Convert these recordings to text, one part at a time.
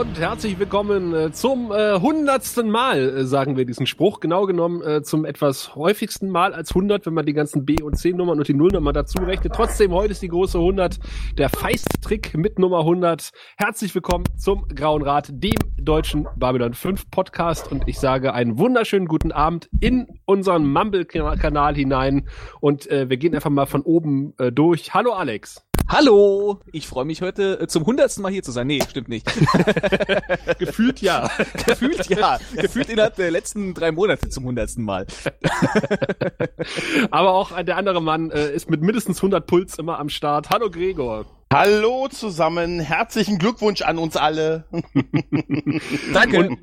und herzlich willkommen äh, zum äh, hundertsten Mal, äh, sagen wir diesen Spruch. Genau genommen äh, zum etwas häufigsten Mal als 100, wenn man die ganzen B- und C-Nummern und die Nullnummer dazu rechnet. Trotzdem, heute ist die große 100, der Feist-Trick mit Nummer 100. Herzlich willkommen zum Grauen Rat, dem deutschen Babylon 5 Podcast. Und ich sage einen wunderschönen guten Abend in unseren Mumble-Kanal hinein. Und äh, wir gehen einfach mal von oben äh, durch. Hallo Alex. Hallo, ich freue mich heute äh, zum hundertsten Mal hier zu sein. Nee, stimmt nicht. Gefühlt ja. Gefühlt ja. Gefühlt innerhalb der letzten drei Monate zum hundertsten Mal. Aber auch der andere Mann äh, ist mit mindestens 100 Puls immer am Start. Hallo Gregor. Hallo zusammen, herzlichen Glückwunsch an uns alle. Danke. Und,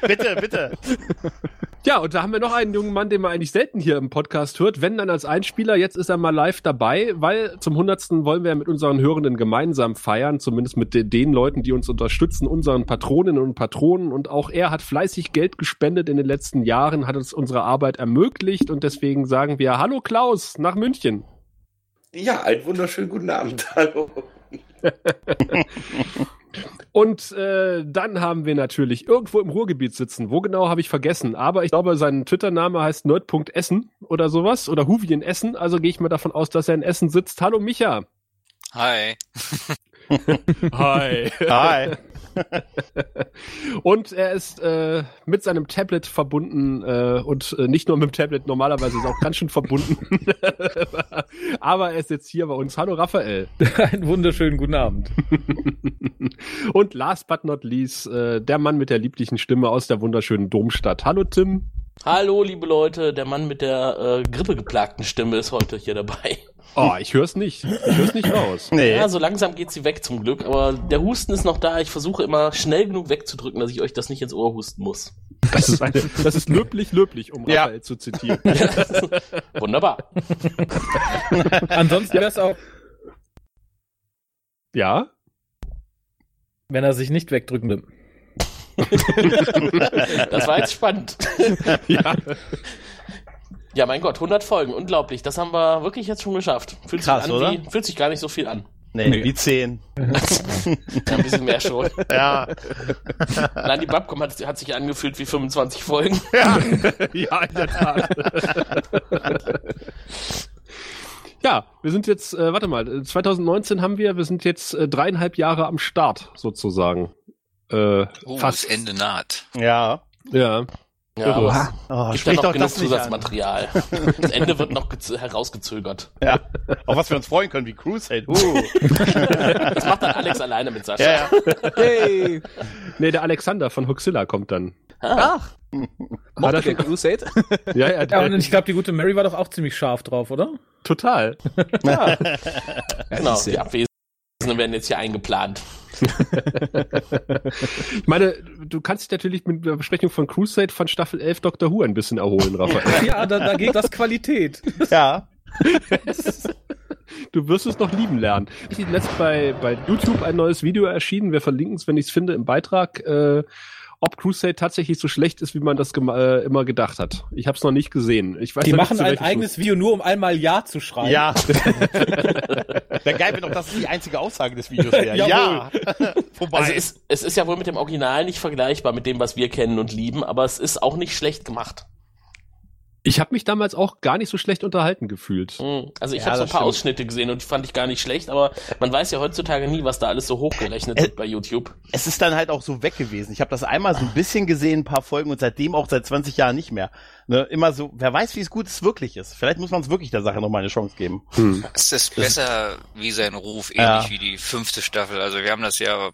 bitte, bitte. Ja, und da haben wir noch einen jungen Mann, den man eigentlich selten hier im Podcast hört, wenn dann als Einspieler. Jetzt ist er mal live dabei, weil zum hundertsten wollen wir mit unseren Hörenden gemeinsam feiern, zumindest mit de den Leuten, die uns unterstützen, unseren Patroninnen und Patronen. Und auch er hat fleißig Geld gespendet in den letzten Jahren, hat uns unsere Arbeit ermöglicht und deswegen sagen wir Hallo Klaus nach München. Ja, einen wunderschönen guten Abend. Hallo. Und äh, dann haben wir natürlich irgendwo im Ruhrgebiet sitzen. Wo genau habe ich vergessen? Aber ich glaube, sein Twitter-Name heißt nerd.essen oder sowas. Oder Huvien Essen. Also gehe ich mal davon aus, dass er in Essen sitzt. Hallo Micha. Hi. Hi. Hi. Und er ist äh, mit seinem Tablet verbunden äh, und äh, nicht nur mit dem Tablet, normalerweise ist er auch ganz schön verbunden. Aber er ist jetzt hier bei uns. Hallo Raphael. Einen wunderschönen guten Abend. und last but not least, äh, der Mann mit der lieblichen Stimme aus der wunderschönen Domstadt. Hallo Tim. Hallo, liebe Leute, der Mann mit der äh, grippegeplagten Stimme ist heute hier dabei. Oh, ich hör's nicht. Ich hör's nicht raus. Nee. Ja, so langsam geht sie weg zum Glück, aber der Husten ist noch da. Ich versuche immer schnell genug wegzudrücken, dass ich euch das nicht ins Ohr husten muss. Das ist, eine, das ist löblich, löblich, um Ja. Raphael zu zitieren. Wunderbar. Ansonsten wäre es auch, Ja? wenn er sich nicht wegdrücken will. Das war jetzt spannend. Ja. Ja, mein Gott, 100 Folgen, unglaublich. Das haben wir wirklich jetzt schon geschafft. Fühlt Krass, sich an oder? wie, fühlt sich gar nicht so viel an. Nee, Nee. wie zehn. Ja, ein bisschen mehr schon. Ja. Nein, die Babcom hat, hat sich angefühlt wie 25 Folgen. ja, in der Tat. ja, wir sind jetzt, äh, warte mal, äh, 2019 haben wir, wir sind jetzt äh, dreieinhalb Jahre am Start, sozusagen. Äh, Oh, fast. das Ende naht. Ja. Ja. Ja, aber es Oh, gibt ja noch doch genug. Zusatzmaterial. Das Ende wird noch gez- herausgezögert. Ja. Auf was wir uns freuen können, wie Crusade. Uh. Das macht dann Alex alleine mit Sascha. Ja, ja. Hey. Nee, der Alexander von Huxilla kommt dann. Ach. Hat Mochte er der Crusade? Ja, ja, Ja, und ich glaube, die gute Mary war doch auch ziemlich scharf drauf, oder? total. Genau, die Abwesenden werden jetzt hier eingeplant. Ich meine, du kannst dich natürlich mit der Besprechung von Crusade von Staffel 11 Doctor Who ein bisschen erholen, Raphael. Ja, da, da geht das Qualität. Ja. Du wirst es noch lieben lernen. Ich bin letzt bei, bei YouTube ein neues Video erschienen. Wir verlinken es, wenn ich es finde, im Beitrag, äh, ob Crusade tatsächlich so schlecht ist, wie man das äh, immer gedacht hat. Ich habe es noch nicht gesehen. Ich weiß Die machen ein eigenes Video nur, um einmal Ja zu schreiben. Ja. Wäre geil, wenn doch das die einzige Aussage des Videos wäre. ja. Vorbei. Also es, es ist ja wohl mit dem Original nicht vergleichbar mit dem, was wir kennen und lieben, aber es ist auch nicht schlecht gemacht. Ich habe mich damals auch gar nicht so schlecht unterhalten gefühlt. Mhm. Also ich Ja, habe so ein paar stimmt. Ausschnitte gesehen und fand ich gar nicht schlecht, aber man weiß ja heutzutage nie, was da alles so hochgerechnet Äh, wird bei YouTube. es ist dann halt auch so weg gewesen. Ich habe das einmal so ein bisschen gesehen, ein paar Folgen und seitdem auch seit 20 Jahren nicht mehr. Ne, immer so, wer weiß, wie es gut es wirklich ist. Vielleicht muss man es wirklich der Sache nochmal eine Chance geben. Hm. Es ist besser wie sein Ruf, ähnlich Ja. wie die fünfte Staffel. Also wir haben das ja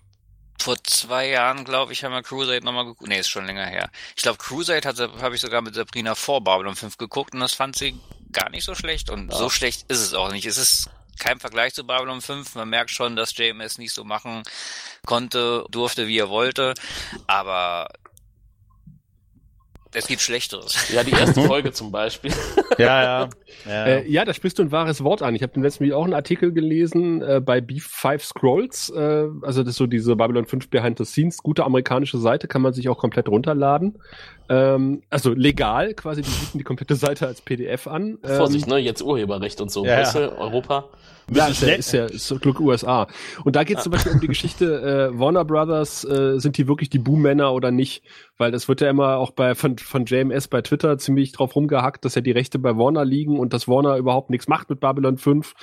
vor zwei Jahren, glaube ich, haben wir Crusade nochmal geguckt. Nee, ist schon länger her. Ich glaube, Crusade habe ich sogar mit Sabrina vor Babylon 5 geguckt und das fand sie gar nicht so schlecht. Und so schlecht ist es auch nicht. Es ist kein Vergleich zu Babylon 5. Man merkt schon, dass JMS nicht so machen konnte, durfte, wie er wollte. Aber Es gibt Schlechteres. Ja, die erste Folge zum Beispiel. Ja, ja. ja. Äh, ja, da sprichst du ein wahres Wort an. Ich habe im letzten Mal auch einen Artikel gelesen äh, bei B5 Scrolls. Äh, also das ist so diese Babylon 5 Behind the Scenes. Gute amerikanische Seite, kann man sich auch komplett runterladen. Ähm, also legal quasi, die bieten die komplette Seite als PDF an. Ähm, Vorsicht, ne? Jetzt Urheberrecht und so. Ja, weißt ja. du, Europa. Ja, ist ja, ist ja ist zum Glück USA. Und da geht es zum Beispiel um die Geschichte äh, Warner Brothers, äh, sind die wirklich die Boom-Männer oder nicht? Weil das wird ja immer auch bei von, von JMS bei Twitter ziemlich drauf rumgehackt, dass ja die Rechte bei Warner liegen und dass Warner überhaupt nichts macht mit Babylon 5.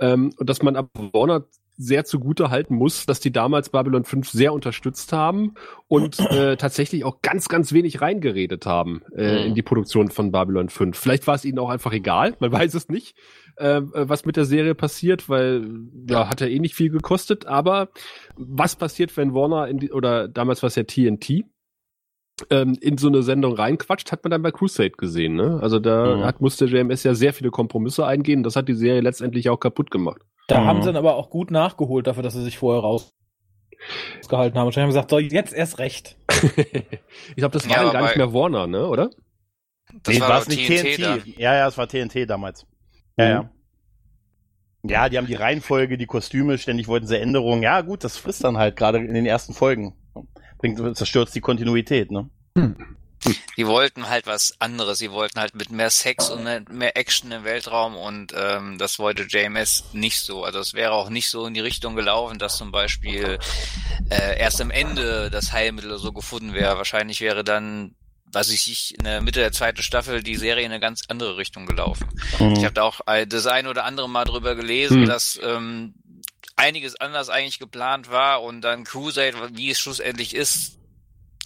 Ähm, und dass man aber Warner sehr zugute halten muss, dass die damals Babylon 5 sehr unterstützt haben und äh, tatsächlich auch ganz, ganz wenig reingeredet haben äh, Mhm. in die Produktion von Babylon 5. Vielleicht war es ihnen auch einfach egal, man weiß es nicht, äh, was mit der Serie passiert, weil ja, hat ja eh nicht viel gekostet, aber was passiert, wenn Warner in die, oder damals war es ja TNT, ähm, in so eine Sendung reinquatscht, hat man dann bei Crusade gesehen, ne? Also da Mhm. hat, musste JMS ja sehr viele Kompromisse eingehen, das hat die Serie letztendlich auch kaputt gemacht. Da Mhm. haben sie dann aber auch gut nachgeholt dafür, dass sie sich vorher rausgehalten haben. Wahrscheinlich haben sie gesagt, so, jetzt erst recht. ich glaube, das war Ja, dann gar nicht mehr Warner, ne, oder? Das nee, war doch nicht TNT, TNT. Ja, ja, es war TNT damals. Ja, Mhm. ja. Ja, die haben die Reihenfolge, die Kostüme, ständig wollten sie Änderungen. Ja, gut, das frisst dann halt gerade in den ersten Folgen. Bringt, zerstört die Kontinuität, ne? Die wollten halt was anderes. Sie wollten halt mit mehr Sex und mehr- Action im Weltraum und ähm, das wollte JMS nicht so. Also es wäre auch nicht so in die Richtung gelaufen, dass zum Beispiel äh, erst am Ende das Heilmittel so gefunden wäre. Wahrscheinlich wäre dann, was ich ich, in der Mitte der zweiten Staffel die Serie in eine ganz andere Richtung gelaufen. Ich habe da auch äh, das ein oder andere Mal drüber gelesen, Hm. dass ähm, einiges anders eigentlich geplant war und dann Crusade, wie es schlussendlich ist,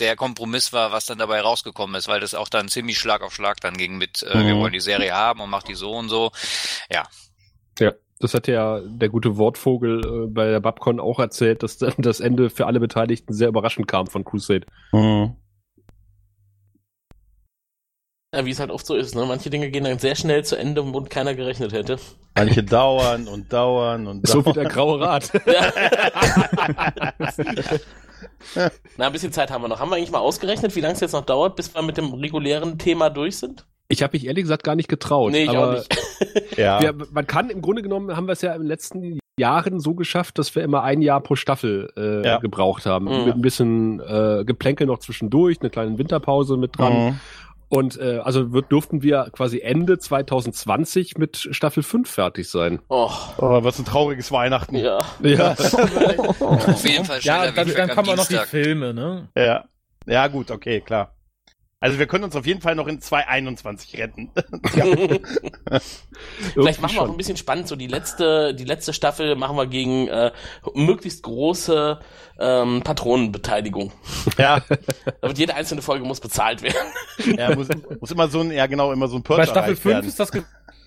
der Kompromiss war, was dann dabei rausgekommen ist, weil das auch dann ziemlich Schlag auf Schlag dann ging mit, äh, wir Mhm. wollen die Serie haben und macht die so und so. Ja, Ja, das hat ja der gute Wortvogel äh, bei der Babcon auch erzählt, dass dann das Ende für alle Beteiligten sehr überraschend kam von Crusade. Mhm. Ja, wie es halt oft so ist, ne? Manche Dinge gehen dann sehr schnell zu Ende, womit keiner gerechnet hätte. Manche dauern und dauern und So wie dauern. der Graue Rat. Na, ein bisschen Zeit haben wir noch. Haben wir eigentlich mal ausgerechnet, wie lange es jetzt noch dauert, bis wir mit dem regulären Thema durch sind? Ich habe mich ehrlich gesagt gar nicht getraut. nee, ich aber auch nicht. ja. Wir, man kann im Grunde genommen haben wir es ja in den letzten Jahren so geschafft, dass wir immer ein Jahr pro Staffel äh, Ja. gebraucht haben. Mhm. Mit ein bisschen äh, Geplänkel noch zwischendurch, eine kleine Winterpause mit dran. Mhm. Und äh, also wird, durften wir quasi Ende 2020 mit Staffel 5 fertig sein. Oh, Oh, was ein trauriges Weihnachten. ja. Ja. auf jeden Fall Ja, dann, dann kommen auch noch die. Filme, ne? Ja. Ja, gut, okay, klar. Also wir können uns auf jeden Fall noch in 221 retten. Vielleicht machen wir auch ein bisschen spannend, so die letzte, die letzte Staffel machen wir gegen äh, möglichst große ähm, Patronenbeteiligung. ja, Aber jede einzelne Folge muss bezahlt werden. ja muss, muss immer so ein, ja genau, immer so ein Perk Bei Staffel erreicht 5 werden. ist das. ge-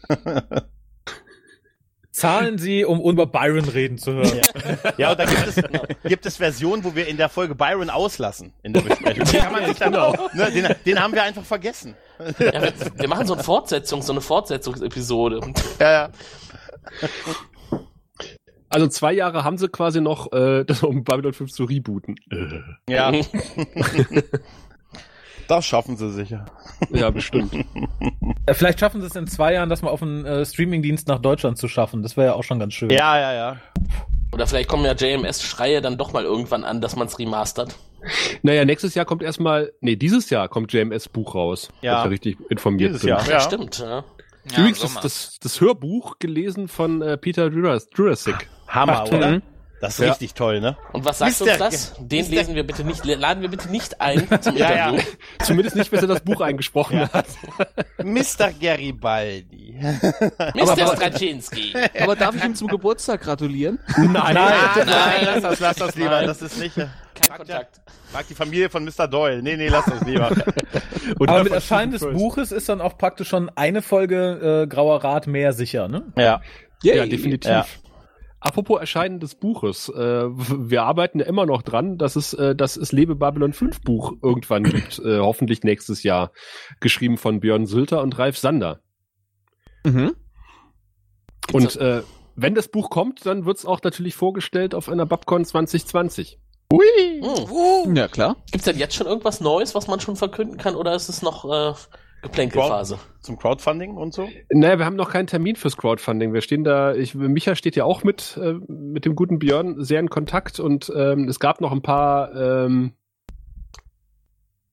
Zahlen Sie, um über Byron reden zu hören. Ja, und da gibt es, gibt es Versionen, wo wir in der Folge Byron auslassen in der Besprechung. Den, kann man sich dann, ne, den, den haben wir einfach vergessen. Ja, wir, wir machen so eine Fortsetzung, so eine Fortsetzungsepisode. Ja, ja. Also zwei Jahre haben sie quasi noch, äh, um Babylon 5 zu rebooten. Äh, Ja. das schaffen sie sicher. Ja, bestimmt. Äh, Vielleicht schaffen sie es in zwei Jahren, das mal auf einen äh, Streamingdienst nach Deutschland zu schaffen. Das wäre ja auch schon ganz schön. Ja, ja, ja. Oder vielleicht kommen ja JMS-Schreie dann doch mal irgendwann an, dass man es remastert. Naja, nächstes Jahr kommt erstmal, nee, dieses Jahr kommt JMS Buch raus. Ja. Ich da richtig informiert Dieses bin. Jahr. Ja, Ja. stimmt. Ja. Ja, Übrigens, das, das, das Hörbuch gelesen von äh, Peter Juras, Jurassic. Hammer, Ach, toll. oder? Das ist Ja. richtig toll, ne? Und was sagt Mister- uns das? Den Mister- lesen wir bitte nicht, laden wir bitte nicht ein zum Ja, ja. Interview. Zumindest nicht, bis er das Buch eingesprochen hat. Mr. Garibaldi. Mr. Straczynski. Aber darf ich ihm zum Geburtstag gratulieren? Nein, Nein, lass das, lass das lieber. Nein. Das ist nicht. Kein Kontakt. Frag die Familie von Mr. Doyle. Nee, nee, lass das lieber. Und Aber mit Erscheinen des. Buches ist dann auch praktisch schon eine Folge äh, Grauer Rat mehr sicher, ne? ja. Ja, definitiv. Ja. Apropos Erscheinen des Buches. Äh, wir arbeiten ja immer noch dran, dass es, äh, dass es Lebe Babylon 5 Buch irgendwann gibt. Äh, hoffentlich nächstes Jahr. Geschrieben von Björn Sülter und Ralf Sander. Mhm. Und äh, wenn das Buch kommt, dann wird es auch natürlich vorgestellt auf einer Babcon 2020. Ui. Hm. Ja, klar. Gibt's denn jetzt schon irgendwas Neues, was man schon verkünden kann, oder ist es noch äh, Geplänkelphase? Zum Crowdfunding und so? Naja, wir haben noch keinen Termin fürs Crowdfunding. Wir stehen da, ich, Micha steht ja auch mit, äh, mit dem guten Björn sehr in Kontakt und ähm, es gab noch ein paar ähm,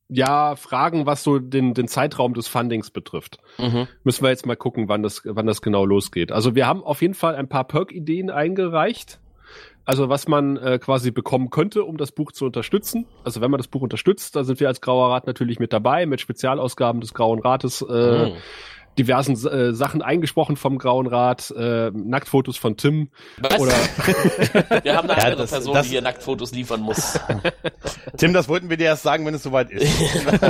ja, Fragen, was so den, den Zeitraum des Fundings betrifft. Mhm. Müssen wir jetzt mal gucken, wann das, wann das genau losgeht. Also wir haben auf jeden Fall ein paar Perk-Ideen eingereicht. Also was man äh, quasi bekommen könnte, um das Buch zu unterstützen. Also wenn man das Buch unterstützt, da sind wir als Grauer Rat natürlich mit dabei, mit Spezialausgaben des Grauen Rates, äh, Mhm. diversen äh, Sachen eingesprochen vom Grauen Rat, äh, Nacktfotos von Tim Was? oder Wir haben eine Ja, andere das- Person, das- die hier Nacktfotos liefern muss. Tim, das wollten wir dir erst sagen, wenn es soweit ist.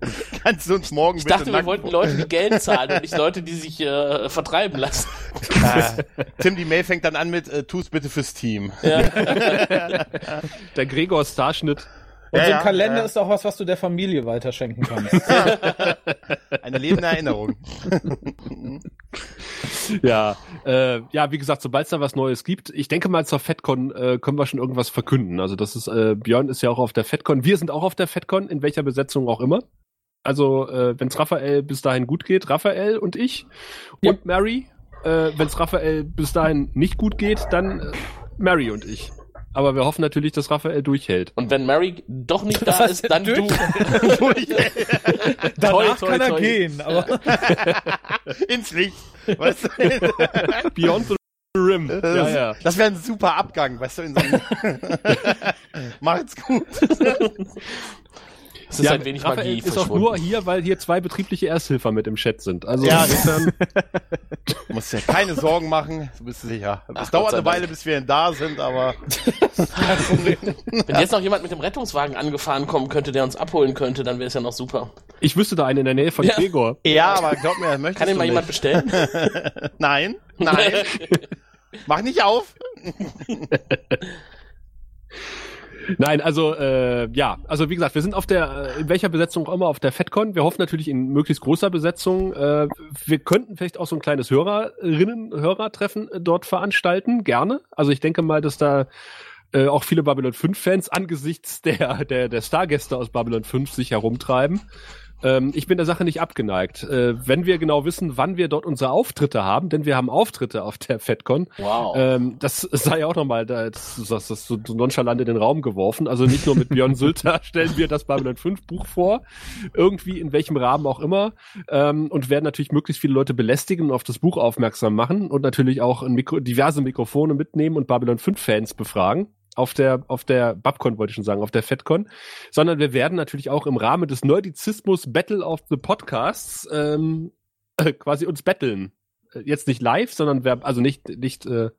Kannst du uns morgen Ich bitte dachte, wir wollten Leute, die Geld zahlen und nicht Leute, die sich äh, vertreiben lassen. Ah, Tim, die Mail fängt dann an mit, äh, tu's bitte fürs Team. der Gregor Starschnitt. Und Ja, so ein ja, Kalender ja. ist auch was, was du der Familie weiterschenken kannst. Eine lebende Erinnerung. Ja, äh, ja, wie gesagt, sobald es da was Neues gibt, ich denke mal zur FedCon äh, können wir schon irgendwas verkünden. Also das ist, äh, Björn ist ja auch auf der FedCon, wir sind auch auf der FedCon, in welcher Besetzung auch immer. Also äh, wenn es Raphael bis dahin gut geht, Raphael und ich Ja. und Mary. Äh, wenn es Raphael bis dahin nicht gut geht, dann äh, Mary und ich. Aber wir hoffen natürlich, dass Raphael durchhält. Und wenn Mary doch nicht da Was? ist, dann du. Durch- Toi, Danach toi, kann er toi. gehen, aber Ins Licht. Weißt du? Beyond the Rim. Ja, ja. Das wäre ein super Abgang, weißt du, in so einem Macht's gut. Es ist ein wenig Raphael Magie ist auch nur hier, weil hier zwei betriebliche Ersthilfer mit im Chat sind. Also Ja. insofern, Du musst dir keine Sorgen machen, du bist sicher. Es Ach, dauert eine Weile, Dank. bis wir da sind, aber Wenn jetzt noch jemand mit dem Rettungswagen angefahren kommen könnte, der uns abholen könnte, dann wäre es ja noch super. ich wüsste da einen in der Nähe von Ja. Gregor. ja, aber glaub mir, möchtest Kann den du mal nicht. jemand bestellen? Nein, nein, mach nicht auf. Nein, also äh, ja, also wie gesagt, wir sind auf der, äh, in welcher Besetzung auch immer auf der FedCon. Wir hoffen natürlich in möglichst großer Besetzung. Äh, wir könnten vielleicht auch so ein kleines Hörerinnen, Hörertreffen äh, dort veranstalten, gerne. Also ich denke mal, dass da äh, auch viele Babylon 5 Fans angesichts der, der, der Stargäste aus Babylon 5 sich herumtreiben. Ähm, ich bin der Sache nicht abgeneigt. Äh, wenn wir genau wissen, wann wir dort unsere Auftritte haben, denn wir haben Auftritte auf der FedCon, Wow. ähm, das sei ja auch nochmal, das, das, das so nonchalant in den Raum geworfen. Also nicht nur mit Björn Sülter stellen wir das Babylon 5 Buch vor, irgendwie in welchem Rahmen auch immer, ähm, und werden natürlich möglichst viele Leute belästigen und auf das Buch aufmerksam machen und natürlich auch Mikro diverse Mikrofone mitnehmen und Babylon 5 Fans befragen. Auf der, auf der Babcon wollte ich schon sagen, auf der FedCon, sondern wir werden natürlich auch im Rahmen des Nerdizismus Battle of the Podcasts ähm, äh, quasi uns betteln. Äh, Jetzt nicht live, sondern verb also nicht, nicht, äh,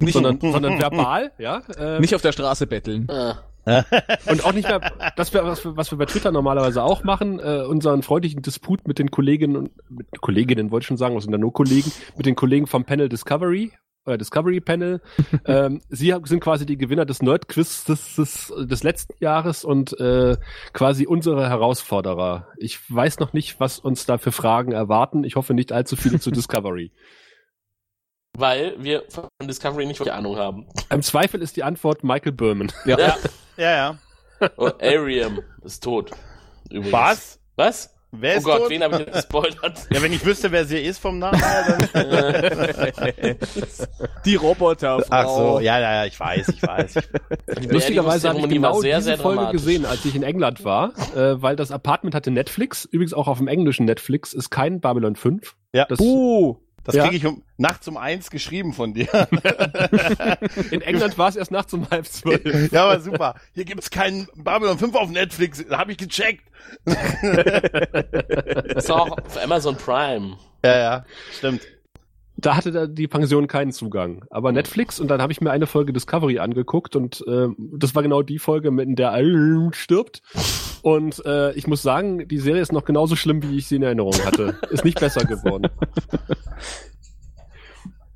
Nicht, sondern, sondern verbal, ja. Äh, nicht auf der Straße betteln. Äh, und auch nicht mehr, das wäre was, wir- was wir bei Twitter normalerweise auch machen, äh, unseren freundlichen Disput mit den Kolleginnen und mit Kolleginnen wollte ich schon sagen, was sind da nur Kollegen, mit den Kollegen vom Panel Discovery, äh, Discovery Panel. ähm, sie sind quasi die Gewinner des Nerdquiz des, des, des letzten Jahres und äh, quasi unsere Herausforderer. Ich weiß noch nicht, was uns da für Fragen erwarten. Ich hoffe nicht allzu viele zu Discovery. weil wir von Discovery nicht wirklich Ahnung haben. Im Zweifel ist die Antwort Michael Berman. Ja. Ja. Ja, ja. Oh, Ariam ist tot. Übrigens. Was? Was? Wer Oh ist Gott, tot? wen habe ich jetzt gespoilert? Ja, wenn ich wüsste, wer sie ist vom Namen her, dann... Die Roboter. Ach so, ja, ja, ja, ich weiß, ich weiß. Die Lustigerweise habe ich genau sehr, diese sehr Folge dramatisch. gesehen, als ich in England war, äh, weil das Apartment hatte Netflix. Übrigens auch auf dem englischen Netflix ist kein Babylon 5. Ja. Das, Uh, Das Ja. kriege ich um, nachts um eins geschrieben von dir. in England war es erst nachts um halb zwölf. ja, aber super. Hier gibt's keinen Babylon 5 auf Netflix. Habe ich gecheckt. Das ist auch auf Amazon Prime. Ja, ja, stimmt. Da hatte da die Pension keinen Zugang. Aber Netflix und dann habe ich mir eine Folge Discovery angeguckt und äh, das war genau die Folge, in der Al stirbt. Und äh, ich muss sagen, die Serie ist noch genauso schlimm, wie ich sie in Erinnerung hatte. Ist nicht besser geworden.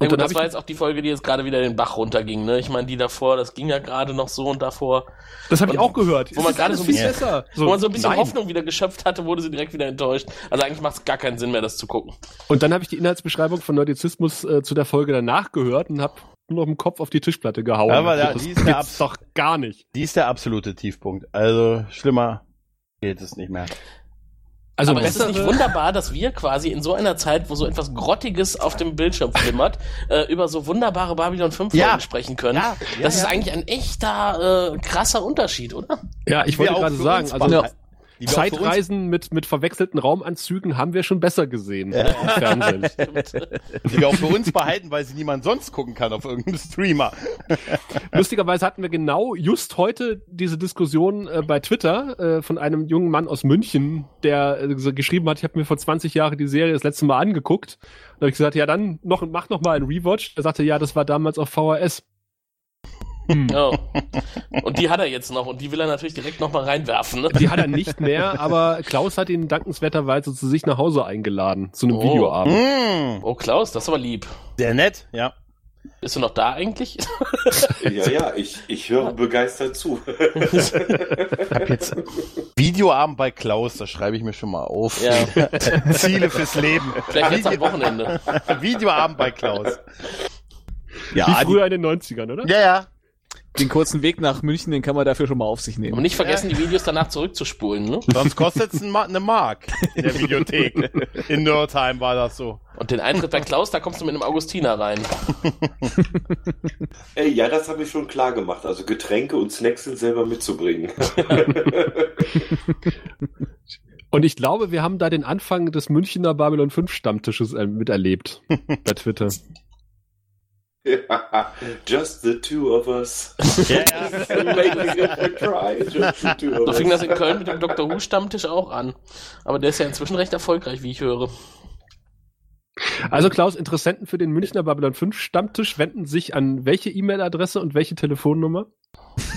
Ja, Und gut, das war jetzt auch die Folge, die jetzt gerade wieder den Bach runterging. Ne? Ich meine, die davor, das ging ja gerade noch so und davor. das habe ich auch gehört. wo man Es gerade so ein bisschen- besser. Wo man so ein bisschen nein. Hoffnung wieder geschöpft hatte, wurde sie direkt wieder enttäuscht. Also eigentlich macht es gar keinen Sinn mehr, das zu gucken. Und dann habe ich die Inhaltsbeschreibung von Nerdizismus äh, zu der Folge danach gehört und habe nur noch im Kopf auf die Tischplatte gehauen. Aber da- das die ist der doch gar nicht. Die ist der absolute Tiefpunkt. Also schlimmer geht es nicht mehr. Also Aber ist es nicht bessere- wunderbar, dass wir quasi in so einer Zeit, wo so etwas Grottiges auf dem Bildschirm flimmert, äh, über so wunderbare Babylon 5 Ja. Sprechen können? Ja, ja, das ist ja. eigentlich ein echter, äh, krasser Unterschied, oder? Ja, ich wollte gerade sagen, also Zeitreisen mit, mit verwechselten Raumanzügen haben wir schon besser gesehen im Fernsehen. Die wir auch für uns behalten, weil sie niemand sonst gucken kann auf irgendeinem Streamer. Lustigerweise hatten wir genau just heute diese Diskussion äh, bei Twitter äh, von einem jungen Mann aus München, der äh, geschrieben hat, ich habe mir vor 20 Jahren die Serie das letzte Mal angeguckt. Da habe ich gesagt, ja dann noch mach noch mal einen Rewatch. Er sagte, ja, das war damals auf VHS. Ja. Und die hat er jetzt noch und die will er natürlich direkt nochmal reinwerfen. Ne? Die hat er nicht mehr, aber Klaus hat ihn dankenswerterweise zu sich nach Hause eingeladen, zu einem Oh. Videoabend. Mm, Oh, Klaus, das ist aber lieb. sehr nett, ja. Bist du noch da eigentlich? Ja, ja, ich, ich höre begeistert zu. Ich hab jetzt Videoabend bei Klaus, das schreibe ich mir schon mal auf. Ja. Ziele fürs Leben. Vielleicht jetzt am Wochenende. Videoabend bei Klaus. Wie Ja, die, früher in den 90ern, oder? Ja, ja. Den kurzen Weg nach München, den kann man dafür schon mal auf sich nehmen. nicht vergessen, die Videos danach zurückzuspulen. Ne? Sonst kostet es eine Mark in der Videothek. In Nerdheim war das so. Und den Eintritt bei Klaus, da kommst du mit einem Augustiner rein. Ey, ja, das habe ich schon klar gemacht. Also Getränke und Snacks sind selber mitzubringen. Und ich glaube, wir haben da den Anfang des Münchner Babylon 5 Stammtisches äh, miterlebt bei Twitter. Just the two of us. Two So fing das in Köln mit dem Dr. Who Stammtisch auch an. Aber der ist ja inzwischen recht erfolgreich, wie ich höre. Also Klaus, Interessenten für den Münchner Babylon 5 Stammtisch wenden sich an welche E-Mail-Adresse und welche Telefonnummer?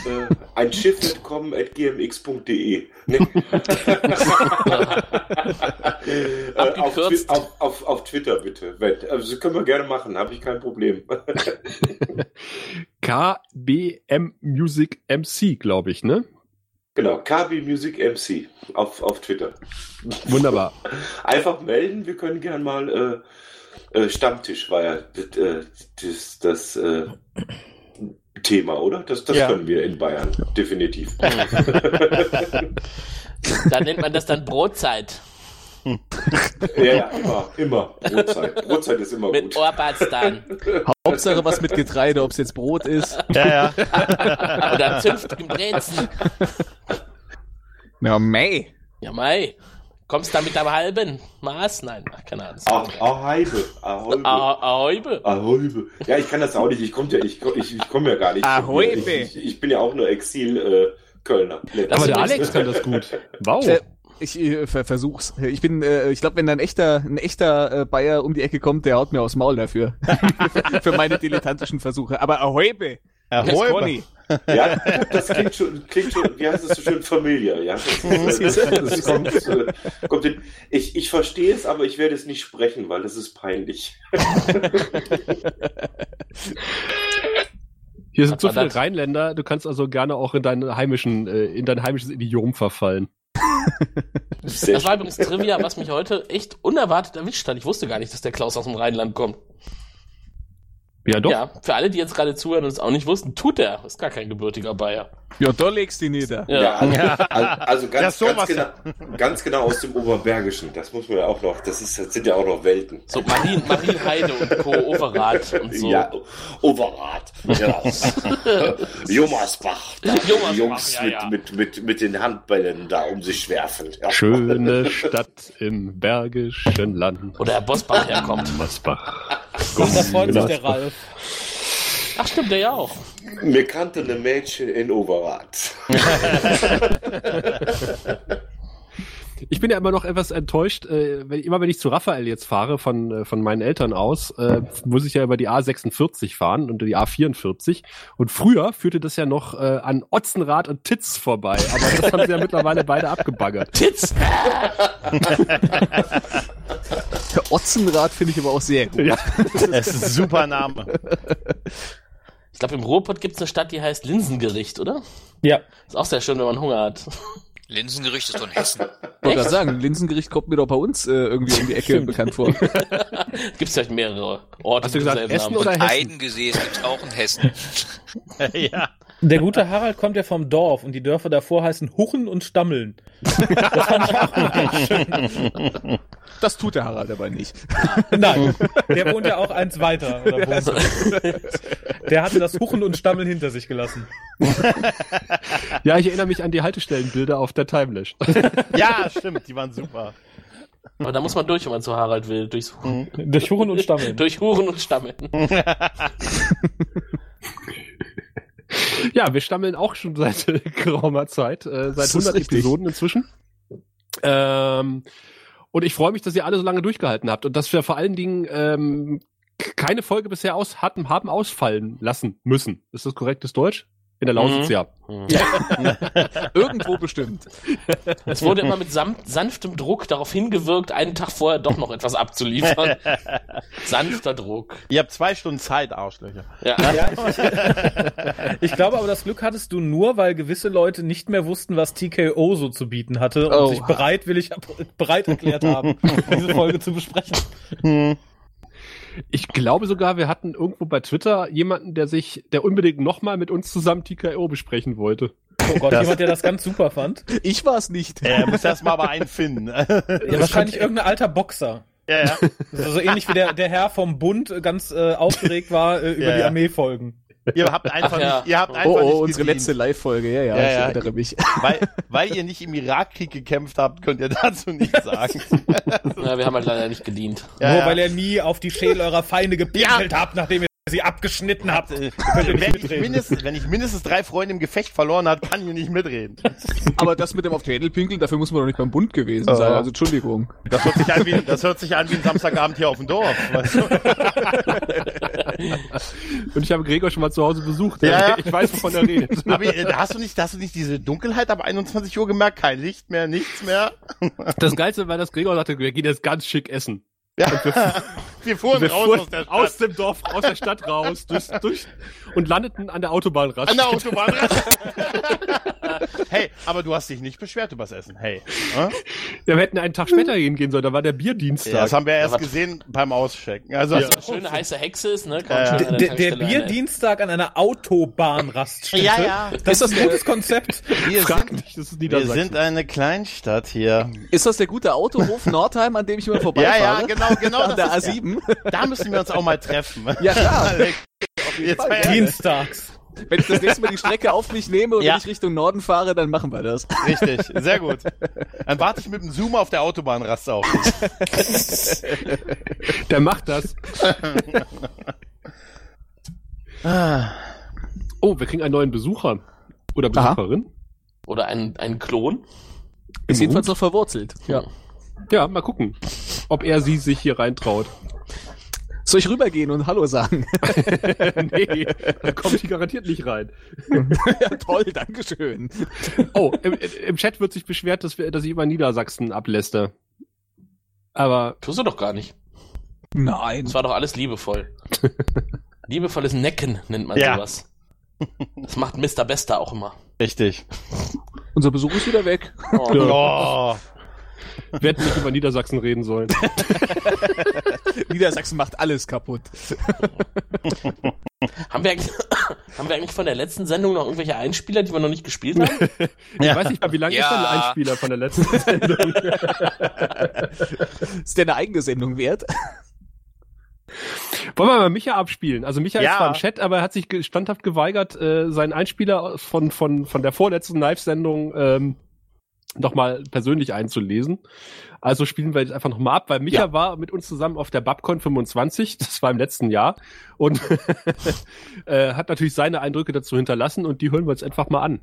Äh, ein Schiff mitkommen at gmx.de. Ne? Äh, auf, auf, auf, auf Twitter bitte. Also können wir gerne machen, habe ich kein Problem. KBM Music MC, glaube ich, ne? Genau, KB Music MC auf, auf Twitter. Wunderbar. Einfach melden, wir können gern mal äh, äh, Stammtisch war ja das, äh, das, das äh, Thema, oder? Das, das Ja. können wir in Bayern, definitiv. Da nennt man das dann Brotzeit. Ja, ja, immer, immer. Brotzeit. Brotzeit ist immer Mit gut. Orbatstan. Hauptsache was mit Getreide, ob es jetzt Brot ist. Ja, ja. Oder zünftigen Brezen. Na, mei. Ja, mei. Kommst da mit einem halben Maß? Nein, ach, keine Ahnung. Ah, Aheibe. Aheibe. Ah, Ahäube. Ahäube. Ja, ich kann das auch nicht. Ich komme ja, ich, komm- ich, ich komm ja gar nicht. Ahäube. Ich, ich, ich bin ja auch nur Exil äh, Aber der übrigens- Alex kann das gut. Wow. Ich äh, ver versuch's. Ich bin, äh, ich glaube, wenn da ein echter, ein echter äh, Bayer um die Ecke kommt, der haut mir aufs Maul dafür. Für meine dilettantischen Versuche. Aber Räuber. Conny. Ja, das klingt schon, klingt schon, wie heißt es so schön, Familie. Ja, das, ist, äh, das, das kommt, äh, kommt in, ich, ich verstehe es, aber ich werde es nicht sprechen, weil das ist peinlich. Hier sind so viele das? Rheinländer, du kannst also gerne auch in deinen heimischen, äh, in dein heimisches Idiom verfallen. Das war übrigens Trivia, was mich heute echt unerwartet erwischt hat. Ich wusste gar nicht, dass der Klaus aus dem Rheinland kommt. Ja, doch. Ja, für alle, die jetzt gerade zuhören und es auch nicht wussten, tut er. Ist gar kein gebürtiger Bayer. Ja, da legst du die nieder. Ja. Ja, also, also, also Ja, ganz, sowas ganz, genau, ganz genau aus dem Oberbergischen. Das muss man ja auch noch, das, ist, das sind ja auch noch Welten. So Marien, Marienheide und Co. Overath und so. Ja, Overath. Ja. Jummersbach. Da Jummersbach, die Jungs ja, ja. Mit, mit, mit, mit den Handbällen da um sich werfen. Ja. Schöne Stadt im Bergischen Land. Wo der Herr Bosbach herkommt. Masbach. Da freut sich der Ralf. Ach stimmt, der ja auch. Mir kannte eine Mädchen in Overath. Ich bin ja immer noch etwas enttäuscht, äh, wenn, immer wenn ich zu Raphael jetzt fahre von, äh, von meinen Eltern aus, äh, muss ich ja über die A46 fahren und die A44. Und früher führte das ja noch äh, an Otzenrad und Titz vorbei. Aber das haben sie ja mittlerweile beide abgebaggert. Titz! Otzenrad finde ich aber auch sehr gut. Ja. Das ist ein super Name. Ich glaube, im Ruhrpott gibt es eine Stadt, die heißt Linsengericht, oder? Ja. Ist auch sehr schön, wenn man Hunger hat. Linsengericht ist doch in Hessen. Ich wollte gerade sagen, Linsengericht kommt mir doch bei uns äh, irgendwie um die Ecke bekannt vor. Gibt es vielleicht mehrere Orte Hast du mit gesagt demselben Essen Namen. oder Hessen? Eidengesicht gibt's auch in Hessen. ja. Der gute Harald kommt ja vom Dorf und die Dörfer davor heißen Huchen und Stammeln. Das fand ich auch schön. Das tut der Harald aber nicht. Nein, der wohnt ja auch eins weiter. Der hatte das Huchen und Stammeln hinter sich gelassen. Ja, ich erinnere mich an die Haltestellenbilder auf der Timelash. ja, stimmt, die waren super. Aber da muss man durch, wenn man zu Harald will. Durchs, Durch Huchen und Stammeln. durch Huren und Stammeln. Ja, wir stammeln auch schon seit äh, geraumer Zeit, äh, seit Das ist 100 richtig. Episoden inzwischen. Ähm, und ich freue mich, dass ihr alle so lange durchgehalten habt und dass wir vor allen Dingen ähm, keine Folge bisher aus hatten, haben ausfallen lassen müssen. Ist das korrektes Deutsch? In der Lausitz, Mhm. ja. Irgendwo bestimmt. Es wurde immer mit sanftem Druck darauf hingewirkt, einen Tag vorher doch noch etwas abzuliefern. Sanfter Druck. Ihr habt zwei Stunden Zeit, Arschlöcher. Ja. Ich glaube aber, das Glück hattest du nur, weil gewisse Leute nicht mehr wussten, was TKO so zu bieten hatte und Oh. sich bereitwillig bereit erklärt haben, diese Folge zu besprechen. Ich glaube sogar, wir hatten irgendwo bei Twitter jemanden, der sich, der unbedingt nochmal mit uns zusammen TKO besprechen wollte. Oh Gott, jemand, der das ganz super fand. Ich war es nicht. Er muss erst mal aber einen finden. ja, Ja, wahrscheinlich irgendein alter Boxer. ja. So, so ähnlich wie der, der Herr vom Bund äh, ganz äh, aufgeregt war äh, über Ja, die ja. Armeefolgen. Ihr habt einfach Ach ja. nicht, ihr habt einfach Oh, nicht oh unsere gedient. letzte Live-Folge, ja, ja, Ja, ich ja. erinnere mich. Weil, weil ihr nicht im Irakkrieg gekämpft habt, könnt ihr dazu nichts sagen. ja, wir haben halt leider nicht gedient. Ja, Nur ja. weil ihr nie auf die Schädel eurer Feinde gepinkelt habt, nachdem ihr sie abgeschnitten habt. Äh, wenn, ich mindestens, wenn ich mindestens drei Freunde im Gefecht verloren hat, kann ich nicht mitreden. Aber das mit dem auf die Schädel pinkeln, dafür muss man doch nicht beim Bund gewesen sein. Oh. Also Entschuldigung. Das hört sich an wie, das hört sich an wie ein Samstagabend hier auf dem Dorf. Weißt du? Und ich habe Gregor schon mal zu Hause besucht. Ja, ja. Ich weiß, wovon er redet. Aber äh, hast du nicht, hast du nicht diese Dunkelheit ab 21 Uhr gemerkt? Kein Licht mehr, nichts mehr. Das Geilste war, dass Gregor sagte, wir gehen jetzt ganz schick essen. Ja. Wir fuhren Wir raus fuhren aus der Stadt. aus dem Dorf, aus der Stadt raus, durch, durch, und landeten an der Autobahnraststätte. An der Autobahn. hey, aber du hast dich nicht beschwert übers Essen. Hey. Hm? Ja, wir hätten einen Tag später hingehen sollen, da war der Bierdienstag. Ja, das haben wir erst gesehen beim Auschecken. Also, Ja. also Schöne heiße Hexe ist, ne? Ja, ja. an Der, der Tankstelle Bierdienstag an einer Autobahnraststätte. Ja, ja. Das ist ein gutes Konzept. wir, Frag sind, nicht, das ist wir sind eine Kleinstadt hier. Ist das der gute Autohof Nordheim, an dem ich immer Ja, vorbeifahre? ja, genau, genau. An der das ist, A7? da müssen wir uns auch mal treffen. Ja, klar. Jetzt mal Wenn ich das nächste Mal die Strecke auf mich nehme und Ja. wenn ich Richtung Norden fahre, dann machen wir das. Richtig, sehr gut. Dann warte ich mit dem Zoom auf der Autobahnraste auf dich. Der macht das. Ah. Oh, wir kriegen einen neuen Besucher. Oder Aha. Besucherin. Oder ein, ein Klon. Ist jedenfalls noch verwurzelt. Ja. Ja, mal gucken, ob er sie sich hier reintraut. Soll ich rübergehen und Hallo sagen? nee, da kommt die garantiert nicht rein. ja, toll, Dankeschön. Oh, im, im Chat wird sich beschwert, dass, wir, dass ich über Niedersachsen abläste. Aber Tust du doch gar nicht. Nein. Das war doch alles liebevoll. Liebevolles Necken nennt man Ja. sowas. Das macht Mr. Bester auch immer. Richtig. Unser Besuch ist wieder weg. Oh. Oh. wir hätten nicht über Niedersachsen reden sollen. Niedersachsen macht alles kaputt. Haben, wir eigentlich, haben wir eigentlich von der letzten Sendung noch irgendwelche Einspieler, die wir noch nicht gespielt haben? Ich weiß nicht mal, wie lange Ja. ist denn ein Einspieler von der letzten Sendung? Ist der eine eigene Sendung wert? Wollen wir mal Micha abspielen? Also Micha Ja. ist zwar im Chat, aber er hat sich standhaft geweigert, äh, seinen Einspieler von, von, von der vorletzten Live-Sendung ähm, nochmal persönlich einzulesen. Also spielen wir jetzt einfach nochmal ab, weil Micha Ja. war mit uns zusammen auf der Babcon 25, das war im letzten Jahr, und äh, hat natürlich seine Eindrücke dazu hinterlassen und die hören wir uns einfach mal an.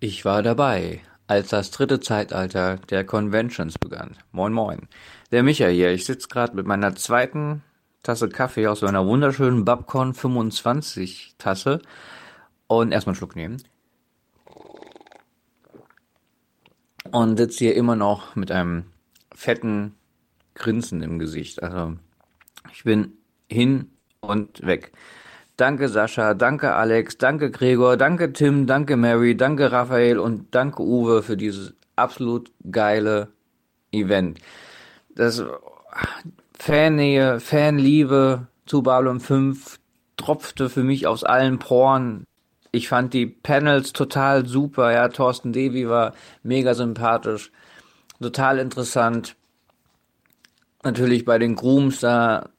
Ich war dabei, als das dritte Zeitalter der Conventions begann. Moin moin. Der Micha hier, ich sitze gerade mit meiner zweiten Tasse Kaffee aus so einer wunderschönen Babcon 25 Tasse und erstmal einen Schluck nehmen. Und sitze hier immer noch mit einem fetten Grinsen im Gesicht. Also ich bin hin und weg. Danke Sascha, danke Alex, danke Gregor, danke Tim, danke Mary, danke Raphael und danke Uwe für dieses absolut geile Event. Das Fannähe, Fanliebe zu Babylon 5 tropfte für mich aus allen Poren. Ich fand die Panels total super. Ja, Thorsten Devi war mega sympathisch, total interessant. Natürlich bei den Grooms, da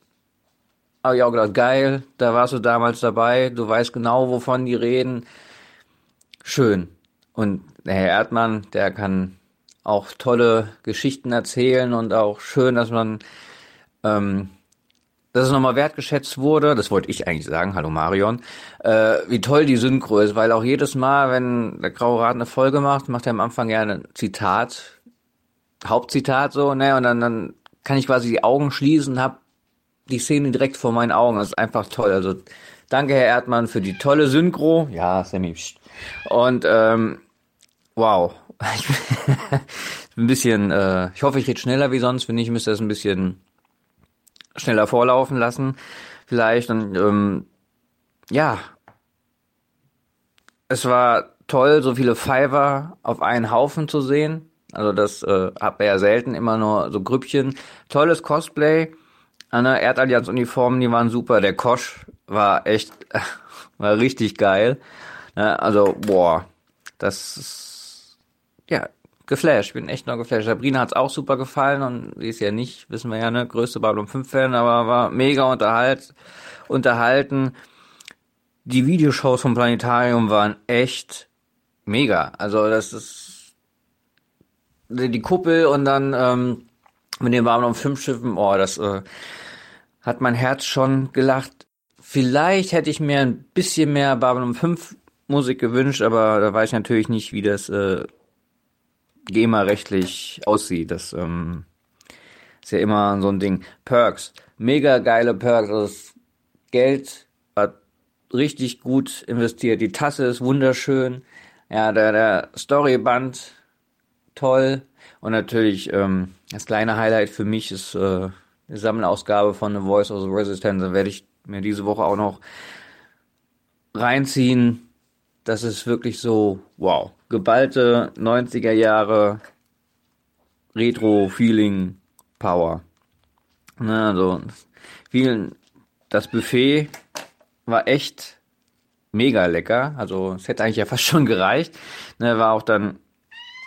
habe ich auch gedacht, geil, da warst du damals dabei, du weißt genau, wovon die reden. Schön. Und der Herr Erdmann, der kann auch tolle Geschichten erzählen und auch schön, dass man ähm, dass es nochmal wertgeschätzt wurde, das wollte ich eigentlich sagen, hallo Marion, äh, wie toll die Synchro ist, weil auch jedes Mal, wenn der Graue Rat eine Folge macht, macht er am Anfang gerne ein Zitat, Hauptzitat so, ne, und dann, dann kann ich quasi die Augen schließen und hab die Szene direkt vor meinen Augen. Das ist einfach toll. Also danke, Herr Erdmann, für die tolle Synchro. Ja, Sammy. Pst. Und ähm, wow. Ich bin ein bisschen, äh, ich hoffe, ich rede schneller wie sonst. Wenn nicht, müsste das ein bisschen schneller vorlaufen lassen. Vielleicht. Und ähm, ja. Es war toll, so viele Fiverr auf einen Haufen zu sehen. Also das äh, hat man ja selten, immer nur so Grüppchen. Tolles Cosplay. Anne Erdallianz-Uniformen, die waren super. Der Kosch war echt, war richtig geil. Also, boah, das ist, ja, geflasht. Ich bin echt noch geflasht. Sabrina hat's auch super gefallen und sie ist ja nicht, wissen wir ja, ne, größte Babylon 5 Fan, aber war mega unterhalt, unterhalten. Die Videoshows vom Planetarium waren echt mega. Also das ist die Kuppel und dann ähm, mit den Babylon 5 Schiffen, oh, das äh, hat mein Herz schon gelacht. Vielleicht hätte ich mir ein bisschen mehr Babylon 5 Musik gewünscht, aber da weiß ich natürlich nicht, wie das äh, GEMA-rechtlich aussieht. Das ähm, ist ja immer so ein Ding. Perks, mega geile Perks. Also das Geld war richtig gut investiert. Die Tasse ist wunderschön. Ja, der, der Storyband toll. Und natürlich ähm, das kleine Highlight für mich ist äh, eine Sammelausgabe von The Voice of the Resistance. Da werde ich mir diese Woche auch noch reinziehen. Das ist wirklich so, wow, geballte 90er Jahre Retro-Feeling Power. Na, also, vielen, das Buffet war echt mega lecker. Also, es hätte eigentlich ja fast schon gereicht. Ne, war auch dann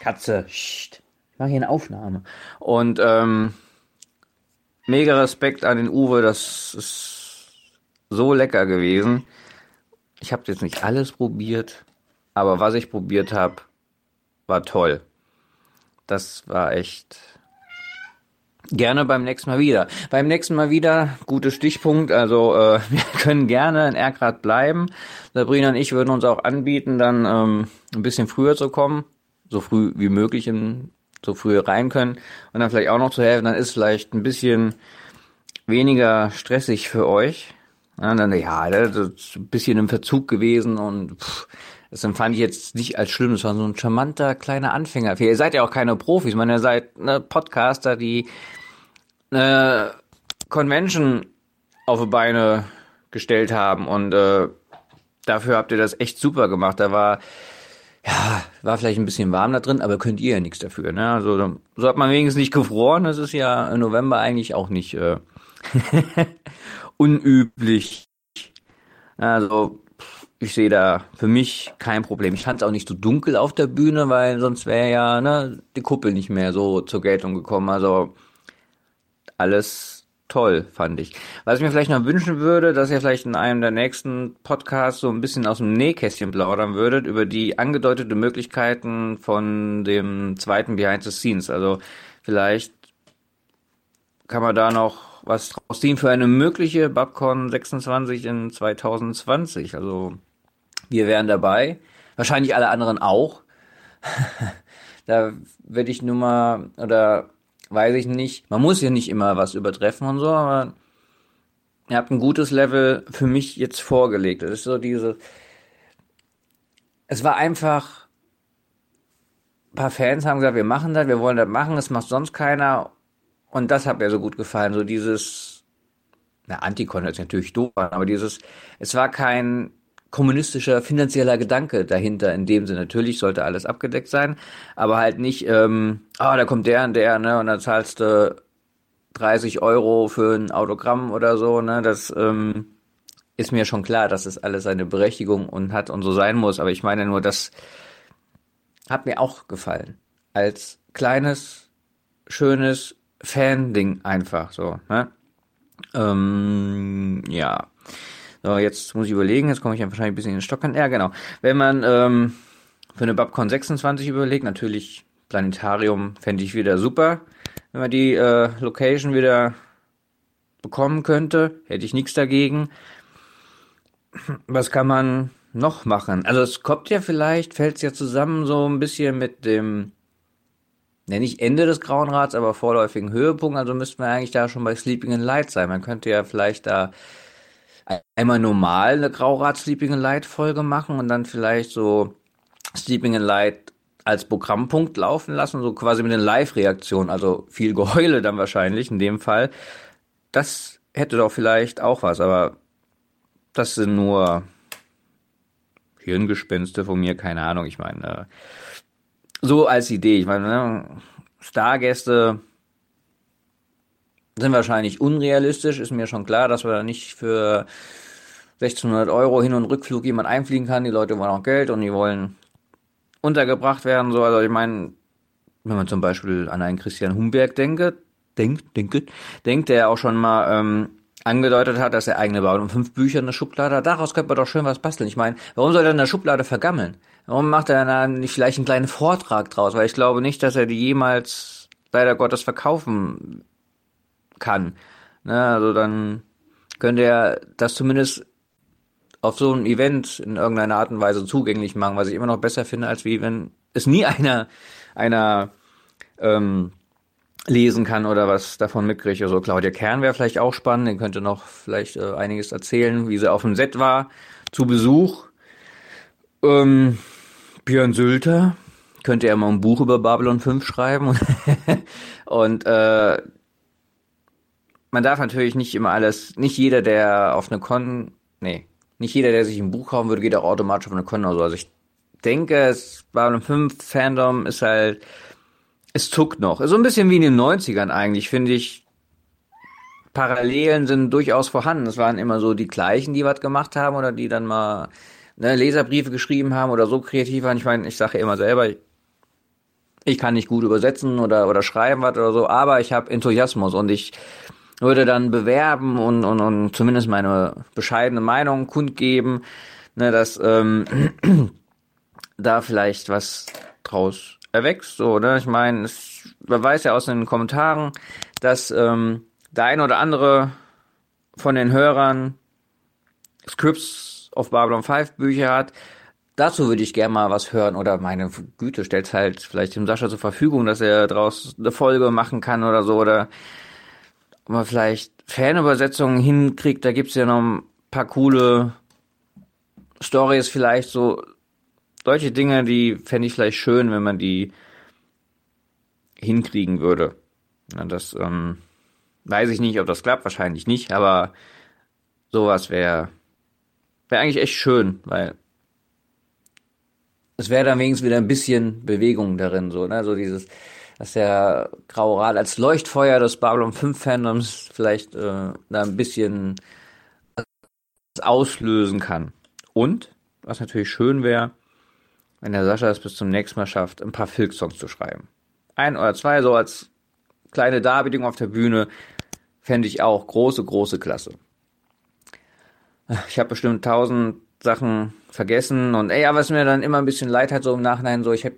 Katze, Psst, ich mache hier eine Aufnahme. Und, ähm, mega Respekt an den Uwe, das ist so lecker gewesen. Ich habe jetzt nicht alles probiert, aber was ich probiert habe, war toll. Das war echt gerne beim nächsten Mal wieder. Beim nächsten Mal wieder, guter Stichpunkt, also äh, wir können gerne in Erkrad bleiben. Sabrina und ich würden uns auch anbieten, dann ähm, ein bisschen früher zu kommen, so früh wie möglich in so früh rein können und dann vielleicht auch noch zu helfen, dann ist vielleicht ein bisschen weniger stressig für euch. Ja, dann, ja, das ist ein bisschen im Verzug gewesen und pff, das empfand ich jetzt nicht als schlimm. Das war so ein charmanter kleiner Anfänger. Ihr seid ja auch keine Profis. Ich meine, ihr seid ne, Podcaster, die eine Convention auf die Beine gestellt haben und äh, dafür habt ihr das echt super gemacht. Da war ja, war vielleicht ein bisschen warm da drin, aber könnt ihr ja nichts dafür. Ne? Also so hat man wenigstens nicht gefroren. Das ist ja im November eigentlich auch nicht äh, unüblich. Also ich sehe da für mich kein Problem. Ich fand es auch nicht so dunkel auf der Bühne, weil sonst wäre ja ne, die Kuppel nicht mehr so zur Geltung gekommen. Also alles toll, fand ich. Was ich mir vielleicht noch wünschen würde, dass ihr vielleicht in einem der nächsten Podcasts so ein bisschen aus dem Nähkästchen plaudern würdet über die angedeutete Möglichkeiten von dem zweiten Behind the Scenes. Also vielleicht kann man da noch was draus ziehen für eine mögliche Babcon 26 in 2020. Also wir wären dabei. Wahrscheinlich alle anderen auch. da würde ich nur mal, oder weiß ich nicht. Man muss ja nicht immer was übertreffen und so, aber ihr habt ein gutes Level für mich jetzt vorgelegt. Das ist so diese. Es war einfach. Ein paar Fans haben gesagt, wir machen das, wir wollen das machen, das macht sonst keiner. Und das hat mir so gut gefallen. So dieses na, Antikon sich natürlich doof aber dieses, es war kein kommunistischer finanzieller Gedanke dahinter in dem Sinne. Natürlich sollte alles abgedeckt sein, aber halt nicht, ähm, ah, da kommt der und der, ne, und dann zahlst du 30 Euro für ein Autogramm oder so, ne, das ähm, ist mir schon klar, dass es alles seine Berechtigung und hat und so sein muss, aber ich meine nur, das hat mir auch gefallen. Als kleines, schönes Fan-Ding einfach so, ne? Ähm, ja. So, jetzt muss ich überlegen, jetzt komme ich ja wahrscheinlich ein bisschen in den Stock an. Ja, genau. Wenn man ähm, für eine Babcon 26 überlegt, natürlich Planetarium fände ich wieder super. Wenn man die äh, Location wieder bekommen könnte, hätte ich nichts dagegen. Was kann man noch machen? Also es kommt ja vielleicht, fällt es ja zusammen so ein bisschen mit dem, ne, nicht Ende des Grauen Rats, aber vorläufigen Höhepunkt. Also müssten wir eigentlich da schon bei Sleeping in Light sein. Man könnte ja vielleicht da einmal normal eine Graurat Sleeping in Light Folge machen und dann vielleicht so Sleeping in Light als Programmpunkt laufen lassen, so quasi mit den Live-Reaktionen, also viel Geheule dann wahrscheinlich in dem Fall. Das hätte doch vielleicht auch was, aber das sind nur Hirngespinste von mir, keine Ahnung. Ich meine, äh, so als Idee. Ich meine, ne, Stargäste sind wahrscheinlich unrealistisch. Ist mir schon klar, dass wir da nicht für 1600 Euro Hin- und Rückflug jemand einfliegen kann. Die Leute wollen auch Geld und die wollen untergebracht werden. So, also ich meine, wenn man zum Beispiel an einen Christian Humberg denke, denkt, denke, denkt, der auch schon mal ähm, angedeutet hat, dass er eigene baut und fünf Bücher in der Schublade hat. Daraus könnte man doch schön was basteln. Ich meine, warum soll er in der Schublade vergammeln? Warum macht er dann nicht vielleicht einen kleinen Vortrag draus? Weil ich glaube nicht, dass er die jemals leider Gottes verkaufen kann. Ne, also dann könnte er das zumindest auf so einem Event in irgendeiner Art und Weise zugänglich machen, was ich immer noch besser finde, als wie wenn es nie einer, einer ähm, lesen kann oder was davon mitkriege. Also Claudia Kern wäre vielleicht auch spannend, den könnte noch vielleicht äh, einiges erzählen, wie sie auf dem Set war, zu Besuch. Ähm, Björn Sülter könnte er mal ein Buch über Babylon 5 schreiben. und äh, man darf natürlich nicht immer alles, nicht jeder, der auf eine Con, nee, nicht jeder, der sich ein Buch kaufen würde, geht auch automatisch auf eine Con oder so. Also ich denke, es Babylon 5 Fandom ist halt, es zuckt noch. So ein bisschen wie in den 90ern eigentlich, finde ich. Parallelen sind durchaus vorhanden. Es waren immer so die gleichen, die was gemacht haben oder die dann mal ne, Leserbriefe geschrieben haben oder so kreativ waren. Ich meine, ich sage ja immer selber, ich kann nicht gut übersetzen oder, oder schreiben was oder so, aber ich habe Enthusiasmus und ich würde dann bewerben und, und, und zumindest meine bescheidene Meinung kundgeben, ne, dass ähm, da vielleicht was draus erwächst. So, ne? Ich meine, man weiß ja aus den Kommentaren, dass ähm, der ein oder andere von den Hörern Scripts auf Babylon 5 Bücher hat. Dazu würde ich gerne mal was hören oder meine Güte stellt halt vielleicht dem Sascha zur Verfügung, dass er daraus eine Folge machen kann oder so oder ob man vielleicht Fanübersetzungen hinkriegt. Da gibt's ja noch ein paar coole Stories vielleicht so solche Dinge, die fände ich vielleicht schön, wenn man die hinkriegen würde. Ja, das ähm, weiß ich nicht, ob das klappt, wahrscheinlich nicht, aber sowas wäre wäre eigentlich echt schön, weil es wäre dann wenigstens wieder ein bisschen Bewegung darin, so, ne, so dieses, dass der Graue Rat als Leuchtfeuer des Babylon 5 Fandoms vielleicht äh, da ein bisschen auslösen kann. Und, was natürlich schön wäre, wenn der Sascha es bis zum nächsten Mal schafft, ein paar Filk-Songs zu schreiben. Ein oder zwei so als kleine Darbietung auf der Bühne fände ich auch große, große Klasse. Ich habe bestimmt tausend Sachen vergessen und ey, ja, was mir dann immer ein bisschen leid hat, so im Nachhinein, so ich habe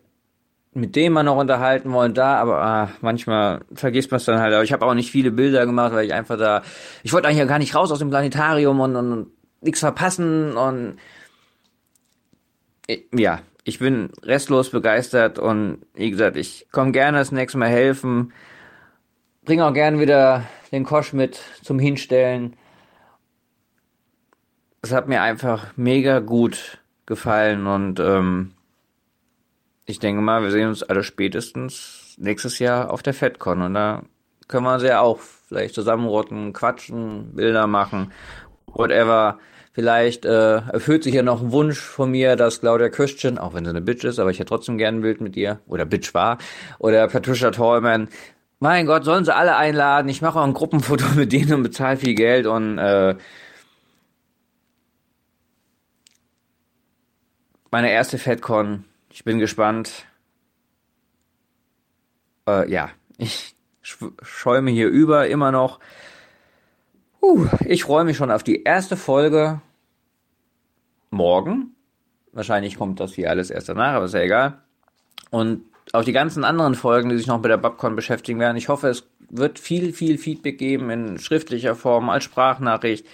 mit dem mal noch unterhalten wollen da, aber ah, manchmal vergisst man es dann halt. Aber ich habe auch nicht viele Bilder gemacht, weil ich einfach da, ich wollte eigentlich gar nicht raus aus dem Planetarium und, und, und nichts verpassen und ja, ich bin restlos begeistert und wie gesagt, ich komme gerne das nächste Mal helfen. Bringe auch gerne wieder den Kosch mit zum Hinstellen. Es hat mir einfach mega gut gefallen und ähm, ich denke mal, wir sehen uns alle spätestens nächstes Jahr auf der FedCon und da können wir uns ja auch vielleicht zusammenrotten, quatschen, Bilder machen, whatever. Vielleicht äh, erfüllt sich ja noch ein Wunsch von mir, dass Claudia Christian, auch wenn sie eine Bitch ist, aber ich hätte trotzdem gern ein Bild mit ihr, oder Bitch war, oder Patricia Tallman. Mein Gott, sollen sie alle einladen. Ich mache auch ein Gruppenfoto mit denen und bezahle viel Geld und äh, meine erste FedCon. Ich bin gespannt. Äh, ja, ich sch- schäume hier über immer noch. Puh, ich freue mich schon auf die erste Folge morgen. Wahrscheinlich kommt das hier alles erst danach, aber ist ja egal. Und auch die ganzen anderen Folgen, die sich noch mit der Babcon beschäftigen werden. Ich hoffe, es wird viel, viel Feedback geben in schriftlicher Form, als Sprachnachricht.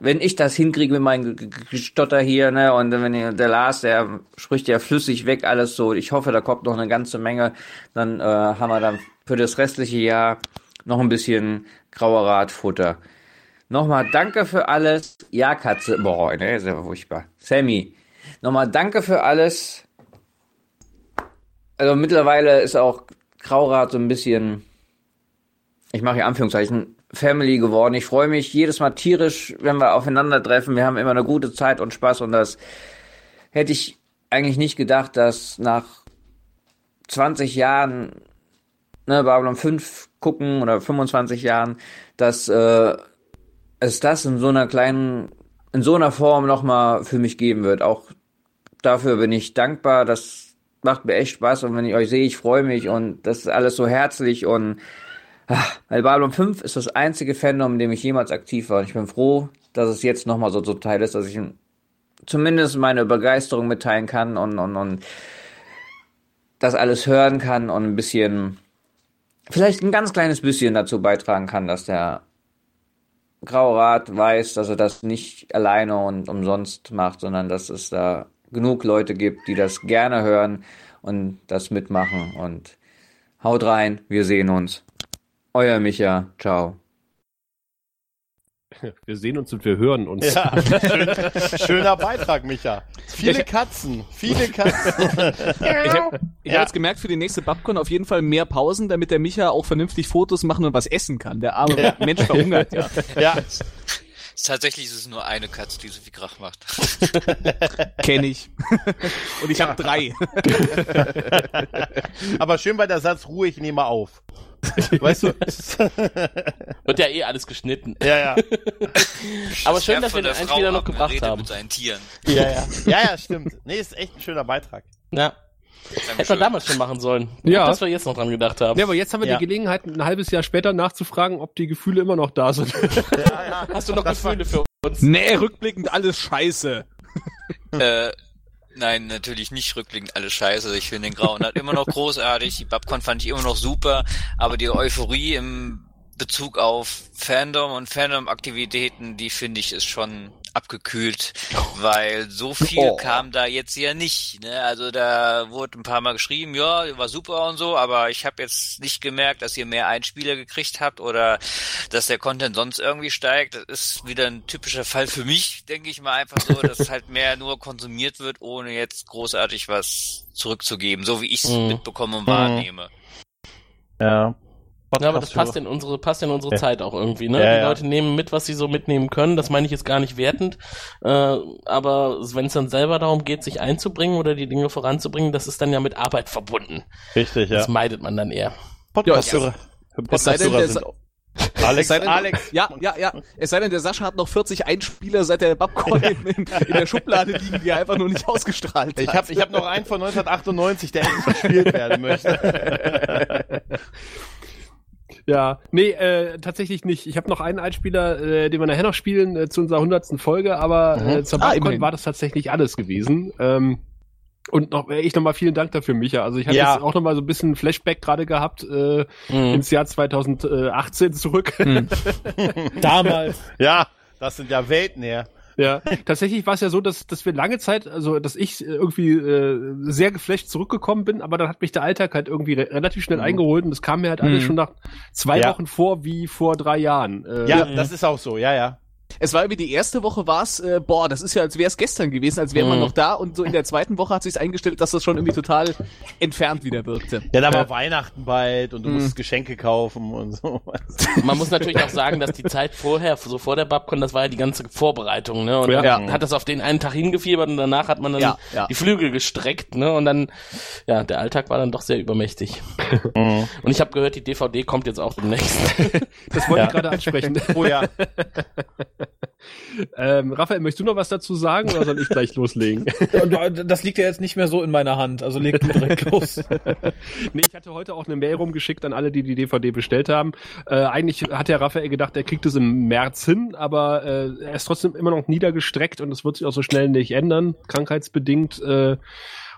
Wenn ich das hinkriege mit meinem Gestotter hier, ne, und wenn der Lars, der spricht ja flüssig weg alles so. Ich hoffe, da kommt noch eine ganze Menge. Dann äh, haben wir dann für das restliche Jahr noch ein bisschen grauer Radfutter. Nochmal danke für alles. Ja, Katze. Boah, ne, ist ja furchtbar. Sammy, nochmal danke für alles. Also mittlerweile ist auch Graurat so ein bisschen, ich mache hier Anführungszeichen, Family geworden. Ich freue mich jedes Mal tierisch, wenn wir aufeinandertreffen. Wir haben immer eine gute Zeit und Spaß und das hätte ich eigentlich nicht gedacht, dass nach 20 Jahren, ne, Babylon 5 gucken oder 25 Jahren, dass äh, es das in so einer kleinen, in so einer Form nochmal für mich geben wird. Auch dafür bin ich dankbar. Das macht mir echt Spaß und wenn ich euch sehe, ich freue mich und das ist alles so herzlich und weil Babylon 5 ist das einzige Fandom, in dem ich jemals aktiv war und ich bin froh, dass es jetzt nochmal so so Teil ist, dass ich zumindest meine Begeisterung mitteilen kann und, und, und das alles hören kann und ein bisschen, vielleicht ein ganz kleines bisschen dazu beitragen kann, dass der Graue Rat weiß, dass er das nicht alleine und umsonst macht, sondern dass es da genug Leute gibt, die das gerne hören und das mitmachen. Und haut rein, wir sehen uns. Euer Micha, ciao. Wir sehen uns und wir hören uns. Ja, schön, schöner Beitrag, Micha. Viele Katzen, viele Katzen. Ich habe Ja. hab jetzt gemerkt, für die nächste Babcon auf jeden Fall mehr Pausen, damit der Micha auch vernünftig Fotos machen und was essen kann. Der arme Mensch verhungert ja. Ja, Tatsächlich ist es nur eine Katze, die so viel Krach macht. Kenn ich. und ich habe drei. aber schön bei der Satz Ruhe, ich nehme auf. Weißt du? Wird ja eh alles geschnitten. ja, ja. Aber schön, dass wir den Einspieler noch gebracht haben. mit seinen Tieren. Ja, ja. Ja, ja, stimmt. Nee, ist echt ein schöner Beitrag. Ja. Hätten wir damals schon machen sollen. Ja. Dass wir jetzt noch dran gedacht haben. Ja, aber jetzt haben wir Ja. die Gelegenheit, ein halbes Jahr später nachzufragen, ob die Gefühle immer noch da sind. Ja, ja. Hast du noch Das Gefühle für uns? Nee, rückblickend alles scheiße. äh, nein, natürlich nicht rückblickend alles scheiße. Ich finde den Grauen hat immer noch großartig. Die Babcon fand ich immer noch super. Aber die Euphorie im Bezug auf Fandom und Fandom-Aktivitäten, die finde ich ist schon abgekühlt, weil so viel Oh. kam da jetzt ja nicht. Ne? Also da wurde ein paar Mal geschrieben, ja, war super und so, aber ich habe jetzt nicht gemerkt, dass ihr mehr Einspieler gekriegt habt oder dass der Content sonst irgendwie steigt. Das ist wieder ein typischer Fall für mich, denke ich mal einfach so, dass halt mehr nur konsumiert wird, ohne jetzt großartig was zurückzugeben, so wie ich es Mhm. mitbekomme und wahrnehme. Ja. Ja, aber das passt in unsere, passt in unsere Ja. Zeit auch irgendwie, ne? Ja, die ja. Leute nehmen mit, was sie so mitnehmen können. Das meine ich jetzt gar nicht wertend. Äh, aber wenn es dann selber darum geht, sich einzubringen oder die Dinge voranzubringen, das ist dann ja mit Arbeit verbunden. Richtig, ja. Das meidet man dann eher. Podcast-Hörer. Podcast-Hörer sind Alex, denn, Alex. Ja, ja, ja. Es sei denn, der Sascha hat noch 40 Einspieler seit der Babcon in, in, in der Schublade liegen, die er einfach nur nicht ausgestrahlt hat. Ich habe ich hab noch einen von 1998, der endlich gespielt werden möchte. Ja, nee, äh, tatsächlich nicht. Ich habe noch einen Einspieler, äh, den wir nachher noch spielen, äh, zu unserer hundertsten Folge, aber Mhm. äh, zur Ah, Babcon war das tatsächlich alles gewesen. Ähm, und noch, äh, ich nochmal vielen Dank dafür, Micha. Also ich habe Ja. jetzt auch nochmal so ein bisschen Flashback gerade gehabt äh, Mhm. ins Jahr 2018 zurück. Damals. Ja, das sind ja Welten her. Ja, tatsächlich war es ja so, dass, dass wir lange Zeit, also dass ich äh, irgendwie äh, sehr geflasht zurückgekommen bin, aber dann hat mich der Alltag halt irgendwie re relativ schnell eingeholt und es kam mir halt alles Mhm. schon nach zwei Ja. Wochen vor wie vor drei Jahren. Äh, Ja, das ist auch so, ja, ja. Es war über die erste Woche war es, äh, boah, das ist ja, als wäre es gestern gewesen, als wäre man Mhm. noch da und so in der zweiten Woche hat sich eingestellt, dass das schon irgendwie total entfernt wieder wirkte. Ja, da war Weihnachten bald und du Mhm. musst Geschenke kaufen und so. Man muss natürlich auch sagen, dass die Zeit vorher, so vor der Babcon, das war ja die ganze Vorbereitung, ne? Und Ja. dann hat das auf den einen Tag hingefiebert und danach hat man dann Ja, ja. die Flügel gestreckt, ne? Und dann, ja, der Alltag war dann doch sehr übermächtig. Mhm. Und ich habe gehört, die DVD kommt jetzt auch demnächst. Das wollte Ja. ich gerade ansprechen. Oh ja. Ähm, Raphael, möchtest du noch was dazu sagen oder soll ich gleich loslegen? Das liegt ja jetzt nicht mehr so in meiner Hand, also leg du direkt los. nee, ich hatte heute auch eine Mail rumgeschickt an alle, die die DVD bestellt haben. Äh, eigentlich hat der Raphael gedacht, er kriegt es im März hin, aber äh, er ist trotzdem immer noch niedergestreckt und es wird sich auch so schnell nicht ändern, krankheitsbedingt. Äh,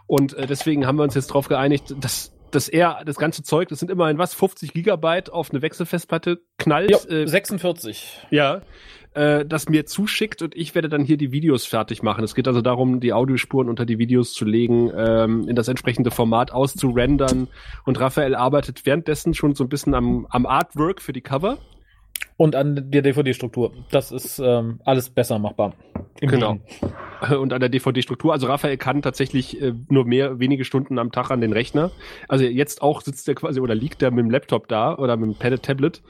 und äh, deswegen haben wir uns jetzt darauf geeinigt, dass dass er das ganze Zeug, das sind immerhin was, 50 Gigabyte auf eine Wechselfestplatte knallt. Äh, 46. Ja, äh, das mir zuschickt und ich werde dann hier die Videos fertig machen. Es geht also darum, die Audiospuren unter die Videos zu legen, ähm, in das entsprechende Format auszurendern. Und Raphael arbeitet währenddessen schon so ein bisschen am, am Artwork für die Cover. Und an der DVD-Struktur. Das ist ähm, alles besser machbar. Im Genau. Wien. Und an der DVD-Struktur. Also Raphael kann tatsächlich äh, nur mehr, wenige Stunden am Tag an den Rechner. Also jetzt auch sitzt er quasi oder liegt er mit dem Laptop da oder mit dem Pad Tablet.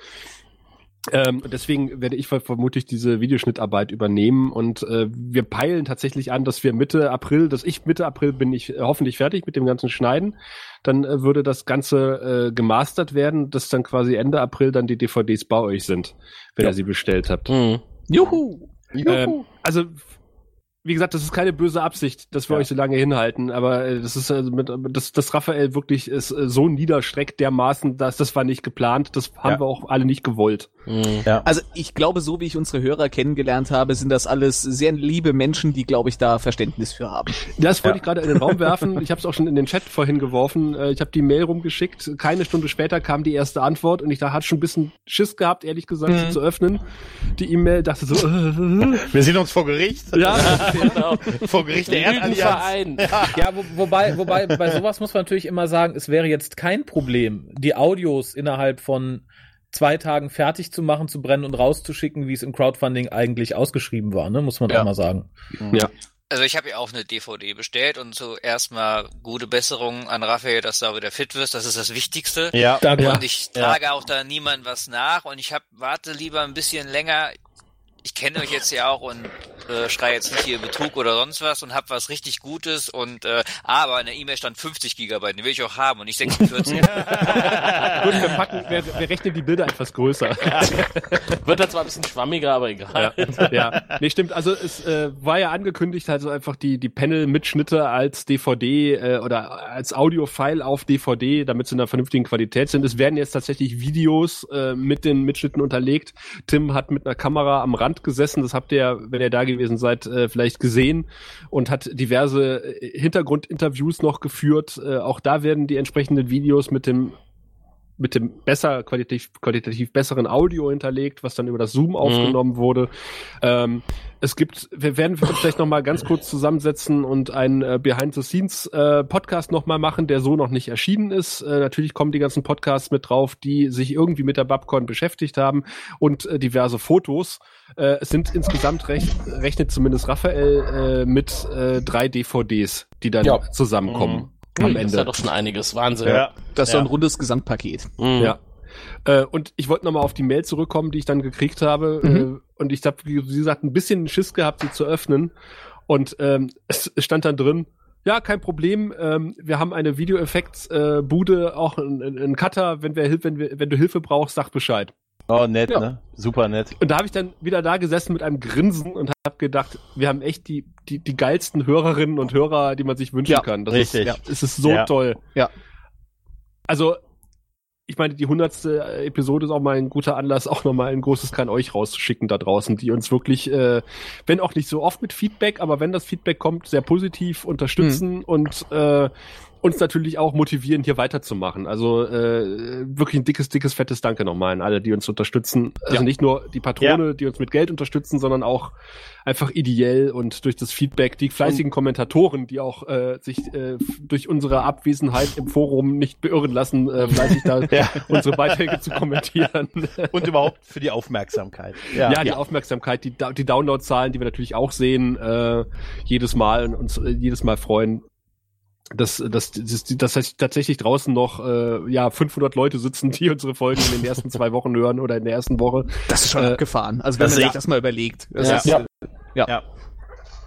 Ähm, und deswegen werde ich ver- vermutlich diese Videoschnittarbeit übernehmen und äh, wir peilen tatsächlich an, dass wir Mitte April, dass ich Mitte April bin ich äh, hoffentlich fertig mit dem ganzen Schneiden. Dann äh, würde das Ganze äh, gemastert werden, dass dann quasi Ende April dann die DVDs bei euch sind, wenn Ja. ihr sie bestellt habt. Hm. Juhu! Ähm, also, wie gesagt, das ist keine böse Absicht, dass wir Ja. euch so lange hinhalten, aber äh, das ist also mit, dass, dass Raphael wirklich ist äh, so niederstreckt dermaßen, dass das war nicht geplant, das haben Ja. wir auch alle nicht gewollt. Hm. Also ich glaube, so wie ich unsere Hörer kennengelernt habe, sind das alles sehr liebe Menschen, die, glaube ich, da Verständnis für haben. Das wollte Ja. ich gerade in den Raum werfen. Ich habe es auch schon in den Chat vorhin geworfen. Ich habe die Mail rumgeschickt. Keine Stunde später kam die erste Antwort und ich da hat schon ein bisschen Schiss gehabt, ehrlich gesagt, sie zu öffnen. Die E-Mail dachte so, äh, äh, Wir sehen uns vor Gericht. ja, genau. Vor Gericht der Erdallianz. Verein. Ja, wo, wobei, wobei, bei sowas muss man natürlich immer sagen, es wäre jetzt kein Problem, die Audios innerhalb von zwei Tagen fertig zu machen, zu brennen und rauszuschicken, wie es im Crowdfunding eigentlich ausgeschrieben war, ne? Muss man Ja. auch mal sagen. Also ich habe ja auch eine DVD bestellt und zuerst mal gute Besserung an Raphael, dass du da wieder fit wirst. Das ist das Wichtigste. Ja. Danke. Und ich trage auch da niemand was nach und ich hab, warte lieber ein bisschen länger. Ich kenne euch jetzt ja auch und äh, schreie jetzt nicht hier Betrug oder sonst was und hab was richtig Gutes und äh, aber in der E-Mail stand 50 Gigabyte, den will ich auch haben und nicht 46. gut, wir packen, wir, wir rechnen die Bilder etwas größer. Wird da zwar ein bisschen schwammiger, aber egal. ja, ja. Nee, stimmt. Also es äh, war ja angekündigt, also einfach die, die Panel-Mitschnitte als DVD äh, oder als Audio-File auf DVD, damit sie in einer vernünftigen Qualität sind. Es werden jetzt tatsächlich Videos äh, mit den Mitschnitten unterlegt. Tim hat mit einer Kamera am Rand gesessen, das habt ihr, wenn ihr da gewesen seid, äh, vielleicht gesehen und hat diverse äh, Hintergrundinterviews noch geführt. Äh, auch da werden die entsprechenden Videos mit dem mit dem besser qualitativ, qualitativ besseren Audio hinterlegt, was dann über das Zoom aufgenommen wurde. Ähm, es gibt, wir werden vielleicht noch mal ganz kurz zusammensetzen und einen äh, Behind the Scenes äh, Podcast noch mal machen, der so noch nicht erschienen ist. Äh, natürlich kommen die ganzen Podcasts mit drauf, die sich irgendwie mit der Babcon beschäftigt haben und diverse Fotos. Äh, es sind insgesamt recht, rechnet zumindest Raphael äh, mit äh, drei DVDs, die dann Ja. zusammenkommen Ui, am Das ist ja Ende. doch schon einiges. Wahnsinn. Ja. Das ist so Ja. ein rundes Gesamtpaket. Mhm. Ja. Äh, und ich wollte nochmal auf die Mail zurückkommen, die ich dann gekriegt habe. Mhm. Äh, und ich habe, wie gesagt, ein bisschen Schiss gehabt, sie zu öffnen. Und ähm, es es stand dann drin, ja, kein Problem. Ähm, wir haben eine Videoeffekts-Bude, äh, auch einen Cutter. Wenn, wir, wenn, wir, wenn du Hilfe brauchst, sag Bescheid. Oh, nett, Ja. ne? Super nett. Und da habe ich dann wieder da gesessen mit einem Grinsen und habe gedacht, wir haben echt die, die, die geilsten Hörerinnen und Hörer, die man sich wünschen Ja, kann. Das richtig. Ist, ja, es ist so Ja. toll. Ja. Also, ich meine, die hundertste Episode ist auch mal ein guter Anlass, auch nochmal ein großes Kann euch rauszuschicken da draußen, die uns wirklich, äh, wenn auch nicht so oft mit Feedback, aber wenn das Feedback kommt, sehr positiv unterstützen und äh, uns natürlich auch motivieren, hier weiterzumachen. Also äh, wirklich ein dickes, dickes, fettes Danke nochmal an alle, die uns unterstützen. Also Ja. nicht nur die Patrone, die uns mit Geld unterstützen, sondern auch einfach ideell und durch das Feedback, die fleißigen Kommentatoren, die auch äh, sich äh, durch unsere Abwesenheit im Forum nicht beirren lassen, äh, fleißig da Ja. unsere Beiträge zu kommentieren. Und überhaupt für die Aufmerksamkeit. Ja, die Aufmerksamkeit, die, die Downloadzahlen, die wir natürlich auch sehen, äh, jedes Mal und uns äh, jedes Mal freuen. Dass, dass, dass, dass heißt, tatsächlich draußen noch äh, ja 500 Leute sitzen, die unsere Folgen in den ersten zwei Wochen hören oder in der ersten Woche. Das ist schon Äh, abgefahren. Also wenn man sich das mal überlegt. Das Ja. ist, Ja. äh, ja. Ja.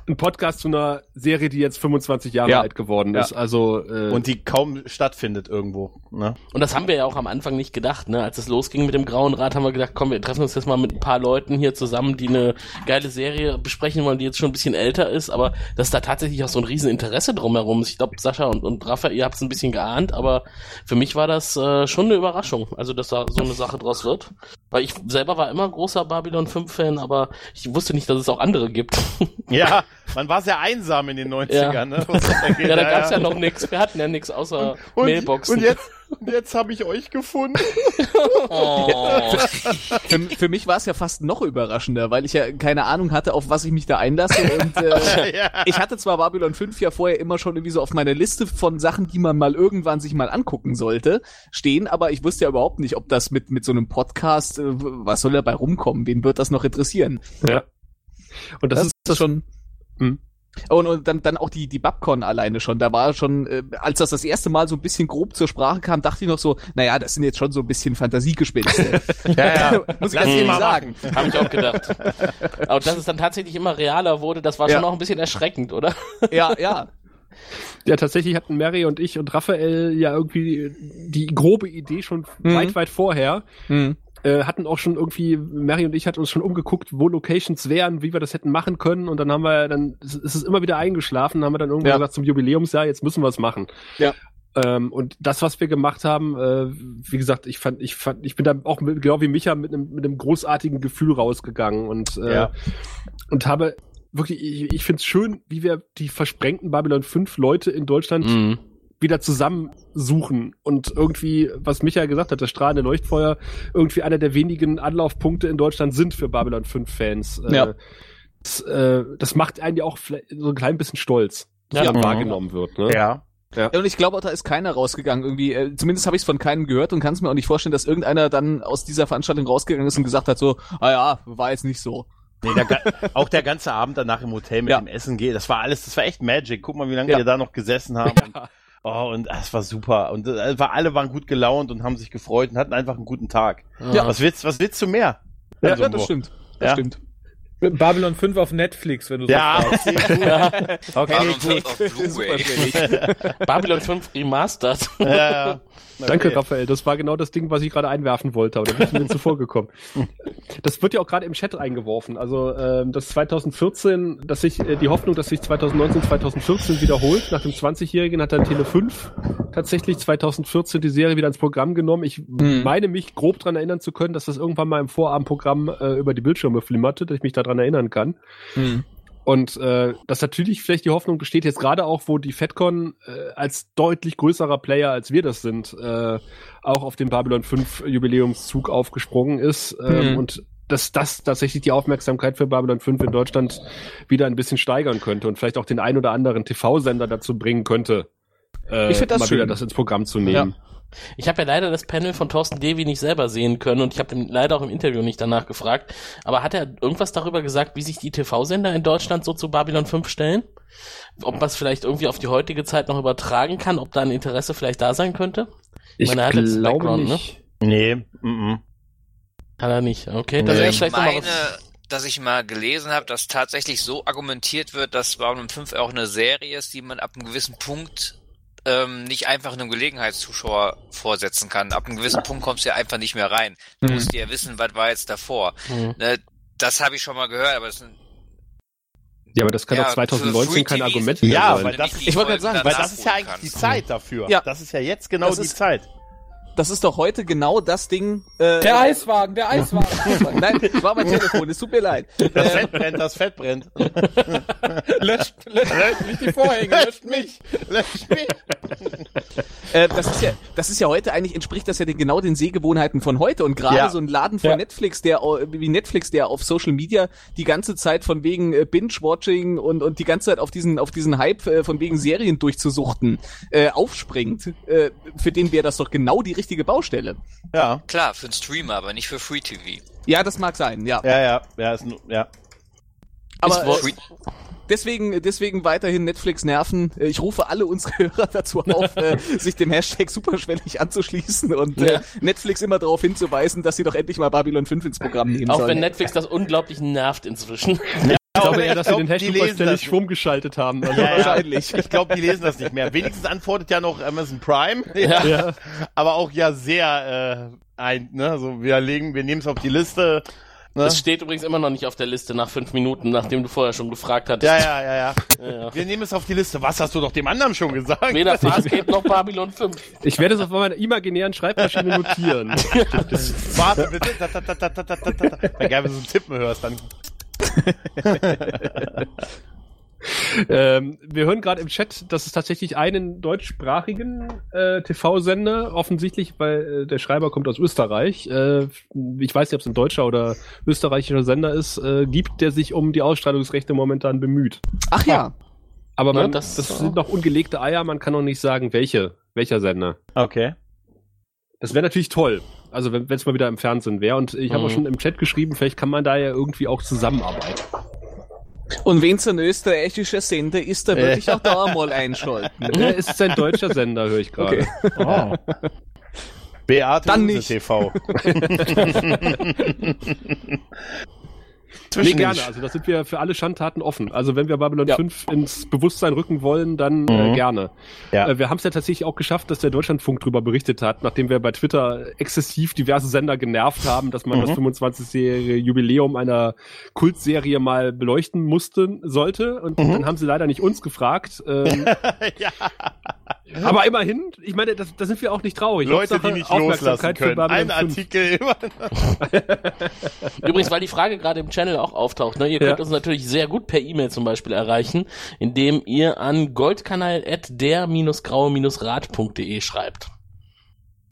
Ein Podcast zu einer Serie, die jetzt 25 Jahre Ja. alt geworden Ja. ist. Also äh, Und die kaum stattfindet irgendwo. Ne? Und das haben wir ja auch am Anfang nicht gedacht, ne? Als es losging mit dem Grauen Rad, haben wir gedacht, komm, wir treffen uns jetzt mal mit ein paar Leuten hier zusammen, die eine geile Serie besprechen wollen, die jetzt schon ein bisschen älter ist, aber dass da tatsächlich auch so ein riesen Interesse drumherum ist. Ich glaube, Sascha und, und Rafa, ihr habt es ein bisschen geahnt, aber für mich war das äh, schon eine Überraschung, also dass da so eine Sache draus wird. Weil ich selber war immer großer Babylon 5 Fan, aber ich wusste nicht, dass es auch andere gibt. Ja, man war sehr einsam in den 90ern. Ja. Ne? Das ja, da gab's ja noch nichts. Wir hatten ja nichts außer und, Mailboxen. und jetzt, und jetzt habe ich euch gefunden. Oh. Für, für mich war es ja fast noch überraschender, weil ich ja keine Ahnung hatte, auf was ich mich da einlasse. Und äh, ja. ich hatte zwar Babylon 5 ja vorher immer schon irgendwie so auf meiner Liste von Sachen, die man mal irgendwann sich mal angucken sollte, stehen, aber ich wusste ja überhaupt nicht, ob das mit, mit so einem Podcast, äh, was soll dabei rumkommen? Wen wird das noch interessieren? und das, Das, ist ist schon. Hm. Und, und dann, dann auch die, die Babcon alleine schon. Da war schon, äh, als das das erste Mal so ein bisschen grob zur Sprache kam, dachte ich noch so, naja, das sind jetzt schon so ein bisschen Fantasiegespinste. Ja, ja. Muss ich ganz ehrlich sagen. Habe ich auch gedacht. Aber dass es dann tatsächlich immer realer wurde, das war Ja. schon auch ein bisschen erschreckend, oder? Ja, ja. Ja, tatsächlich hatten Mary und ich und Raphael ja irgendwie die grobe Idee schon Mhm. weit, weit vorher. Hm. Äh, hatten auch schon irgendwie, Mary und ich hatten uns schon umgeguckt, wo Locations wären, wie wir das hätten machen können. Und dann haben wir dann, es es ist immer wieder eingeschlafen, haben wir dann irgendwann Ja. gesagt, zum Jubiläumsjahr, jetzt müssen wir es machen. Ja. Ähm, und das, was wir gemacht haben, äh, wie gesagt, ich fand, ich fand, ich bin da auch mit, genau wie Micha mit einem, mit einem großartigen Gefühl rausgegangen und, äh, Ja. und habe wirklich, ich, ich finde es schön, wie wir die versprengten Babylon 5 Leute in Deutschland Mhm. Wieder zusammensuchen und irgendwie, was Michael gesagt hat, das strahlende Leuchtfeuer, irgendwie einer der wenigen Anlaufpunkte in Deutschland sind für Babylon 5 Fans. Äh, Ja. Das, äh, das macht einen ja auch so ein klein bisschen stolz, dass Ja. man Mhm. wahrgenommen wird. Ne? Ja. Ja, und ich glaube auch, da ist keiner rausgegangen irgendwie. Äh, zumindest habe ich es von keinem gehört und kann es mir auch nicht vorstellen, dass irgendeiner dann aus dieser Veranstaltung rausgegangen ist und gesagt hat so, ah ja, war jetzt nicht so. Nee, der, auch der ganze Abend danach im Hotel mit Ja. dem Essen geht, das war alles, das war echt Magic. Guck mal, wie lange Ja. wir da noch gesessen haben. Und, oh, und das war super. Und äh, war, alle waren gut gelaunt und haben sich gefreut und hatten einfach einen guten Tag. Ja. Was willst, was willst du mehr? Ja, Also, ja das wo- stimmt. Das Ja. stimmt. Babylon 5 auf Netflix, wenn du so Ja, okay, Babylon gut. 5 auf Blu-ray. Babylon 5 Remastered. Ja, ja. Danke, Okay. Raphael. Das war genau das Ding, was ich gerade einwerfen wollte, aber da bin ich mir zuvor gekommen. Das wird ja auch gerade im Chat eingeworfen. Also ähm, das 2014, dass sich äh, die Hoffnung, dass sich 2019, 2014 wiederholt. Nach dem 20-Jährigen hat dann Tele 5 tatsächlich 2014 die Serie wieder ins Programm genommen. Ich meine mich grob dran erinnern zu können, dass das irgendwann mal im Vorabendprogramm äh, über die Bildschirme flimmerte, dass ich mich daran erinnern kann. Hm. Und äh, dass natürlich vielleicht die Hoffnung besteht, jetzt gerade auch, wo die FedCon äh, als deutlich größerer Player, als wir das sind, äh, auch auf den Babylon 5 Jubiläumszug aufgesprungen ist. Ähm, Mhm. Und dass das tatsächlich die Aufmerksamkeit für Babylon 5 in Deutschland wieder ein bisschen steigern könnte und vielleicht auch den ein oder anderen TV-Sender dazu bringen könnte, äh, Ich das mal wieder schön. das ins Programm zu nehmen. Ich habe ja leider das Panel von Thorsten Devi nicht selber sehen können und ich habe ihn leider auch im Interview nicht danach gefragt. Aber hat er irgendwas darüber gesagt, wie sich die TV-Sender in Deutschland so zu Babylon 5 stellen? Ob man es vielleicht irgendwie auf die heutige Zeit noch übertragen kann, ob da ein Interesse vielleicht da sein könnte? Ich meine, er hat jetzt ne? nicht. Nee, mm -mm. Kann er nicht. Okay, das Nee. wäre Ich vielleicht noch mal meine, was. dass ich mal gelesen habe, dass tatsächlich so argumentiert wird, dass Babylon 5 auch eine Serie ist, die man ab einem gewissen Punkt ähm, nicht einfach einem Gelegenheitszuschauer vorsetzen kann. Ab einem gewissen Punkt kommst du ja einfach nicht mehr rein. Du Mhm. musst ja wissen, was war jetzt davor. Hm. Ne, das habe ich schon mal gehört, aber das sind Ja, aber das kann Ja, doch 2019 für kein Argument mehr Ja, sein. weil das- die ich wollte gerade sagen, Weil das ist ja eigentlich die. Zeit dafür. Ja. Das ist ja jetzt genau Das die ist- Zeit. Das ist doch heute genau das Ding. Äh, Der Eiswagen, der Eiswagen. Nein, das war mein Telefon, es tut mir leid. Das Äh, Fett brennt, das Fett brennt. löscht, löscht nicht die Vorhänge, löscht mich. Löscht mich. äh, das ist ja, das ist ja heute eigentlich entspricht das ja den, genau den Sehgewohnheiten von heute und gerade Ja. so ein Laden von Ja. Netflix, der wie Netflix, der auf Social Media die ganze Zeit von wegen äh, Binge-Watching und und die ganze Zeit auf diesen auf diesen Hype äh, von wegen Serien durchzusuchten äh, aufspringt, äh, für den wäre das doch genau die richtige Baustelle. Ja, Klar, für einen Streamer, aber nicht für Free TV. Ja, das mag sein, ja. ja, ja, ja, ist, ja. Aber äh, deswegen, deswegen weiterhin Netflix nerven. Ich rufe alle unsere Hörer dazu auf, äh, sich dem Hashtag superschwellig anzuschließen und äh, Ja. Netflix immer darauf hinzuweisen, dass sie doch endlich mal Babylon 5 ins Programm nehmen Auch sollen. wenn Netflix das unglaublich nervt inzwischen. Ich glaube eher, dass sie glaub, den die Hashtag lesen ständig das schwumm geschaltet haben. Also, Ja, wahrscheinlich. Ich glaube, die lesen das nicht mehr. Wenigstens antwortet ja noch Amazon Prime. Ja. ja. Aber auch ja sehr äh, ein, ne? So, wir legen, wir nehmen es auf die Liste. Ne? Das steht übrigens immer noch nicht auf der Liste nach fünf Minuten, nachdem du vorher schon gefragt hattest. Ja, ja, ja, ja. Ja, ja. Wir nehmen es auf die Liste. Was hast du doch dem anderen schon gesagt? Weder Farscape noch Babylon 5. Ich werde es auf meiner imaginären Schreibmaschine notieren. Warte bitte. Da, da, da, da, da, da, da, da. Ja, geil, wenn du so ein Tippen hörst, dann. ähm, wir hören gerade im Chat, dass es tatsächlich einen deutschsprachigen äh, TV-Sender, offensichtlich, weil äh, der Schreiber kommt aus Österreich. Äh, ich weiß nicht, ob es ein deutscher oder österreichischer Sender ist, äh, gibt, der sich um die Ausstrahlungsrechte momentan bemüht. Ach ja. Aber man, Ja, das, das- sind noch ungelegte Eier, man kann noch nicht sagen, welche, welcher Sender. Okay. Das wäre natürlich toll. Also wenn es mal wieder im Fernsehen wäre. Und ich habe auch Mhm. schon im Chat geschrieben, vielleicht kann man da ja irgendwie auch zusammenarbeiten. Und wenn es ein österreichischer Sender ist, da würde ich auch da mal einschalten. äh, es ist ein deutscher Sender, höre ich gerade. Oh. Beate Dann nicht. TV. Nee, gerne. Also das sind wir für alle Schandtaten offen. Also wenn wir Babylon Ja. 5 ins Bewusstsein rücken wollen, dann äh, Mhm. gerne. Ja. Äh, wir haben es ja tatsächlich auch geschafft, dass der Deutschlandfunk drüber berichtet hat, nachdem wir bei Twitter exzessiv diverse Sender genervt haben, dass man Mhm. das 25-jährige Jubiläum einer Kultserie mal beleuchten musste, sollte. Und Mhm. dann haben sie leider nicht uns gefragt. Ähm, ja. Aber immerhin, ich meine, da das sind wir auch nicht traurig. Leute, Hauptsache die nicht loslassen können. Ein 5. Artikel über. Übrigens, weil die Frage gerade im Channel auch auftaucht, ne? ihr Ja. könnt uns natürlich sehr gut per E-Mail zum Beispiel erreichen, indem ihr an goldkanal.der-graue-rad.de schreibt.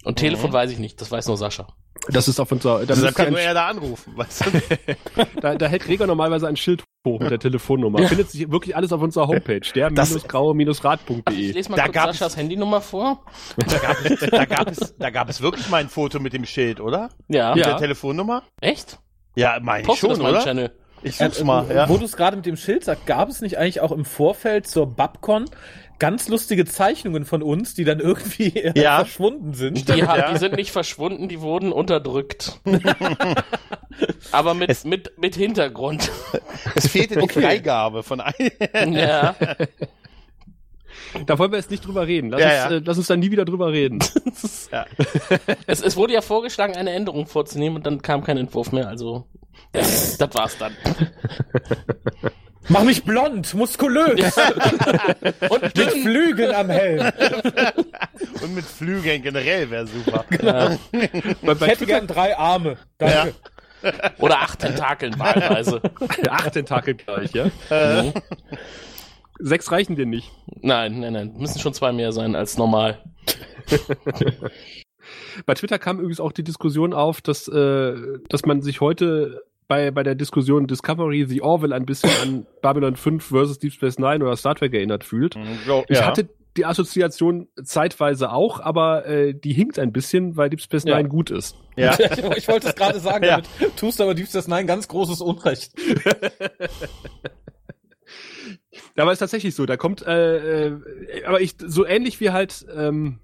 Und Telefon weiß ich nicht, das weiß nur Sascha. Das ist auf unserer. Da, Deshalb kann nur er da anrufen. Weißt du? da, da hält Gregor normalerweise ein Schild hoch mit der Telefonnummer. Findet sich wirklich alles auf unserer Homepage, der-graue-rad.de. Ich lese mal Da kurz gab's- Saschas Handynummer vor. Da gab, es, da, gab es, da gab es wirklich mal ein Foto mit dem Schild, oder? Ja. Mit Ja. der Telefonnummer? Echt? Ja, mein ich Poste schon, das mal im oder? Channel. Ich such's mal, Äh, ja. Wo du es gerade mit dem Schild sagst, gab es nicht eigentlich auch im Vorfeld zur Babcon ganz lustige Zeichnungen von uns, die dann irgendwie äh, Ja. verschwunden sind? Die, ja. die sind nicht verschwunden, die wurden unterdrückt. Aber mit, Es- mit, mit Hintergrund. Es fehlte die Freigabe von einem. ja. Da wollen wir jetzt nicht drüber reden. Lass, Ja, uns, ja. Äh, lass uns dann nie wieder drüber reden. Es, es wurde ja vorgeschlagen, eine Änderung vorzunehmen und dann kam kein Entwurf mehr, also. Ja, das war's dann. Mach mich blond, muskulös, Und mit. Flügeln am Helm. Und mit Flügeln generell wäre super. Ja. bei, Ich hätte gern drei Arme. Danke. Oder acht Tentakeln wahlweise. acht Tentakel gleich, ja? Mhm. Sechs reichen dir nicht. Nein, nein, nein. Müssen schon zwei mehr sein als normal. Bei Twitter kam übrigens auch die Diskussion auf, dass, äh, dass man sich heute bei, bei der Diskussion Discovery The Orville ein bisschen an Babylon 5 versus Deep Space Nine oder Star Trek erinnert fühlt. Ich hatte die Assoziation zeitweise auch, aber äh, die hinkt ein bisschen, weil Deep Space Ja. Nine gut ist. ja. Ich wollte es gerade sagen, Ja. damit tust du aber Deep Space Nine ganz großes Unrecht. Aber ist tatsächlich so. Da kommt, äh, äh, aber ich so ähnlich wie halt ähm,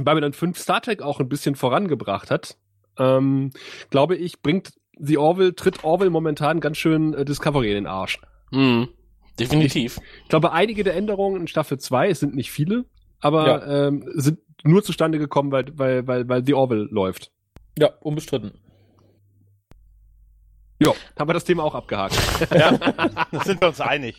Babylon 5 Star Trek auch ein bisschen vorangebracht hat, ähm, glaube ich, bringt The Orville, tritt Orville momentan ganz schön äh, Discovery in den Arsch. Mhm. Definitiv. Ich glaube, einige der Änderungen in Staffel 2, es sind nicht viele, aber ähm, sind nur zustande gekommen, weil, weil, weil, weil The Orville läuft. Ja, unbestritten. Ja, haben wir das Thema auch abgehakt. Ja, da sind wir uns einig.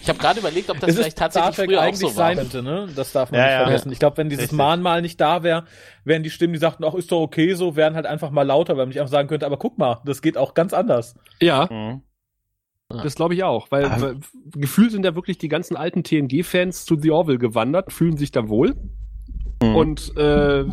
Ich habe gerade überlegt, ob das Es vielleicht Star tatsächlich Trek früher auch eigentlich so war. sein könnte, ne? Das darf man Ja, nicht ja. vergessen. Ich glaube, wenn dieses Richtig. Mahnmal nicht da wäre, wären die Stimmen, die sagten, ach, ist doch okay so, wären halt einfach mal lauter, weil man nicht einfach sagen könnte, aber guck mal, das geht auch ganz anders. Ja, Mhm. das glaube ich auch. Weil, Ah. weil gefühlt sind ja wirklich die ganzen alten TNG-Fans zu The Orville gewandert, fühlen sich da wohl Mhm. und äh,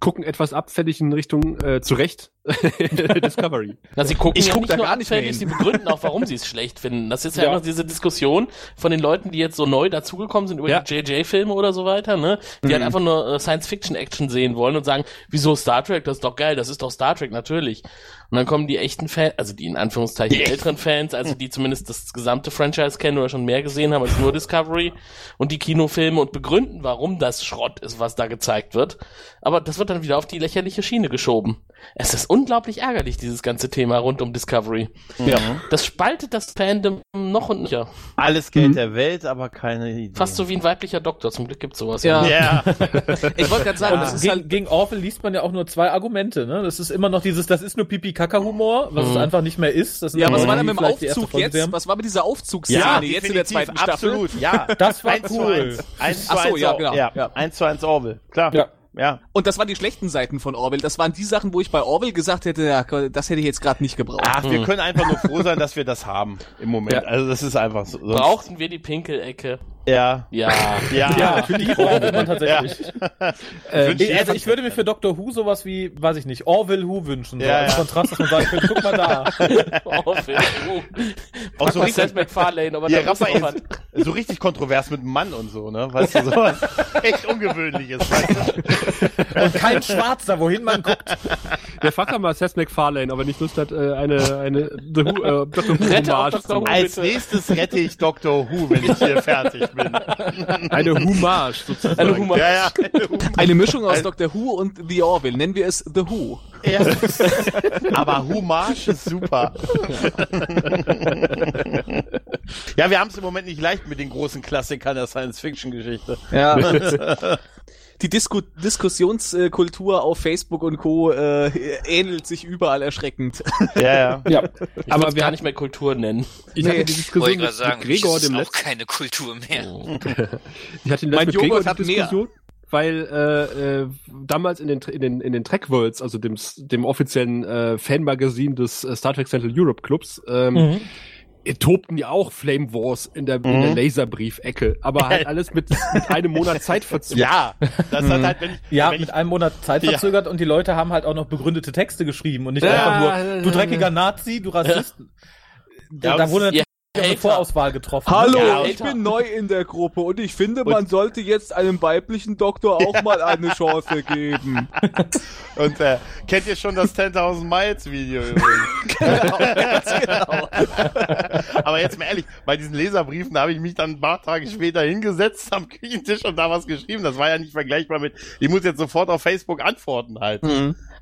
gucken etwas abfällig in Richtung äh, zurecht Discovery. Na, sie gucken Ich ja guck nicht da nur gar nicht mehr sie begründen auch, warum sie es schlecht finden. Das ist ja, Ja. immer diese Diskussion von den Leuten, die jetzt so neu dazugekommen sind über Ja. die JJ-Filme oder so weiter, ne? Die halt einfach nur äh, Science-Fiction-Action sehen wollen und sagen, wieso Star Trek? Das ist doch geil, das ist doch Star Trek, natürlich. Und dann kommen die echten Fans, also die in Anführungszeichen älteren Fans, also die zumindest das gesamte Franchise kennen oder schon mehr gesehen haben als nur Discovery und die Kinofilme und begründen, warum das Schrott ist, was da gezeigt wird. Aber das wird dann wieder auf die lächerliche Schiene geschoben. Es ist unglaublich ärgerlich, dieses ganze Thema rund um Discovery. Ja. Das spaltet das Fandom noch und nöcher. Alles Geld der Welt, aber keine Idee. Fast so wie ein weiblicher Doktor. Zum Glück gibt's sowas. Ja. Ja. Ich wollte gerade sagen, Und das ist gegen, halt gegen Orwell liest man ja auch nur zwei Argumente, ne? Das ist immer noch dieses, das ist nur Pipi-Kaka-Humor, was es Mhm. einfach nicht mehr ist. Ja, was war denn mit dem Aufzug jetzt? Was war mit dieser Aufzugsszene Ja, jetzt in der zweiten Staffel? absolut, ja. Das war 1 zu cool. 1. 1 zu Ach so, 1 ja, Or- genau, Ja, ja. 1 zu 1 Orwell, klar. Ja. Ja. Und das waren die schlechten Seiten von Orwell. Das waren die Sachen, wo ich bei Orwell gesagt hätte, ja, das hätte ich jetzt gerade nicht gebraucht. Ach, wir können einfach nur froh sein, dass wir das haben im Moment. Ja. Also das ist einfach so. Brauchten wir die Pinkelecke? Ja. Ja. Ja. Ja, für die braucht man tatsächlich. Äh, Wünsche Ich, also ich würde mir für Dr. Who sowas wie, weiß ich nicht, Orville Who wünschen. So Ja, als ja. Kontrast, dass man sagen könnte, guck mal da. Phil. Oh. Auch so Mal richtig, Seth MacFarlane, aber ja, Raphael, so richtig kontrovers mit dem Mann und so, ne? Weißt du, sowas echt Ungewöhnliches. Weißt du? Und kein Schwarzer, wohin man guckt. der Fachhammer Seth MacFarlane, aber nicht Lust hat, äh, eine, eine The Who, äh, Dr. Who Hommage zu Who. machen. Als nächstes rette ich Dr. Who, wenn ich hier fertig bin. Eine Hommage sozusagen. Eine Humor. Ja, ja. Eine Mischung aus Dr. Who und The Orville. Nennen wir es The Who. ja. Aber Hommage ist super. ja, wir haben es im Moment nicht leicht mit den großen Klassikern der Science-Fiction-Geschichte. Ja. Die Disku Diskussionskultur auf Facebook und Co. Äh, ähnelt sich überall erschreckend. Ja, ja. Ja. Ich Aber wir gar nicht mehr Kultur nennen. Ich hatte Nee. die Wollte Diskussion ich mit, gerade sagen, mit Gregor, das ist dem auch letzten, keine Kultur mehr. ich hatte den Mein letzten mit Gregor die mehr. Diskussion, weil äh, äh, damals in den in den in den Trek Worlds, also dem dem offiziellen äh, Fanmagazin des äh, Star Trek Central Europe Clubs, ähm, Mhm. Tobten ja auch Flame Wars in der, in der Laserbrief-Ecke, aber halt alles mit, mit einem Monat Zeitverzug. Ja, das hat halt, wenn ich, Ja, wenn mit ich, einem Monat Zeit Ja. verzögert und die Leute haben halt auch noch begründete Texte geschrieben und nicht Ja. einfach nur, du dreckiger Nazi, du Rassist. Da, Ja, da wurde natürlich Hater. Vorauswahl getroffen. Hallo, Ja, ich bin neu in der Gruppe und ich finde, man sollte jetzt einem weiblichen Doktor auch mal eine Chance geben. und äh, kennt ihr schon das 10.000 Miles Video übrigens? genau. Aber jetzt mal ehrlich, bei diesen Leserbriefen habe ich mich dann ein paar Tage später hingesetzt am Küchentisch und da was geschrieben. Das war ja nicht vergleichbar mit, ich muss jetzt sofort auf Facebook antworten halt.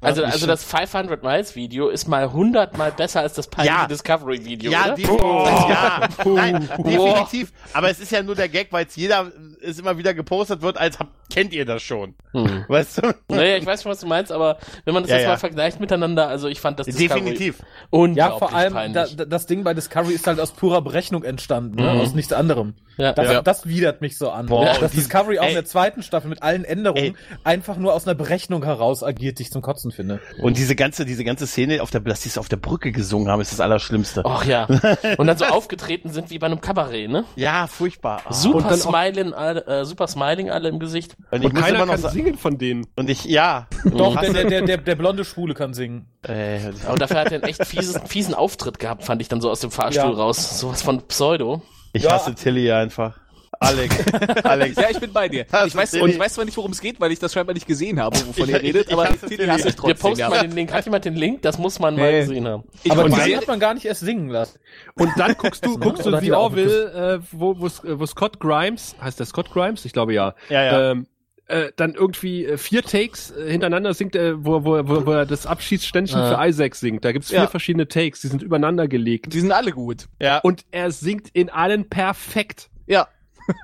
Also, Ja, also das 500 Miles Video ist mal 100 mal besser als das peinliche Ja. Discovery Video, Ja, oder? definitiv. Ja, nein, definitiv. Aber es ist ja nur der Gag, weil es jeder es immer wieder gepostet wird, als hab, kennt ihr das schon. Hm. Weißt du? Naja, ich weiß schon, was du meinst, aber wenn man das Ja, jetzt ja. mal vergleicht miteinander, also ich fand das Discovery Definitiv. unglaublich Ja, vor allem, da, das Ding bei Discovery ist halt aus purer Berechnung entstanden, ne? Mhm. aus nichts anderem. Ja. Das, Ja. das widert mich so an. Boah, dass Discovery auch ey. in der zweiten Staffel mit allen Änderungen Ey. einfach nur aus einer Berechnung heraus agiert, die ich zum Kotzen finde. Und diese ganze, diese ganze Szene, auf der, dass die es auf der Brücke gesungen haben, ist das Allerschlimmste. Ach ja. Und dann so aufgetreten sind wie bei einem Kabarett, ne? Ja, furchtbar. Ah. Super Und dann auch- Smiling, alle, äh, super Smiling alle im Gesicht. Und ich Und keiner immer noch kann singen von denen. und ich, ja. Doch, der, der, der, der, der blonde Schwule kann singen. äh, Und dafür hat er einen echt fieses, fiesen Auftritt gehabt, fand ich dann so aus dem Fahrstuhl Ja. raus. Sowas von Pseudo. Ich Ja. hasse Tilly einfach. Alex. Alex. Ja, ich bin bei dir. Ich weiß, Tilly. ich weiß zwar nicht, worum es geht, weil ich das scheinbar nicht gesehen habe, wovon Ich- ihr redet, ich aber hasse Tilly Tilly. hasse ich Wir trotzdem. posten Ja. mal den Link. Hat jemand den Link? Das muss man mal Nee. gesehen haben. Aber Und die dann- hat man gar nicht erst singen lassen. Und dann guckst du, guckst du The auch Orville, äh, wo, wo, wo Scott Grimes, heißt der Scott Grimes? Ich glaube ja. Ja, ja. Ähm, äh, dann irgendwie äh, vier Takes äh, hintereinander singt, äh, wo, wo, wo, wo er das Abschiedsständchen Ah. für Isaac singt. Da gibt's vier Ja. verschiedene Takes, die sind übereinander gelegt. Die sind alle gut. ja. Und er singt in allen perfekt. Ja.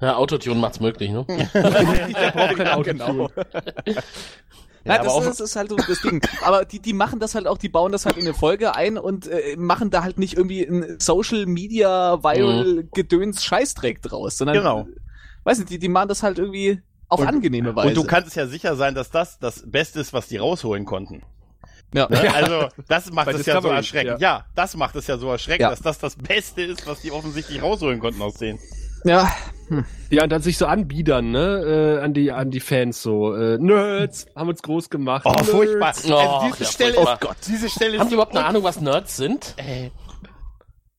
Ja, Autotune macht's möglich, ne? Er braucht kein Ja, Autotune. genau. Ja, Ja, aber das, auch- das ist halt so das Ding. Aber die, die machen das halt auch, die bauen das halt in eine Folge ein und äh, machen da halt nicht irgendwie ein Social Media Viral Gedöns Scheißdreck draus, sondern Genau. weiß nicht, die, die machen das halt irgendwie auf Und- angenehme Weise. Und du kannst ja sicher sein, dass das das Beste ist, was die rausholen konnten. ja. Ne? Also, das macht es ja so erschreckend. Ja. das macht es ja so erschreckend, Ja. dass das das Beste ist, was die offensichtlich rausholen konnten aus denen. ja. Ja, und dann sich so anbiedern, ne, äh, an die, an die Fans so, äh, Nerds, haben uns groß gemacht. Oh, Nerds. furchtbar. Oh, also diese ja, Stelle furchtbar. ist, Gott, diese Stelle ist, Haben die überhaupt eine Ahnung, was Nerds sind? Ey.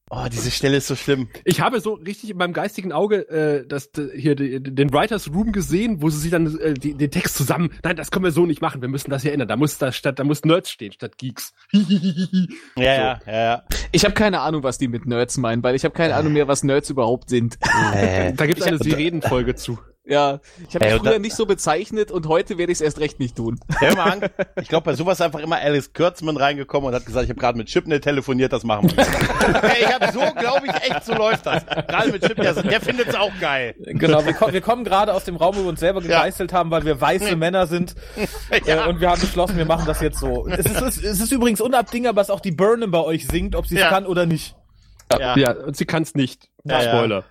Oh, diese Stelle ist so schlimm. Ich habe so richtig in meinem geistigen Auge äh, das, hier den Writers Room gesehen, wo sie sich dann äh, die, den Text zusammen. Nein, das können wir so nicht machen. Wir müssen das hier ändern. Da muss da statt, da muss Nerds stehen statt Geeks. Ja, ja, ja, ja. Ich habe keine Ahnung, was die mit Nerds meinen, weil ich habe keine Ahnung mehr, was Nerds überhaupt sind. da gibt's eine Sirenenfolge zu. Ja, ich habe mich und früher nicht so bezeichnet und heute werde ich es erst recht nicht tun. Hör mal an. Ich glaube, bei sowas ist einfach immer Alex Kürzmann reingekommen und hat gesagt, ich habe gerade mit Chipnet telefoniert, das machen wir. Ey, ich habe so, glaube ich, echt, so läuft das. Gerade mit Chipnet, der, der findet es auch geil. Genau, wir, kommen wir kommen gerade aus dem Raum, wo wir uns selber gegeißelt haben, weil wir weiße Männer sind. Ja. Äh, und wir haben beschlossen, wir machen das jetzt so. Es ist, es ist, es ist übrigens unabdingbar, was auch die Burnham bei euch singt, ob sie es Ja. kann oder nicht. Ja. Ja, und sie kann's nicht. Ja, ja. Spoiler.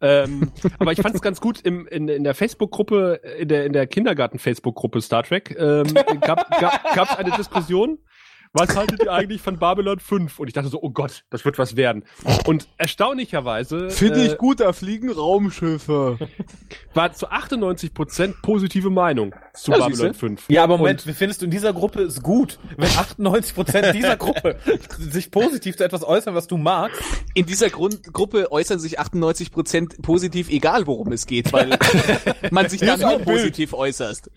Ähm, aber ich fand es ganz gut im, in, in der Facebook-Gruppe, in der, in der Kindergarten-Facebook-Gruppe Star Trek, ähm, gab gab gab's eine Diskussion. Was haltet ihr eigentlich von Babylon 5? Und ich dachte so, oh Gott, das wird was werden. Und erstaunlicherweise äh, gut, da fliegen Raumschiffe. war zu 98% positive Meinung zu Ja, Babylon siehste. 5. Ja, aber Moment, wie findest du in dieser Gruppe ist gut? Wenn 98% dieser Gruppe sich positiv zu etwas äußern, was du magst, In dieser Grund Gruppe äußern sich 98% positiv, egal worum es geht, weil man sich dann Bild. positiv äußerst.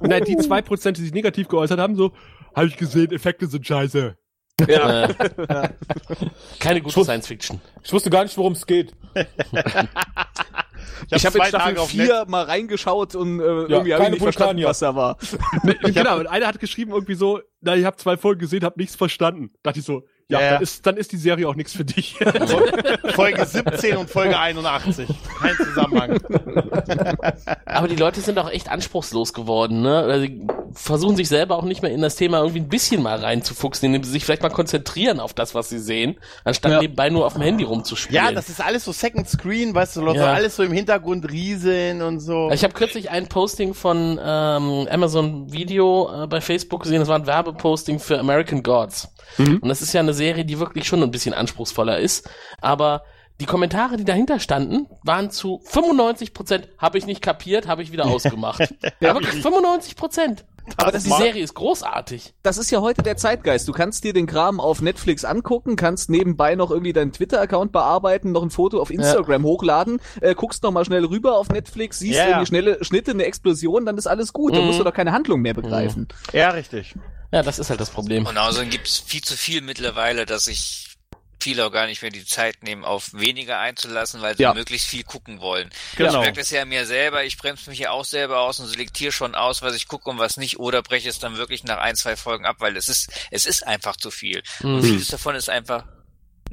Nein, die 2%, die sich negativ geäußert haben, so, habe ich gesehen, Effekte sind scheiße. Ja. Äh, keine gute. Science Fiction. ich wusste gar nicht, worum es geht. Ich habe in zwei Staffel Tage auf 4 mal reingeschaut und äh, irgendwie habe ich nicht verstanden, was da war. genau, und einer hat geschrieben irgendwie so, na, ich habe zwei Folgen gesehen, hab nichts verstanden. Dachte ich so, ja, Ja. Dann, ist, dann ist die Serie auch nichts für dich. Folge 17 und Folge 81. Kein Zusammenhang. Aber die Leute sind auch echt anspruchslos geworden, ne? Also, sie versuchen sich selber auch nicht mehr in das Thema irgendwie ein bisschen mal reinzufuchsen, indem sie sich vielleicht mal konzentrieren auf das, was sie sehen, anstatt Ja. nebenbei nur auf dem Handy rumzuspielen. Ja, das ist alles so Second Screen, weißt du, Leute, Ja. alles so im Hintergrund rieseln und so. Ich habe kürzlich ein Posting von ähm, Amazon Video äh, bei Facebook gesehen. Das war ein Werbeposting für American Gods. Und das ist ja eine Serie, die wirklich schon ein bisschen anspruchsvoller ist. Aber die Kommentare, die dahinter standen, waren zu 95 Prozent habe ich nicht kapiert, habe ich wieder ausgemacht. ja, wirklich 95 Prozent. Aber das, die Serie ist großartig. Das ist ja heute der Zeitgeist. Du kannst dir den Kram auf Netflix angucken, kannst nebenbei noch irgendwie deinen Twitter-Account bearbeiten, noch ein Foto auf Instagram hochladen, äh, guckst noch mal schnell rüber auf Netflix, siehst Ja, ja. irgendwie schnelle Schnitte, eine Explosion, dann ist alles gut. Dann Mhm. musst du doch keine Handlung mehr begreifen. Ja, richtig. Ja, das ist halt das Problem. Und außerdem gibt's viel zu viel mittlerweile, dass sich viele auch gar nicht mehr die Zeit nehmen, auf weniger einzulassen, weil sie Ja. möglichst viel gucken wollen. Genau. Ich merke das ja mir selber, ich bremse mich ja auch selber aus und selektiere schon aus, was ich gucke und was nicht, oder breche es dann wirklich nach ein, zwei Folgen ab, weil es ist, es ist einfach zu viel. Und Mhm. vieles davon ist einfach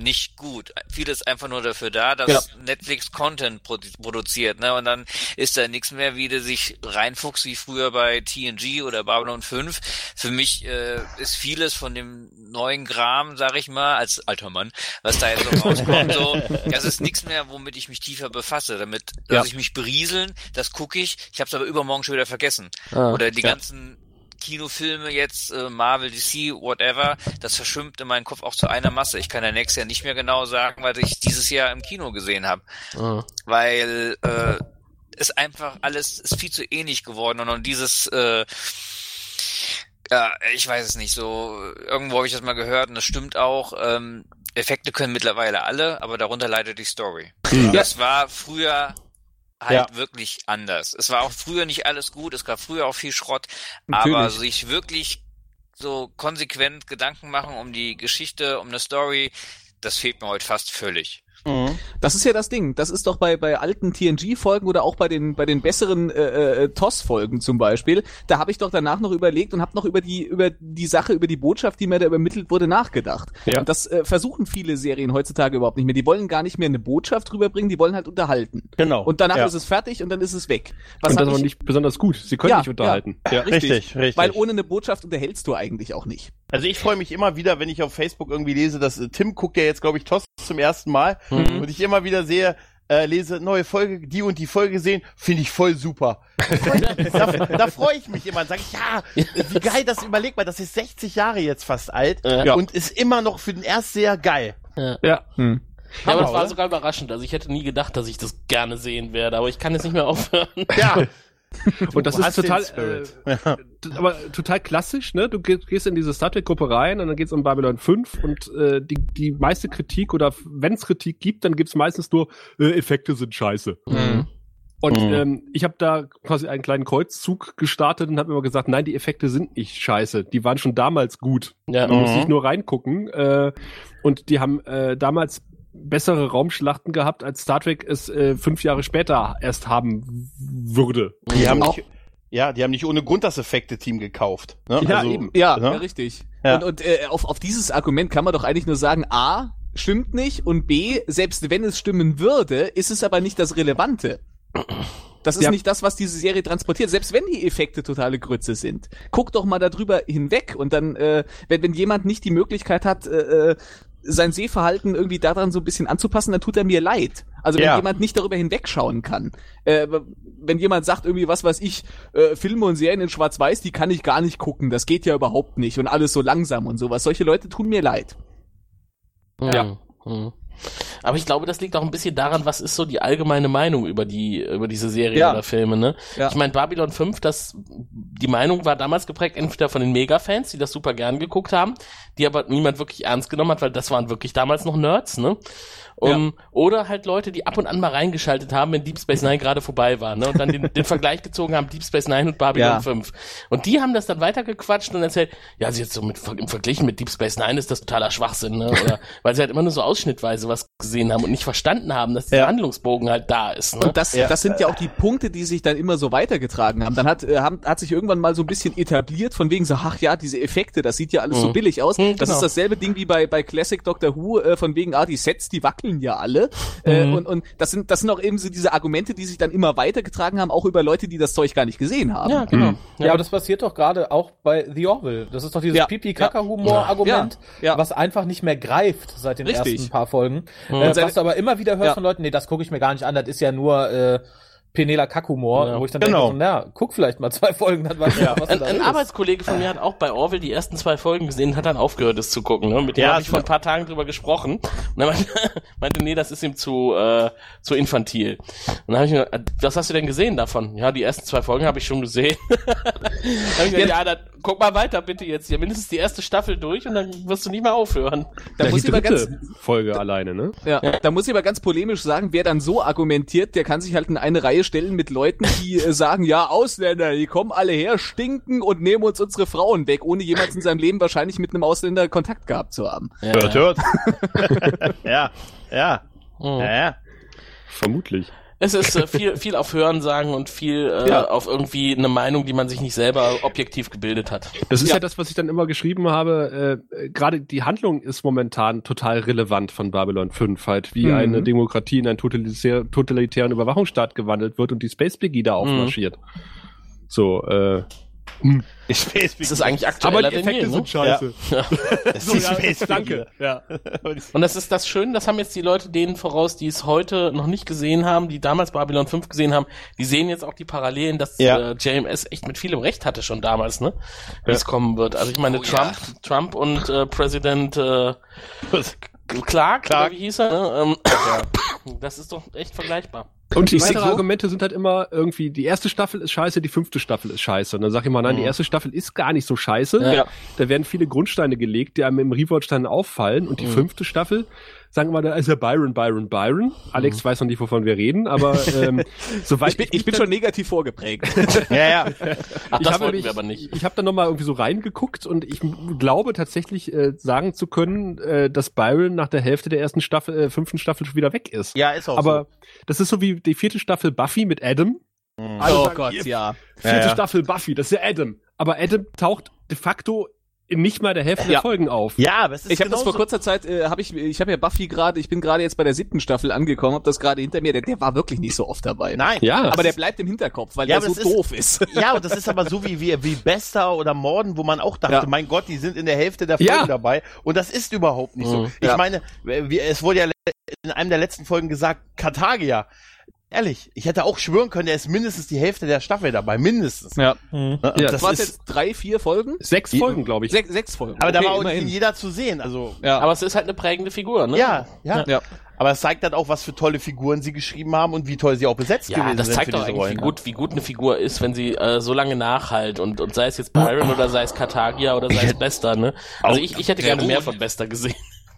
nicht gut. Vieles ist einfach nur dafür da, dass Genau. Netflix Content produ produziert, ne? Und dann ist da nichts mehr, wie du sich reinfuchst wie früher bei TNG oder Babylon 5. Für mich äh, ist vieles von dem neuen Gram, sag ich mal, als alter Mann, was da jetzt so rauskommt, so, das ist nichts mehr, womit ich mich tiefer befasse. Damit lasse Ja. ich mich berieseln, das gucke ich, ich habe es aber übermorgen schon wieder vergessen. Ah, Oder die ja. ganzen Kinofilme jetzt, äh, Marvel, DC, whatever, das verschwimmt in meinen Kopf auch zu einer Masse. Ich kann ja nächstes Jahr nicht mehr genau sagen, was ich dieses Jahr im Kino gesehen habe, Ah. weil äh, ist einfach alles ist viel zu ähnlich geworden und, und dieses äh, ja, ich weiß es nicht so. Irgendwo habe ich das mal gehört und das stimmt auch. Ähm, Effekte können mittlerweile alle, aber darunter leidet die Story. Das war früher halt wirklich anders. Es war auch früher nicht alles gut, es gab früher auch viel Schrott, aber Natürlich. sich wirklich so konsequent Gedanken machen um die Geschichte, um eine Story, das fehlt mir heute fast völlig. Mhm. Das ist ja das Ding. Das ist doch bei, bei alten TNG-Folgen oder auch bei den, bei den besseren äh, äh, TOS-Folgen zum Beispiel. Da habe ich doch danach noch überlegt und habe noch über die, über die Sache, über die Botschaft, die mir da übermittelt wurde, nachgedacht. Ja. Und das äh, versuchen viele Serien heutzutage überhaupt nicht mehr. Die wollen gar nicht mehr eine Botschaft rüberbringen, die wollen halt unterhalten. Genau. Und danach Ja. ist es fertig und dann ist es weg. Was Und das hab aber ich- nicht besonders gut. Sie können Ja, nicht unterhalten. Ja. Richtig, richtig. Weil ohne eine Botschaft unterhältst du eigentlich auch nicht. Also ich freue mich immer wieder, wenn ich auf Facebook irgendwie lese, dass äh, Tim guckt ja jetzt, glaube ich, TOS zum ersten Mal Mhm. und ich immer wieder sehe, äh, lese neue Folge, die und die Folge sehen, finde ich voll super. da da freue ich mich immer und sage ich, ja, wie geil, das überleg mal, das ist 60 Jahre jetzt fast alt Ja. und ist immer noch für den Erstseher geil. Ja. Ja, aber das war oder? sogar überraschend. Also ich hätte nie gedacht, dass ich das gerne sehen werde, aber ich kann jetzt nicht mehr aufhören. Ja, Und das ist total, Spirit. äh, d- aber total klassisch, ne? Du geh- gehst in diese Star Trek Gruppe rein und dann geht's um Babylon 5 und äh, die, die meiste Kritik oder wenn es Kritik gibt, dann gibt's meistens nur äh, Effekte sind scheiße. Mhm. Und Mhm. ähm, ich habe da quasi einen kleinen Kreuzzug gestartet und habe immer gesagt, nein, die Effekte sind nicht scheiße. Die waren schon damals gut. Ja. Man muss Mhm. nicht nur reingucken. Äh, und die haben äh, damals bessere Raumschlachten gehabt, als Star Trek es äh, fünf Jahre später erst haben würde. die haben Auch- nicht, ja, die haben nicht ohne Grund das Effekte-Team gekauft. Ne? Ja, also, eben. Ja, ne? ja richtig. Ja. Und, und äh, auf, auf dieses Argument kann man doch eigentlich nur sagen, A, stimmt nicht und B, selbst wenn es stimmen würde, ist es aber nicht das Relevante. Das ist Ja. nicht das, was diese Serie transportiert, selbst wenn die Effekte totale Grütze sind. Guck doch mal darüber hinweg und dann, äh, wenn, wenn jemand nicht die Möglichkeit hat, äh, äh, sein Sehverhalten irgendwie daran so ein bisschen anzupassen, dann tut er mir leid. Also wenn Ja. jemand nicht darüber hinwegschauen kann. Äh, wenn jemand sagt irgendwie, was weiß ich, äh, Filme und Serien in Schwarz-Weiß, die kann ich gar nicht gucken, das geht ja überhaupt nicht und alles so langsam und sowas. Solche Leute tun mir leid. Ja. Mhm. Aber ich glaube, das liegt auch ein bisschen daran, was ist so die allgemeine Meinung über die, über diese Serie Ja. oder Filme, ne? Ja. Ich meine, Babylon 5, das, die Meinung war damals geprägt entweder von den Mega-Fans, die das super gern geguckt haben, die aber niemand wirklich ernst genommen hat, weil das waren wirklich damals noch Nerds, ne? Um, Oder halt Leute, die ab und an mal reingeschaltet haben, wenn Deep Space Nine gerade vorbei war, ne? Und dann den, den Vergleich gezogen haben, Deep Space Nine und Babylon Ja. 5. Und die haben das dann weitergequatscht und erzählt, ja, also jetzt so mit, im Verglichen mit Deep Space Nine ist das totaler Schwachsinn, ne? Oder, weil sie halt immer nur so ausschnittweise was gesehen haben und nicht verstanden haben, dass dieser Ja. Handlungsbogen halt da ist, ne? Und das, das sind ja auch die Punkte, die sich dann immer so weitergetragen haben. Dann hat, äh, haben, hat sich irgendwann mal so ein bisschen etabliert, von wegen so, ach ja, diese Effekte, das sieht ja alles so Mhm. billig aus. Mhm, Das genau. ist dasselbe Ding wie bei, bei Classic Doctor Who, äh, von wegen, ah, die Sets, die wackeln ja alle. Äh, und, und das sind, das sind auch eben so diese Argumente, die sich dann immer weitergetragen haben, auch über Leute, die das Zeug gar nicht gesehen haben. ja, genau. Ja, aber das passiert doch gerade auch bei The Orville. Das ist doch dieses Ja. Pipi-Kaka-Humor-Argument, Ja. Ja. was einfach nicht mehr greift seit den Richtig. ersten paar Folgen. Mhm. Äh, was du aber immer wieder hörst Ja. von Leuten, nee, das gucke ich mir gar nicht an, das ist ja nur äh, Penela Kackhumor, Ja. wo ich dann Genau. denke, so, na, guck vielleicht mal zwei Folgen, dann weißt du, ja. was Ein, da ein ist. Arbeitskollege von mir hat auch bei Orwell die ersten zwei Folgen gesehen und hat dann aufgehört, es zu gucken. Ne? Mit dem Ja, habe ich vor ein paar Tagen drüber gesprochen. Und er meinte, meinte nee, das ist ihm zu, äh, zu infantil. Und dann habe ich mir, äh, was hast du denn gesehen davon? Ja, die ersten zwei Folgen habe ich schon gesehen. dann hab ich gesagt, ja, dann guck mal weiter bitte jetzt. Ja, mindestens die erste Staffel durch und dann wirst du nicht mehr aufhören. Da Ja, muss die ich aber ganz, dritte Folge alleine, ne? Ja, da muss ich aber ganz polemisch sagen, wer dann so argumentiert, der kann sich halt in eine Reihe stellen mit Leuten, die äh, sagen, ja, Ausländer, die kommen alle her, stinken und nehmen uns unsere Frauen weg, ohne jemals in seinem Leben wahrscheinlich mit einem Ausländer Kontakt gehabt zu haben. Hört, hört. ja, ja, Mhm. ja, ja. Vermutlich. Es ist äh, viel, viel auf Hören sagen und viel äh, Ja. auf irgendwie eine Meinung, die man sich nicht selber objektiv gebildet hat. Das ist ja, Ja. das, was ich dann immer geschrieben habe. Äh, Gerade die Handlung ist momentan total relevant von Babylon 5, halt, wie Mhm. eine Demokratie in einen totalitär, totalitären Überwachungsstaat gewandelt wird und die Space Brigade aufmarschiert. So, äh, Die Space Das ist eigentlich aber aktueller die denn je, Effekte ne? sind scheiße. Das ist die Space danke. Ja. Und das ist das Schöne, das haben jetzt die Leute denen voraus, die es heute noch nicht gesehen haben, die damals Babylon 5 gesehen haben, die sehen jetzt auch die Parallelen, dass Ja. äh, JMS echt mit vielem Recht hatte schon damals, ne? Wie es kommen wird. Also ich meine, Oh, Trump, Trump und äh, Präsident äh, Clark, Clark. Oder wie hieß er? Ne? Ähm, Das ist doch echt vergleichbar. Und die Ich weitere sag so- Argumente sind halt immer irgendwie, die erste Staffel ist scheiße, die fünfte Staffel ist scheiße. Und dann sag ich mal, nein, die erste Staffel ist gar nicht so scheiße. Ja. Da werden viele Grundsteine gelegt, die einem im Rewatch dann auffallen. Und die fünfte Staffel, sagen wir mal, da ist ja Byron, Byron, Byron. Alex weiß noch nicht, wovon wir reden, aber ähm, soweit Ich bin, ich bin schon negativ vorgeprägt. Ja, ja. Ach, ich das habe wollten mich, wir aber nicht. Ich habe da nochmal irgendwie so reingeguckt und ich glaube tatsächlich äh, sagen zu können, äh, dass Byron nach der Hälfte der ersten Staffel, äh, fünften Staffel schon wieder weg ist. Ja, ist auch Aber das ist so wie die vierte Staffel Buffy mit Adam. so. Mhm. Alle oh sagen, Gott, ja. Vierte Ja, ja. Staffel Buffy, das ist ja Adam. Aber Adam taucht de facto nicht mal der Hälfte Ja. der Folgen auf. Ja, aber es ist Ich habe das vor kurzer Zeit, äh, habe ich, ich habe ja Buffy gerade, ich bin gerade jetzt bei der siebten Staffel angekommen, habe das gerade hinter mir. Der, der war wirklich nicht so oft dabei. Nein. Ja. aber der bleibt im Hinterkopf, weil Ja, der so ist- doof ist. Ja, und das ist aber so wie, wie, wie Bester oder Morden, wo man auch dachte, Ja. mein Gott, die sind in der Hälfte der Folgen Ja. dabei. Und das ist überhaupt nicht so. Mhm. Ich Ja. meine, wie, es wurde ja in einem der letzten Folgen gesagt, Karthagia. Ehrlich, ich hätte auch schwören können, der ist mindestens die Hälfte der Staffel dabei. Mindestens. Ja. Ne? Ja, das Das waren jetzt drei, vier Folgen? Sechs Folgen, glaube ich. Sechs, sechs Folgen. aber da Okay, war auch immerhin. nicht jeder zu sehen. Also, Ja. Aber es ist halt eine prägende Figur, ne? ja, ja, Ja. Aber es zeigt halt auch, was für tolle Figuren sie geschrieben haben und wie toll sie auch besetzt Ja, gewesen das sind zeigt für doch diese eigentlich, wie gut, wie gut eine Figur ist, wenn sie äh, so lange nachhalt und, und sei es jetzt Byron oder sei es Kartagia oder sei es Bester, ne? Also ich, ich hätte gerne mehr von Bester gesehen.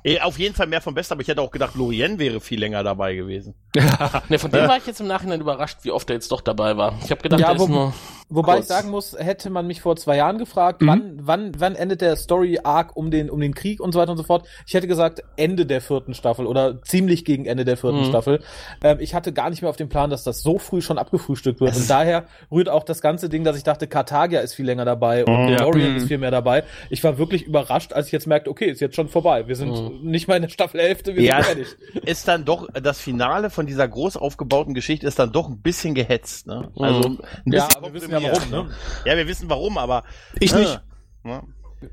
Eh, Auf jeden Fall mehr von Best, aber ich hätte auch gedacht, Lorien wäre viel länger dabei gewesen. Ne, von dem war ich jetzt im Nachhinein überrascht, wie oft er jetzt doch dabei war. Ich habe gedacht, Ja, der ist wo- nur Wobei Kurz. ich sagen muss, hätte man mich vor zwei Jahren gefragt, Mhm. wann, wann, wann endet der Story-Arc um den, um den Krieg und so weiter und so fort. Ich hätte gesagt, Ende der vierten Staffel oder ziemlich gegen Ende der vierten Mhm. Staffel. Ähm, ich hatte gar nicht mehr auf dem Plan, dass das so früh schon abgefrühstückt wird. Und daher rührt auch das ganze Ding, dass ich dachte, Kartagia ist viel länger dabei und Ja. Lorien Mhm. ist viel mehr dabei. Ich war wirklich überrascht, als ich jetzt merkte, okay, ist jetzt schon vorbei. Wir sind nicht mal in der Staffelhälfte, wir Ja. sind fertig. ist dann doch, das Finale von dieser groß aufgebauten Geschichte ist dann doch ein bisschen gehetzt, ne? Also, ein Ja, bisschen wir wissen ja warum, ne? Ja, wir wissen warum, aber. Ich äh, nicht. Ne?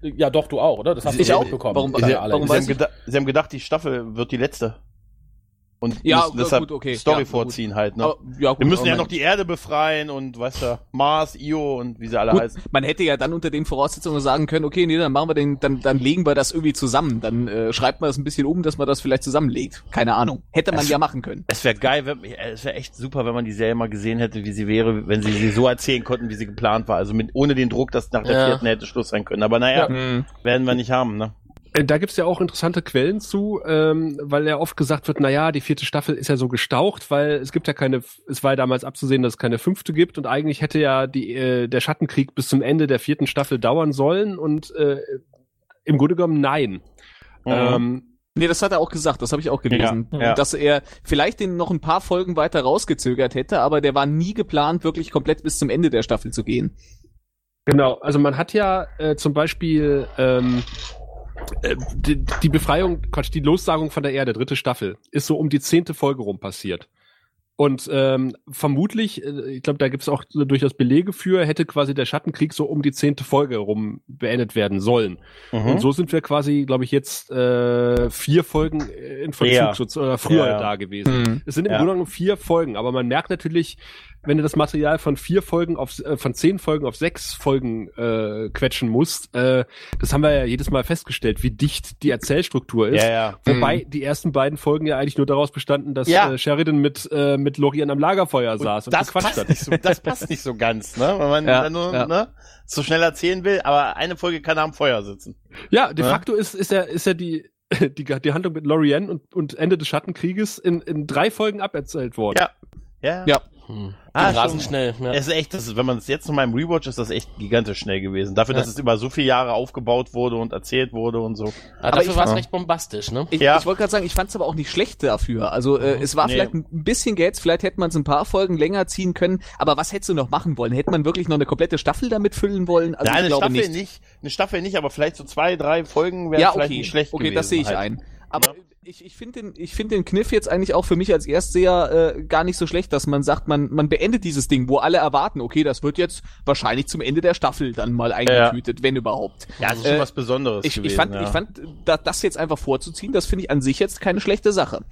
Ja, doch, du auch, oder? Das hast Ich du auch. mitbekommen. Warum- Ja, Sie, warum sie, haben sie haben gedacht, die Staffel wird die letzte. Und Ja, müssen gut, deshalb okay. Story Ja, gut. vorziehen halt, ne? Aber, ja, gut, wir müssen ja noch die Erde befreien und, weißt du, Mars, Io und wie sie alle Gut, heißen. man hätte ja dann unter den Voraussetzungen sagen können, okay, nee, dann machen wir den, dann, dann legen wir das irgendwie zusammen. Dann äh, schreibt man das ein bisschen um, dass man das vielleicht zusammenlegt. Keine Ahnung. Hätte man ja machen können. Es wäre geil, wenn, es wäre echt super, wenn man die Serie mal gesehen hätte, wie sie wäre, wenn sie sie so erzählen konnten, wie sie geplant war. Also mit, ohne den Druck, dass nach der Ja. vierten hätte Schluss sein können. Aber naja, Hm. werden wir nicht haben, ne? Äh, Da gibt's ja auch interessante Quellen zu, ähm, weil ja oft gesagt wird, na ja, die vierte Staffel ist ja so gestaucht, weil es gibt ja keine, es war ja damals abzusehen, dass es keine fünfte gibt und eigentlich hätte ja die, äh, der Schattenkrieg bis zum Ende der vierten Staffel dauern sollen und äh, im Grunde genommen nein. Mhm. Ähm, Nee, das hat er auch gesagt, das habe ich auch gelesen. Ja, ja. Dass er vielleicht den noch ein paar Folgen weiter rausgezögert hätte, aber der war nie geplant, wirklich komplett bis zum Ende der Staffel zu gehen. Genau, also man hat ja äh, zum Beispiel ähm, äh, die, die Befreiung, Quatsch, die Lossagung von der Erde, dritte Staffel, ist so um die zehnte Folge rum passiert. Und ähm, vermutlich, äh, ich glaube, da gibt es auch durchaus Belege für, hätte quasi der Schattenkrieg so um die zehnte Folge rum beendet werden sollen. Mhm. Und so sind wir quasi, glaube ich, jetzt äh, vier Folgen in Verzug Ja. so- oder früher Ja, ja. da gewesen. Mhm. Es sind im Ja. Grunde genommen vier Folgen, aber man merkt natürlich, wenn du das Material von vier Folgen auf äh, von zehn Folgen auf sechs Folgen äh, quetschen musst, äh, das haben wir ja jedes Mal festgestellt, wie dicht die Erzählstruktur ist. Ja, ja. Wobei die ersten beiden Folgen ja eigentlich nur daraus bestanden, dass Ja. äh, Sheridan mit äh, mit Lorian am Lagerfeuer saß und, das gequatscht passt hat. nicht so, das passt nicht so ganz, ne? Wenn man Ja, dann nur, ja. ne, so schnell erzählen will, aber eine Folge kann er am Feuer sitzen. Ja, de Ja. facto ist ist ja ist ja die die, die Handlung mit Lorian und, und Ende des Schattenkrieges in, in drei Folgen aberzählt worden. Ja. Ja. Ja. hm, Ah, rasend schon. schnell. Ja. Es ist echt, das ist, wenn man es jetzt mal im Rewatch ist, das echt gigantisch schnell gewesen. Dafür, dass es über so viele Jahre aufgebaut wurde und erzählt wurde und so. Aber aber dafür ich war es fand- recht bombastisch, ne? Ich, Ja. ich wollte gerade sagen, ich fand es aber auch nicht schlecht dafür. Also äh, es war Nee. vielleicht ein bisschen gehetzt, vielleicht hätte man es ein paar Folgen länger ziehen können, aber was hättest du noch machen wollen? Hätte man wirklich noch eine komplette Staffel damit füllen wollen? Also Nein, ich eine glaube Staffel nicht. nicht. Eine Staffel nicht, aber vielleicht so zwei, drei Folgen wären Ja, vielleicht okay. nicht schlecht okay, gewesen. das sehe ich halt. ein. Aber ich, ich finde den, ich finde den Kniff jetzt eigentlich auch für mich als Erstseher äh, gar nicht so schlecht, dass man sagt, man, man beendet dieses Ding, wo alle erwarten, okay, das wird jetzt wahrscheinlich zum Ende der Staffel dann mal eingetütet, wenn überhaupt. Ja, es ist schon Äh, was Besonderes Ich, gewesen. ich fand, ja. ich fand, da, das jetzt einfach vorzuziehen, das finde ich an sich jetzt keine schlechte Sache.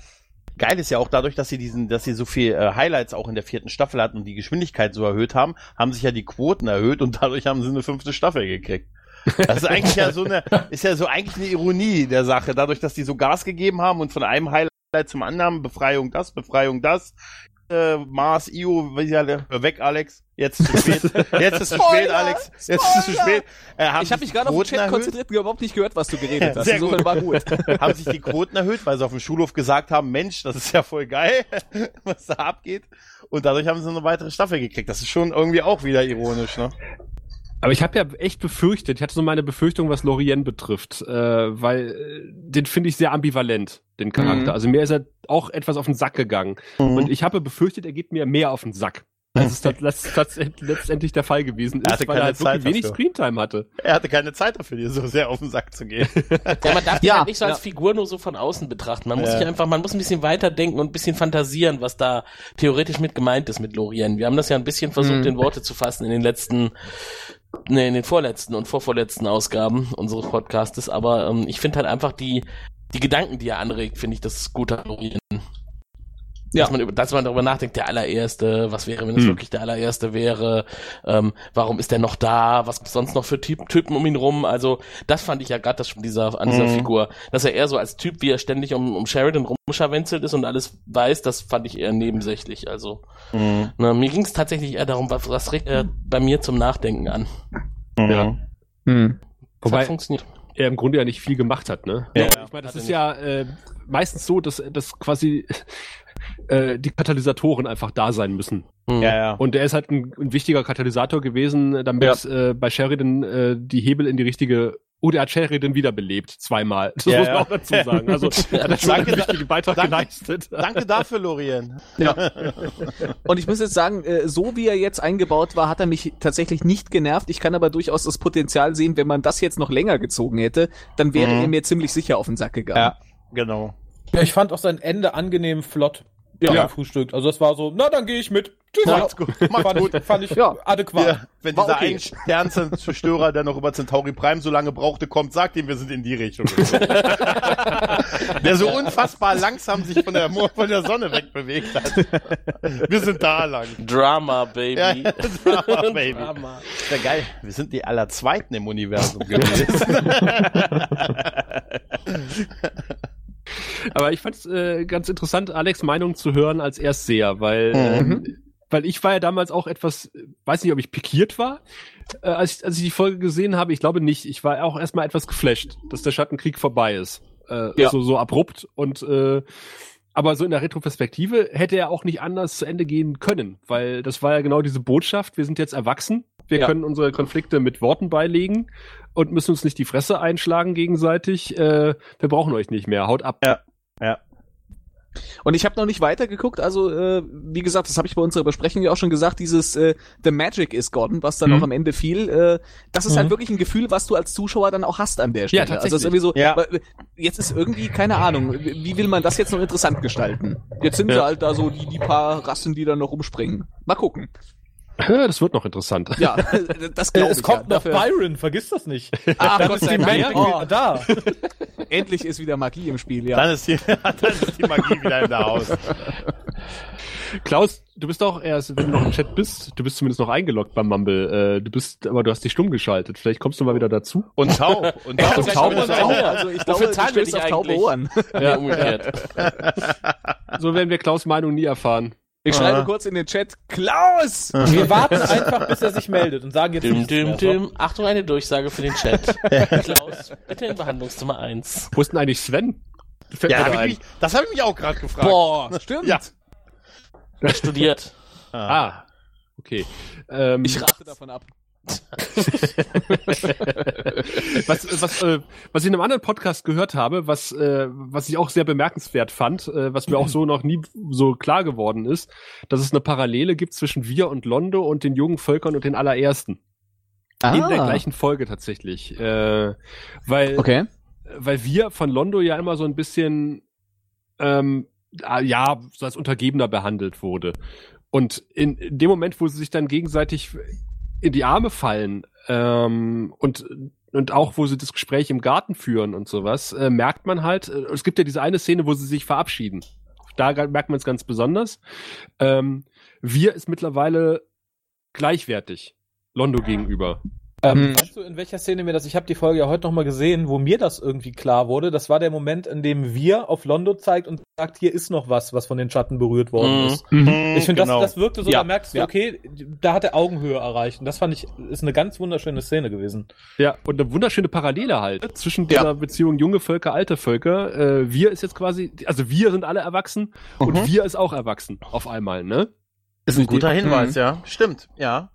Geil ist ja auch dadurch, dass sie diesen, dass sie so viel äh, Highlights auch in der vierten Staffel hatten und die Geschwindigkeit so erhöht haben, haben sich ja die Quoten erhöht und dadurch haben sie eine fünfte Staffel gekriegt. Das ist eigentlich ja so eine, ist ja so eigentlich eine Ironie der Sache, dadurch, dass die so Gas gegeben haben und von einem Highlight zum anderen, Befreiung das, Befreiung das, äh, Mars, Io, wie sie alle, hör weg, Alex. Jetzt ist zu spät. Jetzt ist zu spät, Spoiler, Alex. Jetzt ist es zu spät. Äh, haben Ich habe mich gerade auf den Chat erhöht? konzentriert und überhaupt nicht gehört, was du geredet hast. Sehr Insofern gut. war gut. haben sich die Quoten erhöht, weil sie auf dem Schulhof gesagt haben, Mensch, das ist ja voll geil, was da abgeht. Und dadurch haben sie eine weitere Staffel gekriegt. Das ist schon irgendwie auch wieder ironisch, ne? Aber ich habe ja echt befürchtet, ich hatte so meine Befürchtung, was Lorien betrifft, äh, weil äh, den finde ich sehr ambivalent, den Charakter. Mhm. Also mir ist er auch etwas auf den Sack gegangen. Und ich habe befürchtet, er geht mir mehr auf den Sack. Als es tat- letzt- tats- letztendlich der Fall gewesen Er ist, hatte weil er halt wirklich Zeit wenig dafür. Screentime hatte. Er hatte keine Zeit dafür, dir so sehr auf den Sack zu gehen. Ja, man darf die Ja, halt nicht so als ja. Figur nur so von außen betrachten. Man muss Ja. sich einfach, man muss ein bisschen weiterdenken und ein bisschen fantasieren, was da theoretisch mit gemeint ist mit Lorien. Wir haben das ja ein bisschen versucht, Mhm. in Worte zu fassen in den letzten, ne, in den vorletzten und vorvorletzten Ausgaben unseres Podcastes, aber ähm, ich finde halt einfach die, die Gedanken, die er anregt, finde ich das Gute Lorien. Ja. Dass man, dass man darüber nachdenkt, der allererste, was wäre, wenn es Hm. wirklich der allererste wäre, ähm, warum ist der noch da, was gibt's sonst noch für Typ, Typen um ihn rum, also das fand ich ja gerade das von dieser, an dieser Mhm. Figur, dass er eher so als Typ, wie er ständig um, um Sheridan rumscharwenzelt ist und alles weiß, das fand ich eher nebensächlich, also Mhm. ne, mir ging's tatsächlich eher darum, was, was regt er bei mir zum Nachdenken an. Ja. Hm. Das Wobei- hat funktioniert. er im Grunde ja nicht viel gemacht hat, ne? Ja, ich meine, das hat ist ja äh, meistens so, dass, dass quasi äh, die Katalysatoren einfach da sein müssen. Hm. Ja, ja. Und er ist halt ein, ein wichtiger Katalysator gewesen, damit äh, bei Sheridan äh, die Hebel in die richtige Oh, der hat Sheridan wiederbelebt, zweimal. Das Ja, muss man ja. auch dazu sagen. Also er hat schon Danke, einen wichtigen Beitrag danke. geleistet. Danke dafür, Lorien. Und ich muss jetzt sagen, äh, so wie er jetzt eingebaut war, hat er mich tatsächlich nicht genervt. Ich kann aber durchaus das Potenzial sehen, wenn man das jetzt noch länger gezogen hätte, dann wäre Mhm. er mir ziemlich sicher auf den Sack gegangen. Ja, genau. Ja, ich fand auch sein Ende angenehm flott. Ja. Frühstückt. Also das war so, na dann gehe ich mit. Tschüss. Macht's gut. Macht's fand, gut. Ich, fand ich Ja. adäquat. Ja, wenn War dieser okay. ein Sternzerstörer, der noch über Centauri Prime so lange brauchte, kommt, sagt ihm, wir sind in die Richtung. der so unfassbar langsam sich von der, von der Sonne wegbewegt hat. Wir sind da lang. Drama, Baby. Ja, ja, Drama, Baby. Drama. Ist ja geil. Wir sind die Allerzweiten im Universum gewesen. Aber ich fand es äh, ganz interessant, Alex Meinung zu hören als Erstseher, weil, ähm, weil ich war ja damals auch etwas, äh, weiß nicht, ob ich pikiert war, äh, als, ich, als ich die Folge gesehen habe. Ich glaube nicht. Ich war auch erstmal etwas geflasht, dass der Schattenkrieg vorbei ist. Äh, Ja. so, so abrupt und äh, aber so in der Retroperspektive hätte er auch nicht anders zu Ende gehen können, weil das war ja genau diese Botschaft, wir sind jetzt erwachsen, wir Ja. können unsere Konflikte mit Worten beilegen und müssen uns nicht die Fresse einschlagen gegenseitig. Äh, wir brauchen euch nicht mehr, haut ab. Und ich habe noch nicht weitergeguckt, also äh, wie gesagt, das habe ich bei unserer Besprechung ja auch schon gesagt, dieses äh, The Magic is Gone, was dann Mhm. auch am Ende fiel, äh, das ist halt Mhm. wirklich ein Gefühl, was du als Zuschauer dann auch hast an der Stelle. tatsächlich. Also es ist irgendwie so, Ja. jetzt ist irgendwie, keine Ahnung, wie will man das jetzt noch interessant gestalten? Jetzt sind Ja. sie halt da so die, die paar Rassen, die dann noch rumspringen. Mal gucken. Das wird noch interessant. Ja, das Äh, glaube es ich. kommt ja. noch Byron, vergiss das nicht. Ach, Dann Gott ist sei die Dank. Oh, da. endlich ist wieder Magie im Spiel, ja. Dann ist die, dann ist die Magie wieder in der Haus. Klaus, du bist auch erst, wenn du noch im Chat bist, du bist zumindest noch eingeloggt beim Mumble. Äh, du bist, aber du hast dich stumm geschaltet. Vielleicht kommst du mal wieder dazu. Und taub. Und taub. Und Und taub taub. ist auch. Also ich glaube, du zahlen wir dich auf taube? Ohren. Ja, umgekehrt. So werden wir Klaus Meinung nie erfahren. Ich Aha. schreibe kurz in den Chat, Klaus! Wir warten einfach, bis er sich meldet und sagen jetzt Dim, nichts dim, mehr. dim. Achtung, eine Durchsage für den Chat. Klaus, bitte in Behandlungszimmer 1. Wo ist denn eigentlich Sven? Ja, hab mich, das habe ich mich auch gerade gefragt. Boah, stimmt. Ja. Studiert. Ah, okay. Ähm, Ich rate davon ab. was, was, äh, was ich in einem anderen Podcast gehört habe, was, äh, was ich auch sehr bemerkenswert fand, äh, was mir auch so noch nie so klar geworden ist, dass es eine Parallele gibt zwischen wir und Londo und den jungen Völkern und den allerersten. In der gleichen Folge tatsächlich. Äh, weil, Okay. weil wir von Londo ja immer so ein bisschen, ähm, ah, ja, so als Untergebener behandelt wurde. Und in, in dem Moment, wo sie sich dann gegenseitig in die Arme fallen ähm, und und auch wo sie das Gespräch im Garten führen und sowas, äh, merkt man halt, äh, es gibt ja diese eine Szene, wo sie sich verabschieden. Da merkt man es ganz besonders. Ähm, wir ist mittlerweile gleichwertig Londo gegenüber. Ähm, weißt du, in welcher Szene mir das, ich habe die Folge ja heute nochmal gesehen, wo mir das irgendwie klar wurde, das war der Moment, in dem wir auf Londo zeigt und sagt, hier ist noch was, was von den Schatten berührt worden Mhm. ist. Mhm, Ich finde, genau. das, das wirkte so, Ja, da merkst du, ja. okay, da hat er Augenhöhe erreicht. Und das fand ich, ist eine ganz wunderschöne Szene gewesen. Ja, und eine wunderschöne Parallele halt zwischen dieser Ja. Beziehung junge Völker, alte Völker. Äh, wir ist jetzt quasi, also wir sind alle erwachsen und Mhm. wir ist auch erwachsen auf einmal, ne? Ist ein guter Mhm. Hinweis, ja. Stimmt, ja.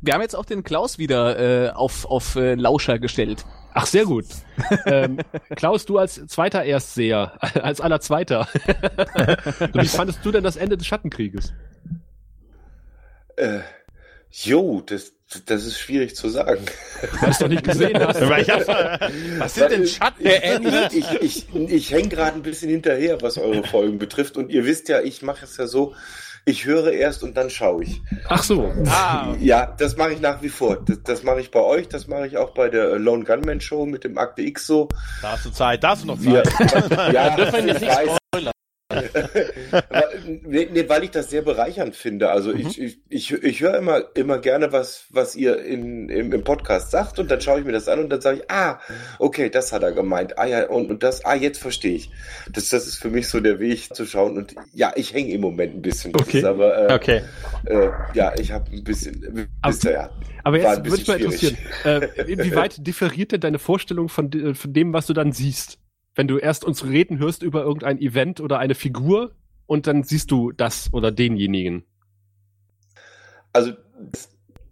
Wir haben jetzt auch den Klaus wieder äh, auf, auf äh, Lauscher gestellt. Ach, sehr gut. ähm, Klaus, du als zweiter Erstseher, als aller Zweiter. Wie fandest du denn das Ende des Schattenkrieges? Äh, jo, das, das ist schwierig zu sagen. Weil du doch nicht gesehen hast. Ich was sind denn Schatten? Ich, ich, ich hänge gerade ein bisschen hinterher, was eure Folgen betrifft. Und ihr wisst ja, ich mache es ja so, ich höre erst und dann schaue ich. Ach so. Ah, Ja, das mache ich nach wie vor. Das, das mache ich bei euch, das mache ich auch bei der Lone Gunman Show mit dem Akte X so. Da hast du Zeit, da hast du noch Zeit. ja, Dürfen wir jetzt ich nicht weiß. Aber, nee, nee, weil ich das sehr bereichernd finde. Also ich, ich, ich, ich höre immer, immer gerne, was, was ihr in, im, im Podcast sagt und dann schaue ich mir das an und dann sage ich, ah, okay, das hat er gemeint. Ah ja, und, und das, ah, jetzt verstehe ich. Das, das ist für mich so der Weg zu schauen und ja, ich hänge im Moment ein bisschen. Okay. ist aber, äh, Okay. äh, ja, ich habe ein bisschen, wisst ihr ja. Aber jetzt würde mich mal interessieren, äh, inwieweit differiert denn deine Vorstellung von, von dem, was du dann siehst? Wenn du erst uns reden hörst über irgendein Event oder eine Figur und dann siehst du das oder denjenigen. Also, das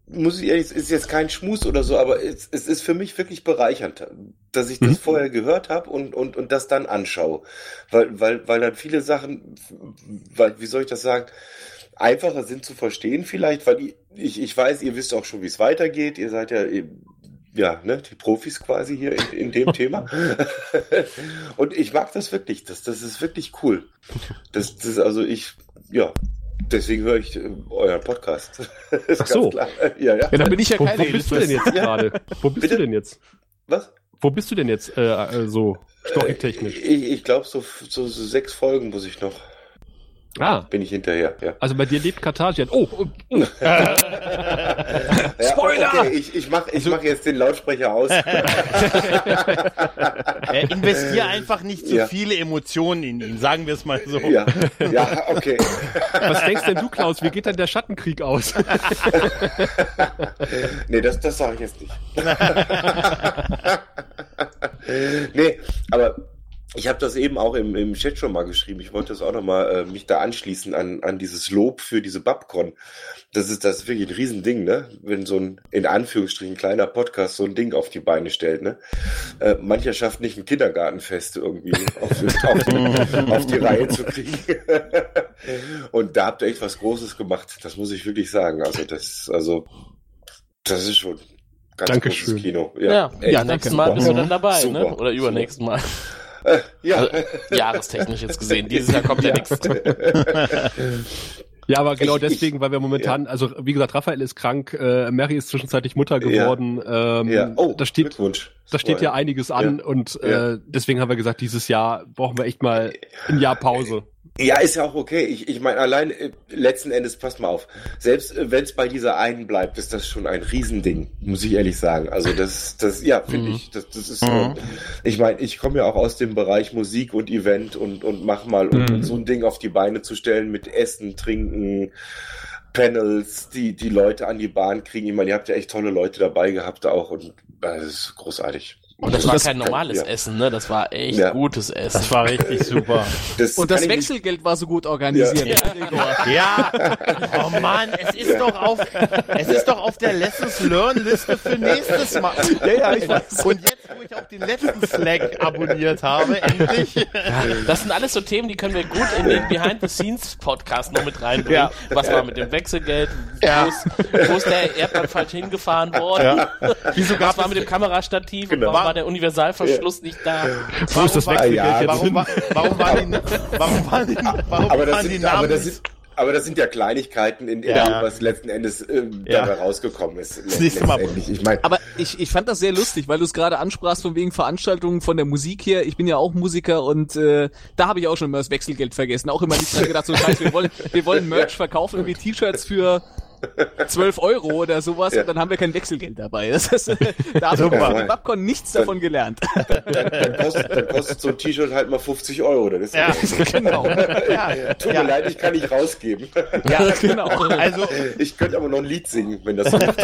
muss ich ehrlich, es ist jetzt kein Schmus oder so, aber es, es ist für mich wirklich bereichernd, dass ich das Mhm. vorher gehört habe und, und, und das dann anschaue. Weil, weil, weil dann viele Sachen, weil, wie soll ich das sagen, einfacher sind zu verstehen vielleicht, weil ich, ich, ich weiß, ihr wisst auch schon, wie es weitergeht. Ihr seid ja eben, ja, ne, die Profis quasi hier in, in dem Thema. und ich mag das wirklich. Das, das ist wirklich cool. Das, das ist also ich, ja, deswegen höre ich äh, euren Podcast. Ist Ach so. klar. Ja, ja. ja, dann bin ich ja Wo, keine wo bist du denn jetzt gerade? Wo bist Bitte? du denn jetzt? Was? Wo bist du denn jetzt äh, äh, so storytechnisch? Ich, ich glaube, so, so, so sechs Folgen muss ich noch. Ah, Bin ich hinterher, ja. also bei dir lebt Kartagien. Oh, oh, ja Spoiler! Okay, ich, ich mache ich mach jetzt den Lautsprecher aus. Äh, investier einfach nicht zu Ja. viele Emotionen in ihn, sagen wir es mal so. ja, ja, okay. was denkst denn du, Klaus? Wie geht denn der Schattenkrieg aus? Nee, das, das sage ich jetzt nicht. nee, aber ich habe das eben auch im, im Chat schon mal geschrieben. Ich wollte das auch nochmal äh, mich da anschließen an, an dieses Lob für diese Babcon. Das ist das ist wirklich ein Riesending, ne? Wenn so ein, in Anführungsstrichen, kleiner Podcast so ein Ding auf die Beine stellt, ne? Äh, mancher schafft nicht ein Kindergartenfest irgendwie auf, auf, die, auf die Reihe zu kriegen. Und da habt ihr echt was Großes gemacht. Das muss ich wirklich sagen. Also das, also, das ist schon ganz Dankeschön. großes Kino. Ja, echt Ja, nächstes. Mal bist du dann dabei, Super. ne? Oder übernächsten Mal. Äh, ja. Also, jahrestechnisch jetzt gesehen. Dieses Jahr kommt ja nichts. Ja, aber genau Ich- deswegen, weil wir momentan, also wie gesagt, Raphael ist krank, äh, Mary ist zwischenzeitlich Mutter Ja. geworden. Ähm, ja. Oh, da steht, Glückwunsch. da steht ja einiges an Ja. und Ja. äh, deswegen haben wir gesagt, dieses Jahr brauchen wir echt mal ein Jahr Pause. Ja, ist ja auch okay. Ich, ich meine, allein äh, letzten Endes, passt mal auf, selbst äh, wenn es bei dieser einen bleibt, ist das schon ein Riesending, muss ich ehrlich sagen. Also das, das, ja, finde Mhm. ich, das, das ist so. Ich meine, ich komme ja auch aus dem Bereich Musik und Event und, und mach mal und, Mhm. und so ein Ding auf die Beine zu stellen mit Essen, Trinken, Panels, die die Leute an die Bahn kriegen. Ich meine, ihr habt ja echt tolle Leute dabei gehabt auch und äh, das ist großartig. Und das war Das kein normales ja. Essen, ne? Das war echt Ja. gutes Essen. Das war richtig super. Das Und das kann nicht- Wechselgeld war so gut organisiert. Ja, oh Mann, es ist doch auf, es ist doch auf der Lessons Learn Liste für nächstes Mal. Ja, ja, ich weiß. Und jetzt, wo ich auch den letzten Slack abonniert habe, endlich. Das sind alles so Themen, die können wir gut in den Behind-the-Scenes-Podcast noch mit reinbringen. Ja. Was war mit dem Wechselgeld? Ja. Wo, ist, wo ist der Erdmann falsch hingefahren worden? Wieso Was gab war es mit dem Kamerastativ? Genau. War der Universalverschluss nicht da? Wo ist das war- Wechselgeld ja, jetzt Warum, war, warum waren die, warum waren die, warum aber das, waren die sind, aber, Namen das sind, aber das sind ja Kleinigkeiten, in, in Ja. dem, was letzten Endes ähm, Ja. dabei rausgekommen ist. Das nächste Mal. Ich meine, Aber ich, ich fand das sehr lustig, weil du es gerade ansprachst von wegen Veranstaltungen von der Musik her. Ich bin ja auch Musiker und äh, da habe ich auch schon immer das Wechselgeld vergessen. Auch immer nicht dran gedacht, so scheiße, wir wollen, wir wollen Merch verkaufen, irgendwie T-Shirts für 12 Euro oder sowas Ja. und dann haben wir kein Wechselgeld dabei. Das ist, da haben wir im Babcon nichts davon gelernt. Dann, dann, kostet, dann kostet so ein T-Shirt halt mal 50 Euro. Das ist Ja, genau. ja, Tut ja, mir leid, ich kann nicht rausgeben. ja, genau. Also Ich könnte aber noch ein Lied singen, wenn das hilft.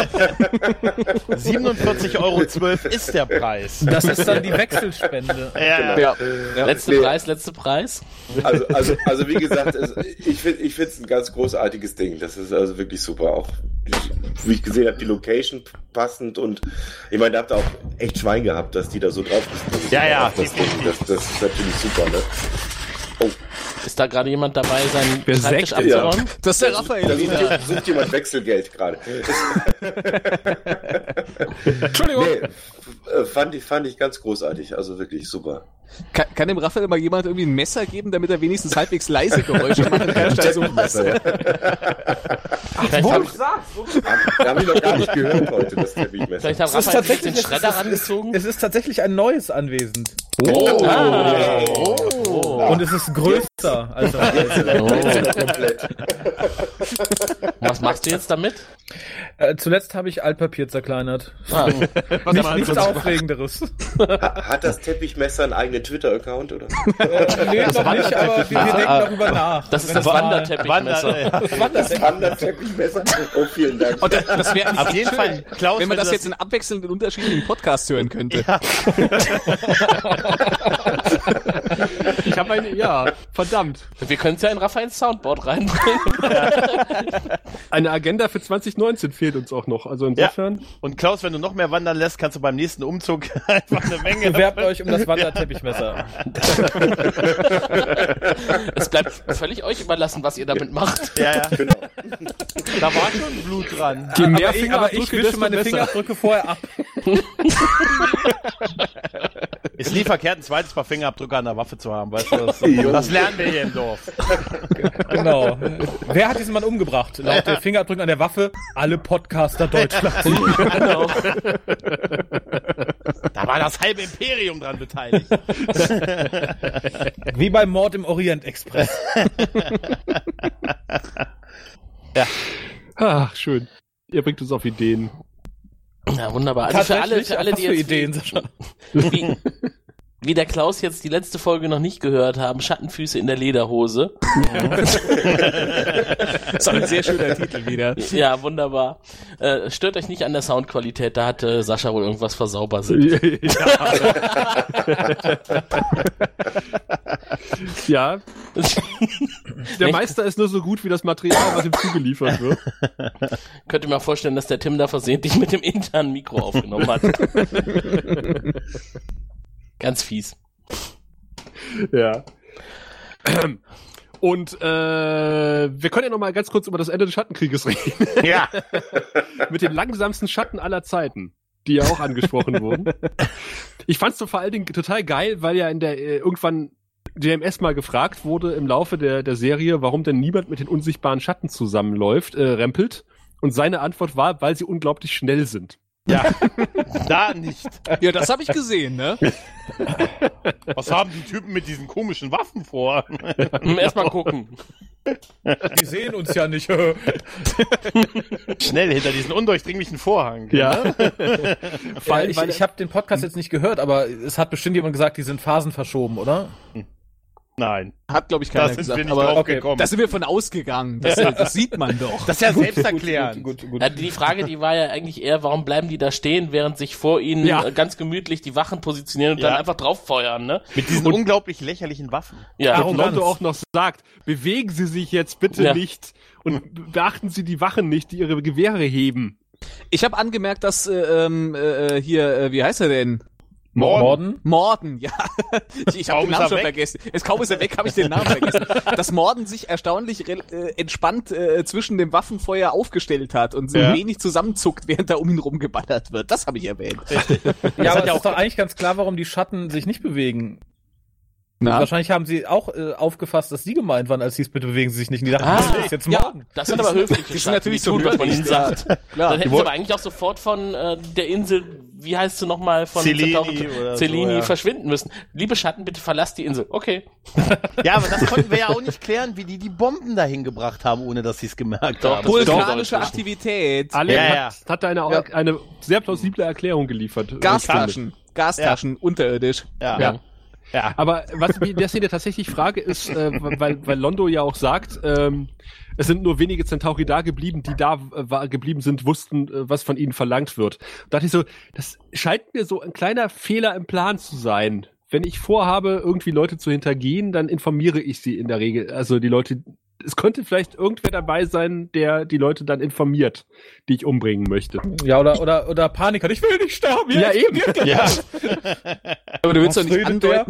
47,12 Euro ist der Preis. Das ist dann die Wechselspende. Ja, Ja. Letzter Nee. Preis, letzter Preis. Also, also, also wie gesagt, es, ich finde ich finde es ein ganz großartiges Ding. Das ist also wirklich super. Auch wie ich gesehen habe, die Location passend und ich meine, da habt ihr auch echt Schwein gehabt, dass die da so drauf ist. Ja, ja, das, das, das ist natürlich super, ne? Ist da gerade jemand dabei, seinen Wer Schreibtisch Sekt, ja. abzuräumen? Das ist der Da Raphael sucht, wieder. sucht jemand Wechselgeld gerade. Entschuldigung. Nee, fand ich, fand ich ganz großartig. Also wirklich super. Kann, kann dem Raphael mal jemand irgendwie ein Messer geben, damit er wenigstens halbwegs leise Geräusche machen kann? statt so was? Messer, ja. Vielleicht haben, Da habe ich noch gar nicht gehört heute, das Teppichmesser. vielleicht haben Es ist Raphael tatsächlich den Schredder es ist, rangezogen. es ist tatsächlich ein neues anwesend. Oh, Ah. Und es ist größer als das alte. komplett. Was machst du jetzt damit? äh, Zuletzt habe ich Altpapier zerkleinert. Ah, Nicht, nichts Aufregenderes. Ha- Hat das Teppichmesser einen eigenen Twitter-Account, oder? Äh, nee, noch nicht, aber wir, wir denken darüber nach. das ist das Wanderteppichmesser. Wander, Das Wanderteppichmesser? Oh, vielen Dank. Und das, das wäre Auf jeden Fall, Klaus, wenn man du das jetzt in abwechselnden unterschiedlichen Podcasts hören könnte. Ich habe eine, ja, verdammt. Wir können es ja in Raphaels Soundboard reinbringen. Eine Agenda für 2019 fehlt uns auch noch. Also insofern. Und Klaus, wenn du noch mehr wandern lässt, kannst du beim nächsten Umzug einfach eine Menge. Bewerbt euch um das Wanderteppichmesser. Es bleibt völlig euch überlassen, was ihr damit macht. Ja, ja. Genau. Da war schon Blut dran. Je mehr aber ich, aber ich Fingerabdrücke, wische desto meine besser. Fingerabdrücke vorher ab. Ist nie verkehrt, ein zweites Paar Fingerabdrücke an der Waffe zu haben, weißt du? Das, das lernen wir hier im Dorf. Genau. Wer hat diesen Mann umgebracht? Laut der Fingerabdrücken an der Waffe alle Podcaster Deutschlands. Genau. Da war das halbe Imperium dran beteiligt. Wie beim Mord im Orient Express. Ach, schön. Ihr bringt uns auf Ideen. Ja, wunderbar. Also für alle, für alle, die jetzt Ideen, Sascha? Wie, der Klaus jetzt die letzte Folge noch nicht gehört haben, Schattenfüße in der Lederhose. Das ist ein sehr schöner Titel wieder. Ja, wunderbar. Äh, stört euch nicht an der Soundqualität, da hatte Sascha wohl irgendwas versaubert. ja. Der Meister ist nur so gut wie das Material, was ihm zugeliefert wird. Könnte mir vorstellen, dass der Tim da versehentlich mit dem internen Mikro aufgenommen hat. Ganz fies. Ja. Und äh, wir können ja noch mal ganz kurz über das Ende des Schattenkrieges reden. Ja. Mit den langsamsten Schatten aller Zeiten, die ja auch angesprochen wurden. Ich fand's so vor allen Dingen total geil, weil ja in der äh, irgendwann DMS mal gefragt wurde im Laufe der, der Serie, warum denn niemand mit den unsichtbaren Schatten zusammenläuft, äh, rempelt. Und seine Antwort war, weil sie unglaublich schnell sind. Ja. Da nicht. Ja, das habe ich gesehen, ne? Was haben die Typen mit diesen komischen Waffen vor? Erstmal gucken. Die sehen uns ja nicht. Schnell hinter diesen undurchdringlichen Vorhang. Ja. Allem, ich ich habe den Podcast jetzt nicht gehört, aber es hat bestimmt jemand gesagt, die sind Phasen verschoben, oder? Nein. Hat, glaube ich, Da keiner sind gesagt. wir nicht aber drauf okay, gekommen. da sind wir von ausgegangen. Das, das sieht man doch. Das ist ja selbsterklärend. Gut, gut, gut. Ja, die Frage, die war ja eigentlich eher, warum bleiben die da stehen, während sich vor ihnen Ja. äh, ganz gemütlich die Wachen positionieren und Ja. dann einfach drauffeuern, ne? Mit diesen unglaublich lächerlichen Waffen. Ja. Und Arroganz. Londo auch noch sagt, bewegen Sie sich jetzt bitte Ja. nicht und beachten Sie die Wachen nicht, die ihre Gewehre heben. Ich habe angemerkt, dass äh, ähm, äh, hier, äh, wie heißt er denn? Morden? Morden, ja. Ich, ich habe den ist Namen schon weg. vergessen. Jetzt kaum ist er weg, habe ich den Namen vergessen. Dass Morden sich erstaunlich äh, entspannt äh, zwischen dem Waffenfeuer aufgestellt hat und so Ja. wenig zusammenzuckt, während da um ihn rumgeballert wird. Das habe ich erwähnt. Ja, aber es ist doch eigentlich ganz klar, warum die Schatten sich nicht bewegen. Na? Wahrscheinlich haben sie auch äh, aufgefasst, dass sie gemeint waren, als hieß, bitte bewegen Sie sich nicht. Und die dachten, Ah, das ist jetzt ja, morgen. das sind aber höfliche sind Schatten, natürlich so tun, was man ihnen ja. sagt. Klar. Dann hätten sie aber eigentlich auch sofort von äh, der Insel, wie heißt sie nochmal, von Cellini oder so, Cellini ja. verschwinden müssen. Liebe Schatten, bitte verlasst die Insel. Okay. Ja, aber das konnten wir ja auch nicht klären, wie die die Bomben dahin gebracht haben, ohne dass sie es gemerkt Doch, haben. Vulkanische Aktivität. Ale Ja, hat, ja. hat da eine, Ja. eine sehr plausible Erklärung geliefert. Gastaschen. Gastaschen, unterirdisch. Ja. Ja. Ja. Aber was ich in tatsächlich frage, ist, äh, weil, weil Londo ja auch sagt, ähm, es sind nur wenige Centauri da geblieben, die da äh, geblieben sind, wussten, äh, was von ihnen verlangt wird. Da dachte ich so, das scheint mir so ein kleiner Fehler im Plan zu sein. Wenn ich vorhabe, irgendwie Leute zu hintergehen, dann informiere ich sie in der Regel. Also die Leute, es könnte vielleicht irgendwer dabei sein, der die Leute dann informiert, die ich umbringen möchte. Ja, oder, oder, oder Panik hat, ich will nicht sterben. Ja, eben. Ja. Aber du willst doch nicht redet der?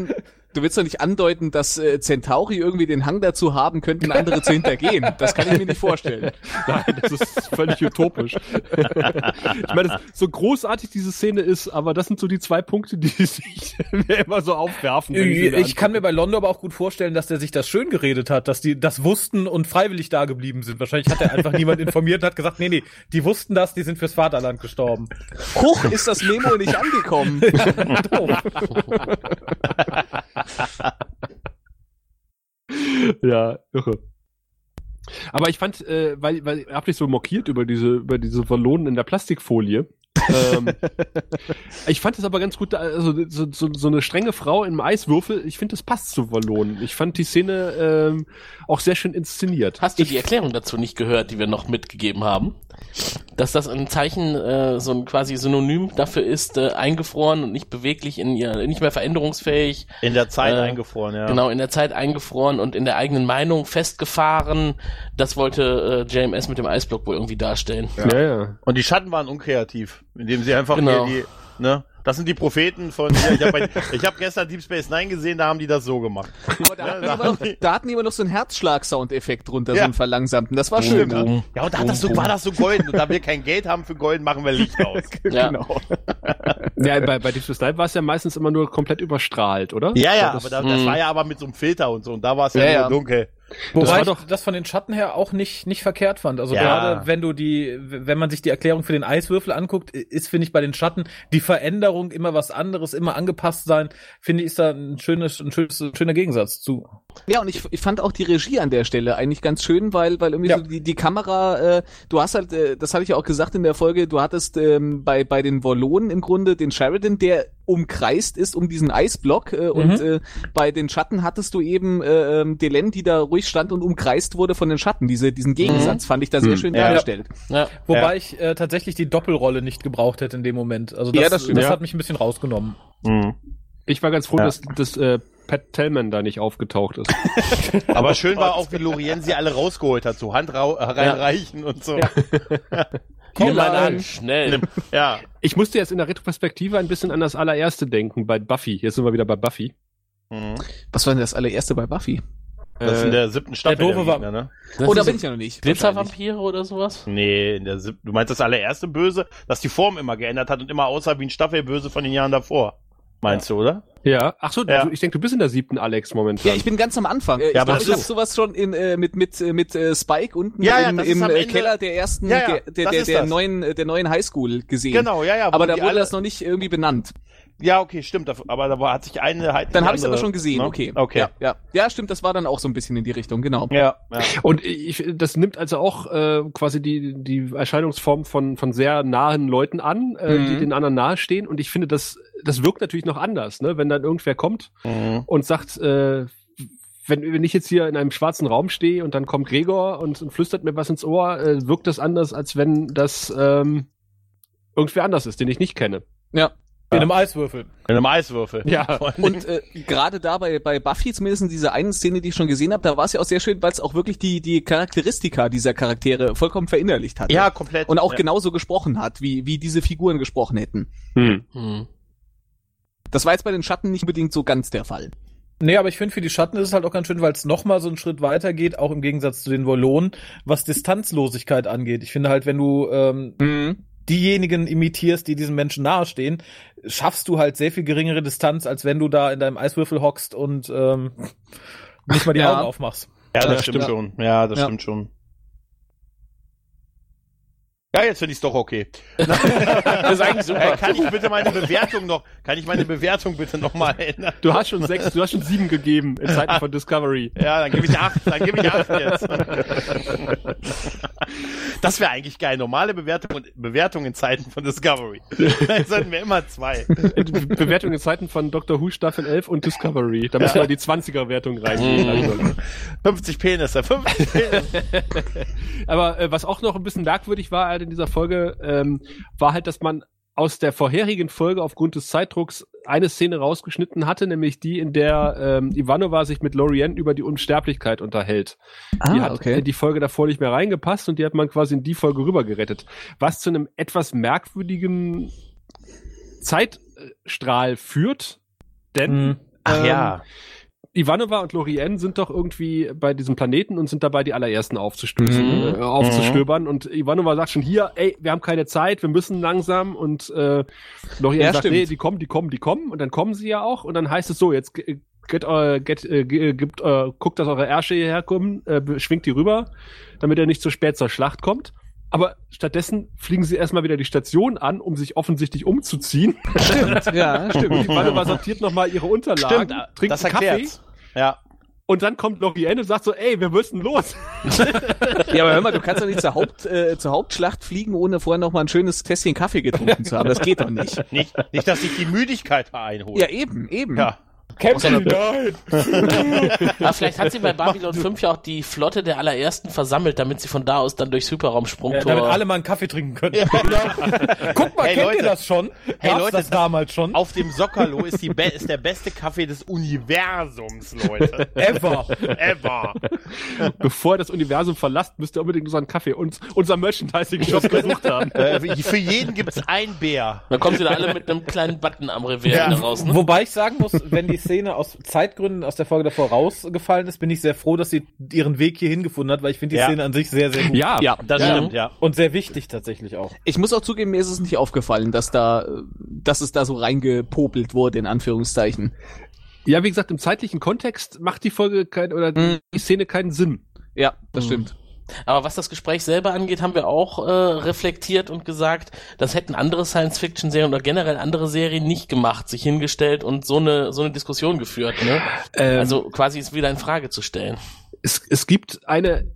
Du willst doch nicht andeuten, dass äh, Centauri irgendwie den Hang dazu haben könnten, andere zu hintergehen. Das kann ich mir nicht vorstellen. Nein, das ist völlig utopisch. ich meine, so großartig diese Szene ist, aber das sind so die zwei Punkte, die sich mir immer so aufwerfen. mir Ich kann mir bei Londo aber auch gut vorstellen, dass der sich das schön geredet hat, dass die das wussten und freiwillig da geblieben sind. Wahrscheinlich hat er einfach niemand informiert und hat gesagt, nee, nee, die wussten das, die sind fürs Vaterland gestorben. Hoch ist das Memo nicht angekommen. Doof. Ja, irre. Aber ich fand, äh, weil, weil ich hab dich so mockiert über diese, über diese Ballonen in der Plastikfolie. ähm, ich fand es aber ganz gut, also so, so, so eine strenge Frau im Eiswürfel, ich finde, das passt zu Wallonen. Ich fand die Szene ähm, auch sehr schön inszeniert. Hast du die Erklärung dazu nicht gehört, die wir noch mitgegeben haben? Dass das ein Zeichen, äh, so ein quasi Synonym dafür ist, äh, eingefroren und nicht beweglich, in ihr, nicht mehr veränderungsfähig, In der Zeit Äh, eingefroren, ja. genau, in der Zeit eingefroren und in der eigenen Meinung festgefahren. Das wollte äh, JMS mit dem Eisblock wohl irgendwie darstellen. Ja, ja. Und die Schatten waren unkreativ, indem sie einfach Genau. hier die, ne? Das sind die Propheten von hier. Ich habe hab gestern Deep Space Nine gesehen, da haben die das so gemacht. Aber da, Ja, hatten die da noch, da hatten die immer noch so einen Herzschlag-Soundeffekt drunter, so Ja. einen verlangsamten. Das war schön. Ne? Ja, und da hat das so, war das so golden. Und da wir kein Geld haben für Golden, machen wir Licht aus. Ja. Genau. ja bei, bei Deep Space Nine war es ja meistens immer nur komplett überstrahlt, oder? Ja, ja, Das- aber da, das Mhm. war ja aber mit so einem Filter und so. Und da war es ja, Ja, nur ja. dunkel. Wobei war ich doch- das von den Schatten her auch nicht, nicht verkehrt fand. Also Ja. gerade wenn du die, wenn man sich die Erklärung für den Eiswürfel anguckt, ist, finde ich, bei den Schatten die Veränderung immer was anderes, immer angepasst sein, finde ich, ist da ein schönes, ein schönes, ein schöner Gegensatz zu. Ja, und ich, ich fand auch die Regie an der Stelle eigentlich ganz schön, weil, weil irgendwie Ja. so die, die Kamera, äh, du hast halt, äh, das hatte ich ja auch gesagt in der Folge, du hattest ähm, bei, bei den Wollonen im Grunde den Sheridan, der umkreist ist um diesen Eisblock äh, und äh, bei den Schatten hattest du eben äh, ähm, Delen, die da ruhig stand und umkreist wurde von den Schatten. Diese, diesen Gegensatz fand ich da sehr Mhm. schön Ja. dargestellt. Ja. Wobei Ja. ich äh, tatsächlich die Doppelrolle nicht gebraucht hätte in dem Moment. Also das, Ja, das. Ja. hat mich ein bisschen rausgenommen. Ich war ganz froh, Ja. dass, dass äh, Pat Tellman da nicht aufgetaucht ist. Aber schön war auch, wie Lorien sie alle rausgeholt hat. So Hand reinreichen und so. Komm mal an, schnell. ja. Ich musste jetzt in der Retroperspektive ein bisschen an das allererste denken, bei Buffy. Jetzt sind wir wieder bei Buffy. Mhm. Was war denn das allererste bei Buffy? Das ist in Äh, der siebten Staffel. der doofe Gegner, ne? Das Oh, da ist bin ich ja noch nicht. Glitzervampire oder sowas? Nee, in der siebten. Du meinst das allererste Böse, das die Form immer geändert hat und immer aussah wie ein Staffelböse von den Jahren davor. Meinst du, oder? ja, ach so, Ja. du, ich denke, du bist in der siebten Alex momentan. Ja, ich bin ganz am Anfang. Äh, ich Ja, aber ich habe sowas schon in, äh, mit mit äh, mit äh, Spike unten Ja, ja, im, das ist im am äh, Ende- Keller der ersten Ja, ja, der der, der, der neuen äh, der neuen Highschool gesehen. Genau, ja, ja. Aber da wurde alle- das noch nicht irgendwie benannt. Ja, okay, stimmt. Aber da hat sich eine halt. Dann habe ich es aber schon gesehen. ne? Okay. Okay. Ja, ja. ja, stimmt. Das war dann auch so ein bisschen in die Richtung. Genau. Ja, ja. Und ich, das nimmt also auch äh, quasi die, die Erscheinungsform von, von sehr nahen Leuten an, äh, Mhm. die den anderen nahestehen. Und ich finde, das, das wirkt natürlich noch anders, ne? wenn dann irgendwer kommt Mhm. und sagt, äh, wenn, wenn ich jetzt hier in einem schwarzen Raum stehe und dann kommt Gregor und, und flüstert mir was ins Ohr, äh, wirkt das anders, als wenn das ähm, irgendwer anders ist, den ich nicht kenne. Ja. In einem Eiswürfel. In einem Eiswürfel. Ja. Und äh, gerade da bei, bei Buffy, zumindest in dieser einen Szene, die ich schon gesehen habe, da war es ja auch sehr schön, weil es auch wirklich die, die Charakteristika dieser Charaktere vollkommen verinnerlicht hat. Ja, komplett. Und auch ja. genauso gesprochen hat, wie, wie diese Figuren gesprochen hätten. Hm. Hm. Das war jetzt bei den Schatten nicht unbedingt so ganz der Fall. Nee, aber ich finde, für die Schatten ist es halt auch ganz schön, weil es nochmal so einen Schritt weiter geht, auch im Gegensatz zu den Wollonen, was Distanzlosigkeit angeht. Ich finde halt, wenn du, ähm, diejenigen imitierst, die diesen Menschen nahestehen, schaffst du halt sehr viel geringere Distanz, als wenn du da in deinem Eiswürfel hockst und ähm, nicht mal die Ja. Augen aufmachst. Ja, das Ja, stimmt stimmt. schon. Ja, das Ja. stimmt schon. Ja, jetzt finde ich es doch okay. Das ist eigentlich Äh, super. kann ich bitte meine Bewertung noch, kann ich meine Bewertung bitte noch mal ändern? Du hast schon sechs, du hast schon sieben gegeben in Zeiten von Discovery. Ja, dann gebe ich acht, dann gebe ich acht jetzt. Das wäre eigentlich geil. Normale Bewertung und Bewertung in Zeiten von Discovery. Dann sollten wir immer zwei. Bewertung in Zeiten von Doctor Who Staffel 11 und Discovery. Da müssen wir die 20er-Wertung reingehen. Also. 50 Penisse, 50 Penisse. Aber äh, was auch noch ein bisschen merkwürdig war halt in dieser Folge, ähm, war halt, dass man aus der vorherigen Folge aufgrund des Zeitdrucks eine Szene rausgeschnitten hatte, nämlich die, in der ähm, Ivanova sich mit Lorien über die Unsterblichkeit unterhält. die hat in die Folge davor nicht mehr reingepasst und die hat man quasi in die Folge rübergerettet. Was zu einem etwas merkwürdigen Zeitstrahl führt, denn Mhm. Ach ähm, ja. Ivanova und Lorien sind doch irgendwie bei diesem Planeten und sind dabei, die allerersten aufzustößen, Mhm. äh, aufzustöbern. Und Ivanova sagt schon hier, ey, wir haben keine Zeit, wir müssen langsam. Und äh, Lorien Ja, sagt, stimmt. nee, die kommen, die kommen, die kommen. Und dann kommen sie ja auch. Und dann heißt es so, jetzt ge- get, äh, get, äh, ge- gibt, äh, guckt, dass eure Ärsche hierher kommen, äh, schwingt die rüber, damit er nicht zu spät zur Schlacht kommt. Aber stattdessen fliegen sie erstmal wieder die Station an, um sich offensichtlich umzuziehen. Stimmt, ja, stimmt. Ivanova sortiert nochmal ihre Unterlagen, Stimmt, trinkt Kaffee. erklärt's. Ja. Und dann kommt Lorien und sagt so, ey, wir müssen los. Ja, aber hör mal, du kannst doch nicht zur, Haupt, äh, zur Hauptschlacht fliegen, ohne vorher noch mal ein schönes Tässchen Kaffee getrunken zu haben. Das geht doch nicht. Nicht, nicht, dass sich die Müdigkeit einholt. Ja, eben, eben. Ja. Captain Died! Aber vielleicht hat sie bei Babylon 5 ja auch die Flotte der allerersten versammelt, damit sie von da aus dann durch Ja, Hyperraumsprungtor. damit alle mal einen Kaffee trinken können. Guck mal, Hey, kennt Leute. ihr das schon? Hey, Gab's Leute, das damals schon? Auf dem Sockerlo ist, die be ist der beste Kaffee des Universums, Leute. Ever. Ever. Bevor ihr das Universum verlasst, müsst ihr unbedingt unseren Kaffee und unser Merchandising-Shop gesucht haben. Äh, für jeden gibt's ein Bär. Dann kommen sie da alle mit einem kleinen Button am Revier Ja. raus. Ne? Wobei ich sagen muss, wenn die Szene aus Zeitgründen aus der Folge davor rausgefallen ist, bin ich sehr froh, dass sie ihren Weg hierhin gefunden hat, weil ich finde die Ja. Szene an sich sehr, sehr gut. Ja, Ja, Das Ja. stimmt, ja. Und sehr wichtig tatsächlich auch. Ich muss auch zugeben, mir ist es nicht aufgefallen, dass da, dass es da so reingepopelt wurde, in Anführungszeichen. ja, wie gesagt, im zeitlichen Kontext macht die Folge kein, oder Mhm. die Szene keinen Sinn. Ja, das stimmt. Aber was das Gespräch selber angeht, haben wir auch äh, reflektiert und gesagt, das hätten andere Science-Fiction-Serien oder generell andere Serien nicht gemacht, sich hingestellt und so eine so eine Diskussion geführt. Ne? Ähm, Also quasi ist wieder in Frage zu stellen. es, es gibt eine,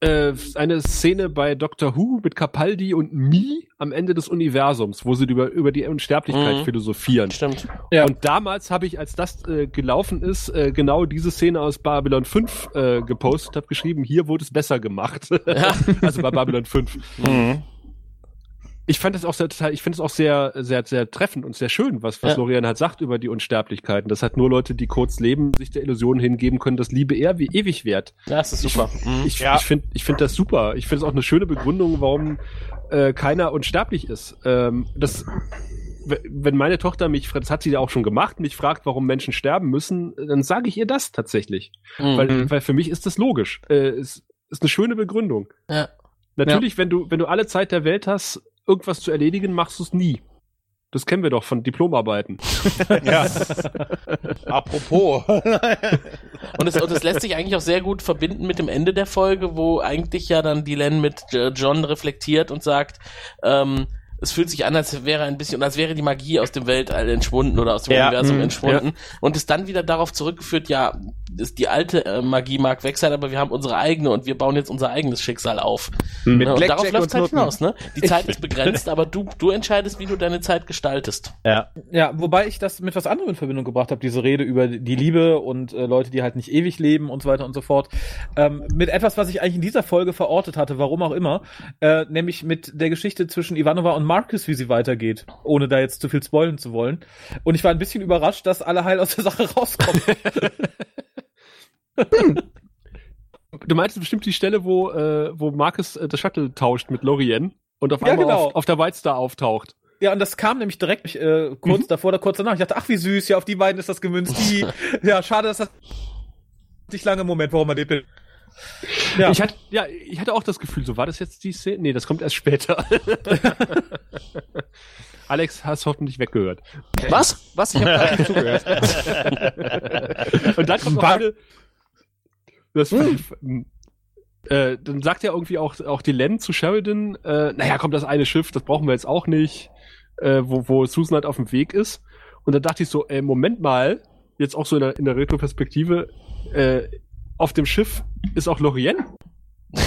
äh, eine Szene bei Doctor Who mit Capaldi und Mi am Ende des Universums, wo sie über, über die Unsterblichkeit Mhm. philosophieren. Stimmt. Ja. Und damals habe ich, als das äh, gelaufen ist, äh, genau diese Szene aus Babylon 5 äh, gepostet, habe geschrieben, hier wurde es besser gemacht. also bei Babylon 5. Mhm. Ich fand es auch sehr, ich finde es auch sehr, sehr, sehr treffend und sehr schön, was, was Ja. Florian halt sagt über die Unsterblichkeiten. Das hat nur Leute, die kurz leben, sich der Illusion hingeben können, dass Liebe eher wie ewig. Ja, das ist super. Mhm. Ich, Ja. ich finde ich find das super. Ich finde es auch eine schöne Begründung, warum äh, keiner unsterblich ist. Ähm, das, wenn meine Tochter mich, das hat sie ja auch schon gemacht, mich fragt, warum Menschen sterben müssen, dann sage ich ihr das tatsächlich. Mhm. Weil, weil für mich ist das logisch. Äh, es ist eine schöne Begründung. Ja. Natürlich, wenn du, wenn du alle Zeit der Welt hast, irgendwas zu erledigen, machst du es nie. Das kennen wir doch von Diplomarbeiten. Ja. Apropos. Und es, und es lässt sich eigentlich auch sehr gut verbinden mit dem Ende der Folge, wo eigentlich ja dann Dylan mit John reflektiert und sagt, ähm, es fühlt sich an, als wäre ein bisschen, als wäre die Magie aus dem Weltall entschwunden oder aus dem Ja, Universum mh, entschwunden. Und ist dann wieder darauf zurückgeführt, ja, ist die alte äh, Magie mag weg sein, aber wir haben unsere eigene und wir bauen jetzt unser eigenes Schicksal auf. Mit Ja, und darauf läuft und halt hinaus, ne? Die Zeit ist begrenzt, aber du, du entscheidest, wie du deine Zeit gestaltest. ja. Ja, wobei ich das mit was anderem in Verbindung gebracht habe, diese Rede über die Liebe und äh, Leute, die halt nicht ewig leben und so weiter und so fort. Ähm, mit etwas, was ich eigentlich in dieser Folge verortet hatte, warum auch immer, äh, nämlich mit der Geschichte zwischen Ivanova und Marcus, wie sie weitergeht, ohne da jetzt zu viel spoilen zu wollen. Und ich war ein bisschen überrascht, dass alle heil aus der Sache rauskommen. Du meinst bestimmt die Stelle, wo, äh, wo Marcus äh, das Shuttle tauscht mit Lorien und auf Ja, einmal genau. auf, auf der White Star auftaucht. Ja, und das kam nämlich direkt äh, kurz davor oder kurz danach. Ich dachte, ach wie süß, ja, auf die beiden ist das gemünzt. Die, ja, schade, dass das nicht lange Moment, warum man den Ja. Ich hatte, ja, ich hatte auch das Gefühl, so war das jetzt die Szene? Nee, das kommt erst später. Alex, hast hoffentlich weggehört. Was? Was? Ich habe gerade nicht zugehört. Und dann kommt noch eine. Das, äh, dann sagt ja irgendwie auch, auch die Len zu Sheridan, äh, naja, kommt das eine Schiff, das brauchen wir jetzt auch nicht, äh, wo, wo Susan halt auf dem Weg ist. Und dann dachte ich so, ey, Moment mal, jetzt auch so in der, in der Retro-Perspektive, äh, auf dem Schiff ist auch Lorien.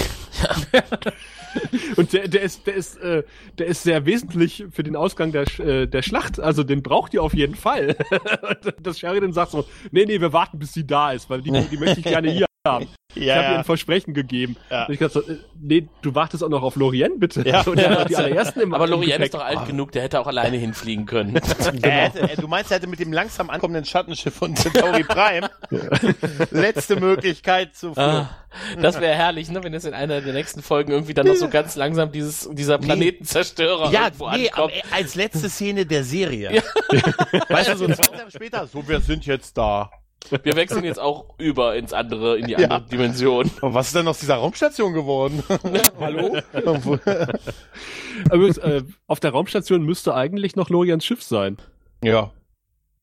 Und der, der ist, der ist, äh, der ist sehr wesentlich für den Ausgang der, Sch- äh, der Schlacht. Also den braucht ihr auf jeden Fall. Und das Sheridan sagt so, nee, nee, wir warten, bis sie da ist, weil die, die möchte ich gerne hier haben. Ich habe ihr ein Versprechen gegeben. Ja. Und ich dachte so, äh, nee, du wartest auch noch auf Lorien, bitte. Ja. Im Aber Lorien ist doch alt genug, der hätte auch alleine hinfliegen können. Er hätte, er, du meinst, er hätte mit dem langsam ankommenden Schattenschiff von Centauri Prime letzte Möglichkeit zu fliegen. Ah, das wäre herrlich, ne, wenn es in einer der nächsten Folgen irgendwie dann noch so ganz langsam dieses, dieser Planetenzerstörer Ja, irgendwo nee, ankommt. aber als letzte Szene der Serie. Weißt du, so zwei Jahre später, so, wir sind jetzt da. Wir wechseln jetzt auch über ins andere, in die Ja. andere Dimension. Und was ist denn aus dieser Raumstation geworden? Hallo? Aber, äh, auf der Raumstation müsste eigentlich noch Lorians Schiff sein. ja.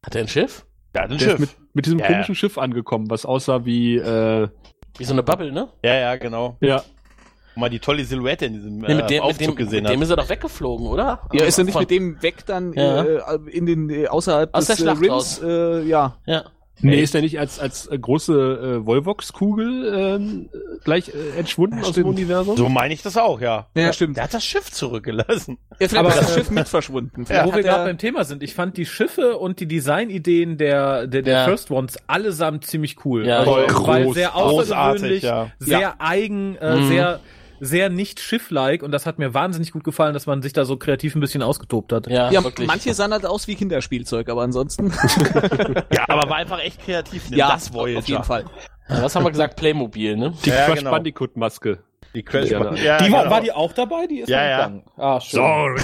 Hat er ein Schiff? Ja, ein Der ist mit, mit diesem Ja, komischen Schiff angekommen, was aussah wie, äh, Wie so eine Bubble, ne? Ja, ja, genau. ja, Wo man die tolle Silhouette in diesem Nee, äh, mit dem, mit Aufzug dem, gesehen mit dem hat. ist er doch weggeflogen, oder? Ja, ist er nicht Von- mit dem weg dann Ja. äh, in den äh, außerhalb Aus des der Schlacht äh, raus. Rims? Äh, ja. Ja. Nee, ist der nicht als, als äh, große äh, Volvox-Kugel ähm, gleich äh, entschwunden aus dem. Universum? So meine ich das auch, ja. Ja, stimmt. Der hat das Schiff zurückgelassen. Ja, vielleicht Aber, ist das äh, Schiff mit verschwunden. Wo Vielleicht wir gerade er- beim Thema sind, ich fand die Schiffe und die Designideen der, der, der Ja. First Ones allesamt ziemlich cool. Ja, also, voll weil groß, sehr großartig, außergewöhnlich, ja. sehr eigen, äh, Mhm. sehr, sehr nicht Schiff-like und das hat mir wahnsinnig gut gefallen, dass man sich da so kreativ ein bisschen ausgetobt hat. Ja, ja, wirklich. manche sahen halt aus wie Kinderspielzeug, aber ansonsten. Ja, aber war einfach echt kreativ. ja, das Voyager. auf jeden Fall. Ja, was haben wir gesagt? Playmobil, ne? Die Ja, Crash genau. Bandicoot-Maske. Die Crash Ja, ja, Die war, genau. war die auch dabei? Die ist Ja, ja. gegangen. Ah, schön.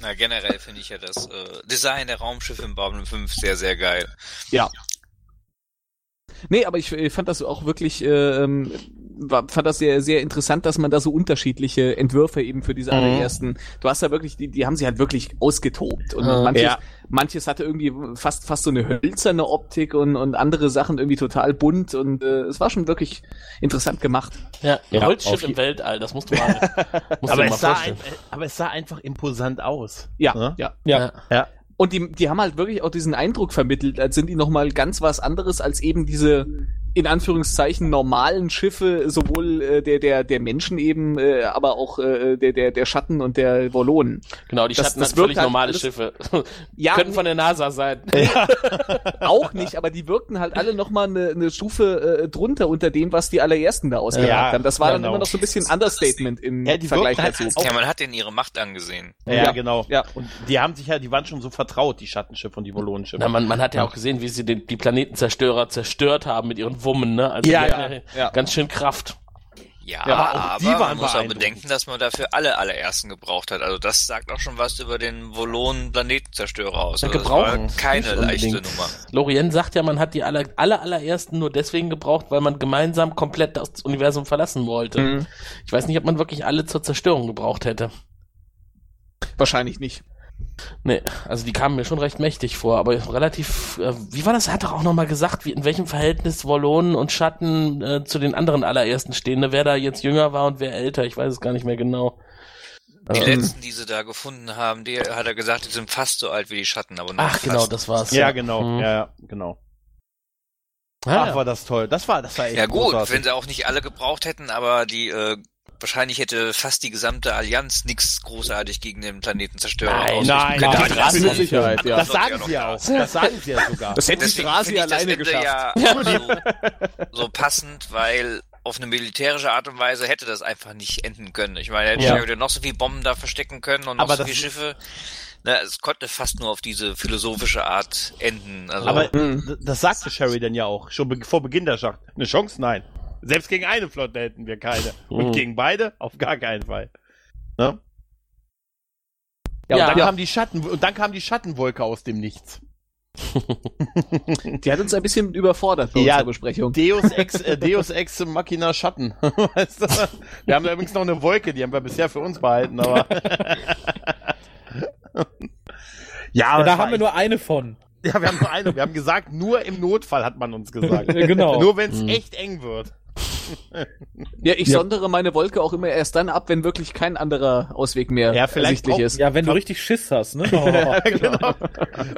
Na, generell finde ich ja das äh, Design der Raumschiffe im Babylon 5 sehr, sehr geil. Ja. Nee, aber ich äh, fand das auch wirklich, äh, ähm, war, fand das sehr, sehr interessant, dass man da so unterschiedliche Entwürfe eben für diese Mhm. allerersten, du hast da wirklich, die, die haben sie halt wirklich ausgetobt und Mhm. manches, Ja. manches hatte irgendwie fast, fast so eine hölzerne Optik und, und andere Sachen irgendwie total bunt und äh, es war schon wirklich interessant gemacht. Ja, ein Ja, Holzschiff im Weltall, das musst du mal, musst aber, du dir mal es sah ein, aber es sah einfach imposant aus. Ja, Ne? ja. Ja. Ja. Und die, die haben halt wirklich auch diesen Eindruck vermittelt, als sind die nochmal ganz was anderes als eben diese in Anführungszeichen normalen Schiffe, sowohl äh, der, der, der Menschen eben, äh, aber auch äh, der, der, der Schatten und der Wollonen. Genau, die Das- Schatten das hatten völlig halt normale alles- Schiffe. Ja, Könnten von der NASA sein. auch nicht, aber die wirkten halt alle nochmal eine, eine Stufe äh, drunter unter dem, was die allerersten da ausgemacht Ja, haben. Das war dann genau. immer noch so ein bisschen Understatement im Ja, die Vergleich halt dazu. auch- Ja, man hat denen ihre Macht angesehen. Ja, Ja. genau. Ja. Und die haben sich ja, die waren schon so vertraut, die Schattenschiffe und die Volonenschiffe. Na, man, man hat ja auch gesehen, wie sie den, die Planetenzerstörer zerstört haben mit ihren Wummen, ne? Also Ja, ja, ja. ganz schön Kraft. Ja, Ja, aber aber man muss auch bedenken, dass man dafür alle allerersten gebraucht hat. Also das sagt auch schon was über den Volon-Planetenzerstörer aus. Ja, Also das gebrauchen. war keine Nicht leichte unbedingt. Nummer. Lorien sagt ja, man hat die aller, aller, allerersten nur deswegen gebraucht, weil man gemeinsam komplett das Universum verlassen wollte. Mhm. Ich weiß nicht, ob man wirklich alle zur Zerstörung gebraucht hätte. Wahrscheinlich nicht. Nee, also die kamen mir schon recht mächtig vor, aber relativ, äh, wie war das? Er hat doch auch nochmal gesagt, wie, in welchem Verhältnis Wollonen und Schatten äh, zu den anderen allerersten stehen, ne? wer da jetzt jünger war und wer älter, ich weiß es gar nicht mehr genau. Die Ähm, letzten, die sie da gefunden haben, die hat er gesagt, die sind fast so alt wie die Schatten, aber noch Ach, genau, fast. das war's. ja, genau. Ja, ja, genau. Ah, Ach, ja. war das toll. Das war, das war echt Ja gut, großartig. wenn sie auch nicht alle gebraucht hätten, aber die äh, wahrscheinlich hätte fast die gesamte Allianz nichts großartig gegen den Planetenzerstörer Nein, nein, können. nein, Die das mit Sicherheit, ja. Das sagen sie ja auch. Das sagen sie ja sogar. Das hätte Strasi alleine geschafft. ja so, so passend, weil auf eine militärische Art und Weise hätte das einfach nicht enden können. Ich meine, hätte Ja. ja. noch so viele Bomben da verstecken können und noch Aber so viele Schiffe. Na, es konnte fast nur auf diese philosophische Art enden. Also, Aber d- das sagte Sherry dann ja auch, schon be vor Beginn der Schlacht. Eine Chance? Nein. Selbst gegen eine Flotte hätten wir keine. Und Mhm. gegen beide? Auf gar keinen Fall. Ne? Ja, Ja. und dann Ja. kam die Schatten, und dann kam die Schattenwolke aus dem Nichts. Die hat uns ein bisschen überfordert bei Ja. unserer Besprechung. Deus Ex, äh, Deus Ex Machina Schatten. weißt du? Wir haben da übrigens noch eine Wolke, die haben wir bisher für uns behalten, aber. ja, Ja, aber da haben wir nur eine von. ja, wir haben nur eine. Wir haben gesagt, nur im Notfall hat man uns gesagt. Genau. Nur wenn es Mhm. echt eng wird. Ja, ich Ja. sondere meine Wolke auch immer erst dann ab, wenn wirklich kein anderer Ausweg mehr Ja, vielleicht ersichtlich auch- ist. Ja, wenn du richtig Schiss hast, ne? Oh. genau.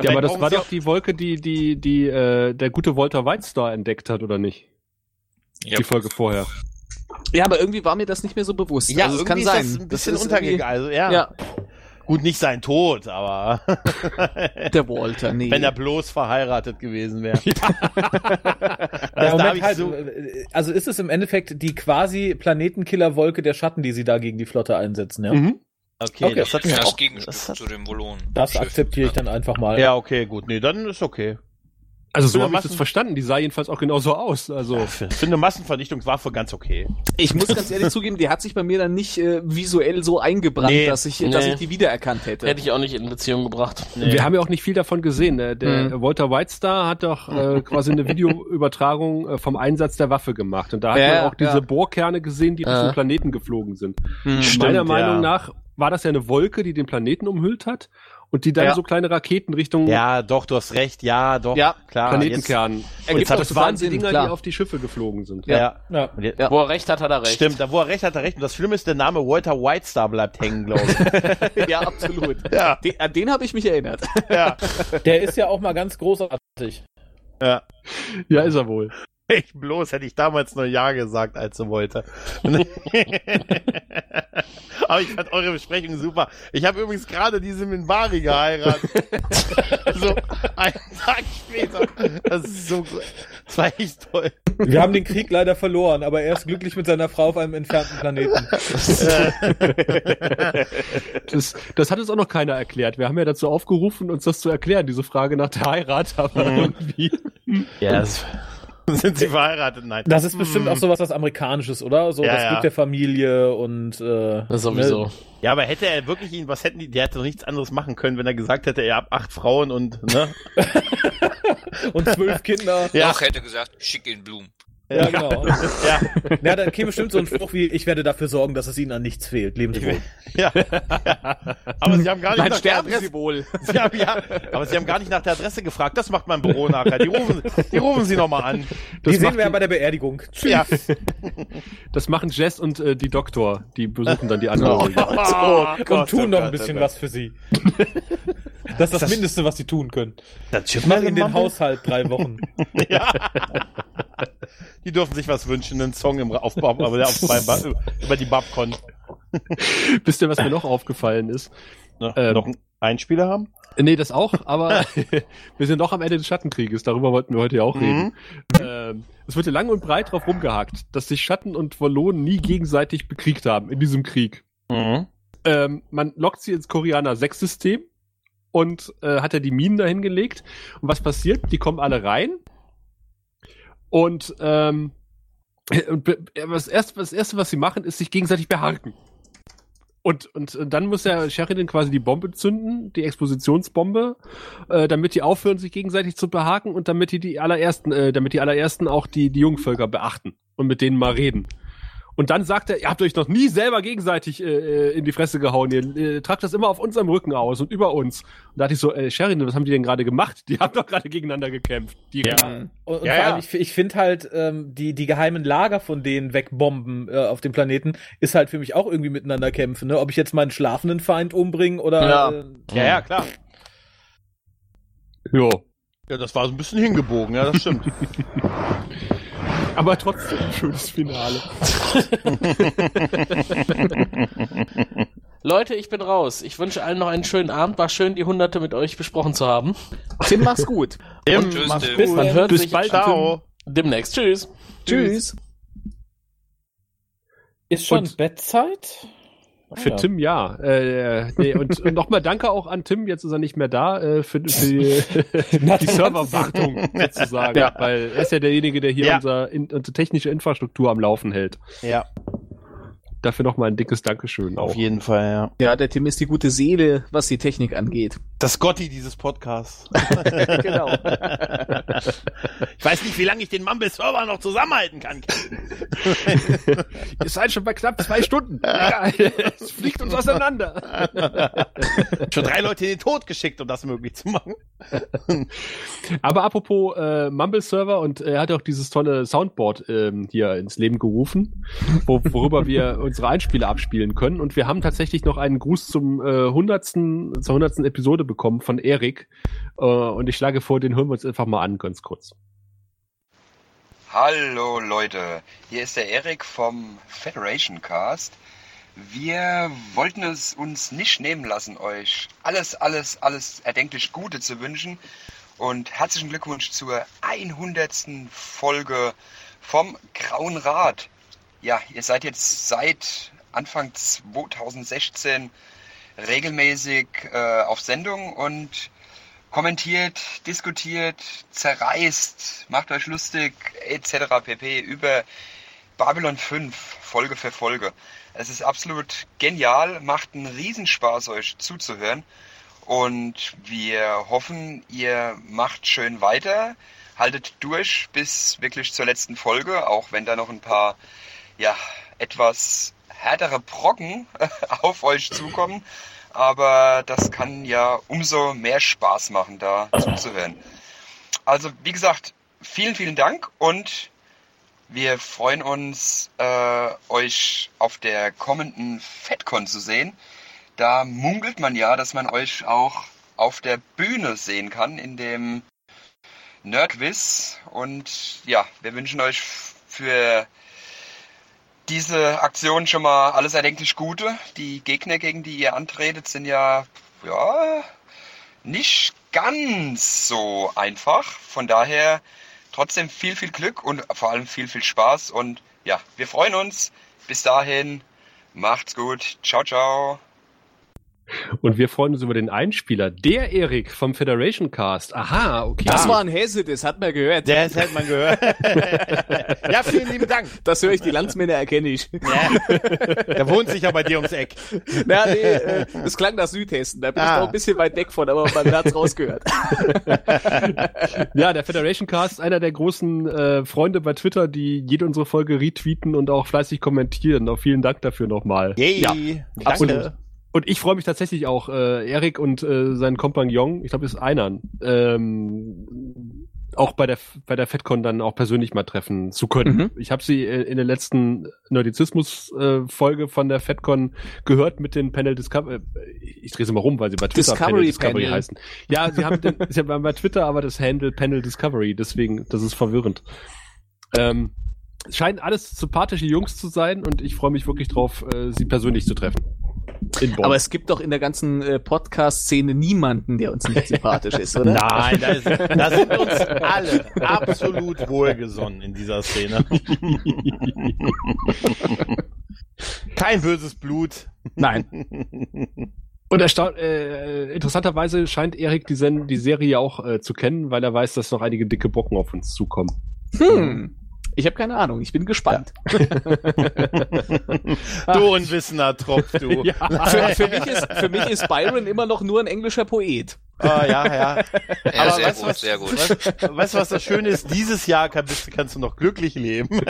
Ja, aber das war doch die Wolke, die, die, die äh, der gute Walter White Star entdeckt hat, oder nicht? Ja. Die Folge vorher. Ja, aber irgendwie war mir das nicht mehr so bewusst. Ja, also es irgendwie kann sein. ist das ein bisschen ist untergegangen. Also, ja. Ja, Gut, nicht sein Tod, aber der Walter, nee. wenn er bloß verheiratet gewesen wäre. Ja, Also, halt, so- äh, also ist es im Endeffekt die quasi Planetenkiller-Wolke der Schatten, die sie da gegen die Flotte einsetzen, ja? Mhm. Okay, Okay. das hat mir Das auch. Gegenstück Das hat, zu dem Volonen. Das akzeptiere ich dann einfach mal. ja, okay, gut. Nee, dann ist okay. Also so habe ich das verstanden. Die sah jedenfalls auch genauso aus. Also Ja, für, für eine Massenvernichtungswaffe ganz okay. Ich muss ganz ehrlich zugeben, die hat sich bei mir dann nicht äh, visuell so eingebrannt, Nee. dass ich, dass Nee. ich die wiedererkannt hätte. Hätte ich auch nicht in Beziehung gebracht. Nee. wir haben ja auch nicht viel davon gesehen. Ne? Der Mhm. Walter White Star hat doch äh, quasi eine Videoübertragung äh, vom Einsatz der Waffe gemacht. Und da hat Ja, man auch diese ja. Bohrkerne gesehen, die Ja. Richtung Planeten geflogen sind. Hm. Stimmt, Meiner ja. Meinung nach war das ja eine Wolke, die den Planeten umhüllt hat und die dann Ja. so kleine Raketen Richtung Ja, doch, du hast recht. Ja, doch. Ja, klar. Planetenkern. Ergibt und auch das total waren die Sinn, Dinger, klar. die auf die Schiffe geflogen sind. Jetzt, ja. Ja. Jetzt- Ja. Wo er recht hat, hat er recht. Stimmt, da wo er recht hat, hat er recht. Und das Schlimme ist, der Name Walter White Star bleibt hängen, glaube ich. ja, absolut. Ja. Den, an den habe ich mich erinnert. ja, Der ist ja auch mal ganz großartig. ja. Ja, ist er wohl. Ich bloß hätte ich damals nur Ja gesagt, als er wollte. Aber ich fand eure Besprechung super. Ich habe übrigens gerade diese Minbari geheiratet. so einen Tag später. Das ist so gut. Das war echt toll. Wir haben den Krieg leider verloren, aber er ist glücklich mit seiner Frau auf einem entfernten Planeten. Das, das hat uns auch noch keiner erklärt. Wir haben ja dazu aufgerufen, uns das zu erklären, diese Frage nach der Heirat, aber Mhm. irgendwie. Ja, das sind sie verheiratet? Nein. Das ist bestimmt auch sowas was Amerikanisches, oder? So Ja, das ja. Glück der Familie und äh, Das sowieso. ne? Ja, aber hätte er wirklich ihn, was hätten die, der hätte doch nichts anderes machen können, wenn er gesagt hätte, er hat acht Frauen und, ne? und zwölf Kinder. Ja. Doch, hätte gesagt, schick ihn Blumen. Ja, genau. Ja, Ja, dann käme bestimmt so ein Spruch wie, ich werde dafür sorgen, dass es ihnen an nichts fehlt. Lebenswohl. ja, ja. Aber sie haben gar nicht Dann nach der Adresse sie wohl. Sie haben, ja, aber Sie haben gar nicht nach der Adresse gefragt. Das macht mein Büro nachher. Die rufen, die rufen Sie nochmal an. Die sehen wir ja bei der Beerdigung. Tschüss. Ja. Das machen Jess und äh, die Doktor. Die besuchen dann die anderen. Oh, und Gott, tun oh noch ein bisschen oh Gott. was für sie. Das ist das, Mindeste, was sie tun können. Das Mal in den? Haushalt drei Wochen. Ja. Die dürfen sich was wünschen, einen Song im Aufbau, aber der auf, beim, Ba- über die Babcon. Wisst ihr, was mir noch aufgefallen ist? Ne? Ähm. Noch einen Einspieler haben? Nee, das auch, aber wir sind doch am Ende des Schattenkrieges. Darüber wollten wir heute ja auch reden. Ähm, es wird ja lang und breit drauf rumgehakt, dass sich Schatten und Wallonen nie gegenseitig bekriegt haben in diesem Krieg. Mhm. Ähm, man lockt sie ins Koreaner 6-System und äh, hat ja die Minen dahin gelegt. Und was passiert? Die kommen alle rein. Und, ähm, das, erste, das erste, was sie machen, ist sich gegenseitig beharken. Und, und dann muss der Sheridan quasi die Bombe zünden, die Expositionsbombe, äh, damit die aufhören, sich gegenseitig zu behaken und damit die die allerersten, äh, damit die allerersten auch die, die Jungvölker beachten und mit denen mal reden. Und dann sagt er, ihr habt euch noch nie selber gegenseitig äh, äh, in die Fresse gehauen. Ihr äh, tragt das immer auf unserem Rücken aus und über uns. Und da dachte ich so, äh, Sheridan, was haben die denn gerade gemacht? Die haben doch gerade gegeneinander gekämpft. Die Ja. Und, und Ja, vor allem, ja. ich, ich finde halt, ähm, die, die geheimen Lager von denen wegbomben äh, auf dem Planeten, ist halt für mich auch irgendwie miteinander kämpfen. Ne? Ob ich jetzt meinen schlafenden Feind umbringe oder. Ja. Äh, Ja, ja, klar. Ja. Ja, das war so ein bisschen hingebogen, ja, das stimmt. Aber trotzdem ein schönes Finale. Leute, ich bin raus. Ich wünsche allen noch einen schönen Abend. War schön, die Hunderte mit euch besprochen zu haben. Tim, mach's gut. Tim, tschüss, mach's Tim. gut. Man hört Bis sich bald, Ciao. demnächst. Tschüss. Tschüss. ist schon Und- Bettzeit? Ah, Für ja. Tim ja. Äh, nee, und, und nochmal danke auch an Tim, jetzt ist er nicht mehr da, äh, für, für die, die Serverwartung sozusagen. Ja. Weil er ist ja derjenige, der hier Ja. unser, in, unsere technische Infrastruktur am Laufen hält. Ja, Dafür nochmal ein dickes Dankeschön auch. auf jeden Fall, ja. Ja, der Tim ist die gute Seele, was die Technik angeht. Das Gotti dieses Podcasts. genau. Ich weiß nicht, wie lange ich den Mumble-Server noch zusammenhalten kann. Ihr seid schon bei knapp zwei Stunden. Egal, es fliegt uns auseinander. Schon drei Leute in den Tod geschickt, um das möglich zu machen. Aber apropos äh, Mumble-Server und er hat auch dieses tolle Soundboard ähm, hier ins Leben gerufen, wo, worüber wir unsere Einspiele abspielen können. Und wir haben tatsächlich noch einen Gruß zum äh, 100. zur hundertsten Episode bekommen von Erik. Äh, und ich schlage vor, den hören wir uns einfach mal an, ganz kurz. Hallo Leute, hier ist der Erik vom Federation Cast. Wir wollten es uns nicht nehmen lassen, euch alles, alles, alles erdenklich Gute zu wünschen und herzlichen Glückwunsch zur 100. Folge vom Grauen Rat. Ja, ihr seid jetzt seit Anfang 2016 regelmäßig äh, auf Sendung und kommentiert, diskutiert, zerreißt, macht euch lustig etc. pp. über Babylon 5 Folge für Folge. Es ist absolut genial, macht einen Riesenspaß euch zuzuhören und wir hoffen, ihr macht schön weiter, haltet durch bis wirklich zur letzten Folge, auch wenn da noch ein paar ja etwas härtere Brocken auf euch zukommen aber das kann ja umso mehr Spaß machen, da zuzuhören. Also, wie gesagt, vielen, vielen Dank und wir freuen uns, äh, euch auf der kommenden FedCon zu sehen. Da munkelt man ja, dass man euch auch auf der Bühne sehen kann in dem Nerdwiz. Und ja, wir wünschen euch für diese Aktion schon mal alles erdenklich Gute. Die Gegner, gegen die ihr antretet, sind ja, ja, nicht ganz so einfach. Von daher trotzdem viel, viel Glück und vor allem viel, viel Spaß. Und ja, wir freuen uns. Bis dahin, macht's gut. Ciao, ciao. Und wir freuen uns über den Einspieler. Der Erik vom Federation Cast. Aha, okay. Das war ein Hesse, das hat man gehört. Das hat man gehört. ja, vielen lieben Dank. Das höre ich, die Landsmänner erkenne ich. Ja. Der wohnt sicher bei dir ums Eck. Na, nee, äh, das klang nach Südhessen. Da bin ich Ah. noch ein bisschen weit weg von, aber man hat's rausgehört. Ja, der Federation Cast, einer der großen äh, Freunde bei Twitter, die jede unsere Folge retweeten und auch fleißig kommentieren. Auch vielen Dank dafür nochmal. Yay. Ja, Danke. Und ich freue mich tatsächlich auch, äh, Erik und äh, sein Kompagnon, ich glaube, ist einer, ähm, auch bei der bei der FedCon dann auch persönlich mal treffen zu können. Mhm. Ich habe sie äh, in der letzten Nerdizismus-Folge von der FedCon gehört mit den Panel Discovery. Ich drehe sie mal rum, weil sie bei Twitter Discovery Discovery Panel. heißen. Ja, sie haben den, sie haben bei Twitter aber das Handle Panel Discovery, deswegen, das ist verwirrend. Ähm, es scheinen alles sympathische Jungs zu sein und ich freue mich wirklich drauf, äh, sie persönlich zu treffen. In Bonn. Aber es gibt doch in der ganzen äh, Podcast-Szene niemanden, der uns nicht sympathisch ist, oder? Nein, da, ist, da sind wir uns alle absolut wohlgesonnen in dieser Szene. Kein böses Blut. Nein. Und äh, interessanterweise scheint Erik die, die Serie auch äh, zu kennen, weil er weiß, dass noch einige dicke Bocken auf uns zukommen. Hm. Ich habe keine Ahnung, ich bin gespannt. Du unwissender Tropf, du. Ja. Für, für, mich ist, für mich ist Byron immer noch nur ein englischer Poet. Ah, ja, ja. Ja, Aber sehr weißt gut, was- sehr gut. Weißt, weißt du, was das Schöne ist? Dieses Jahr kann, bist, kannst du noch glücklich leben.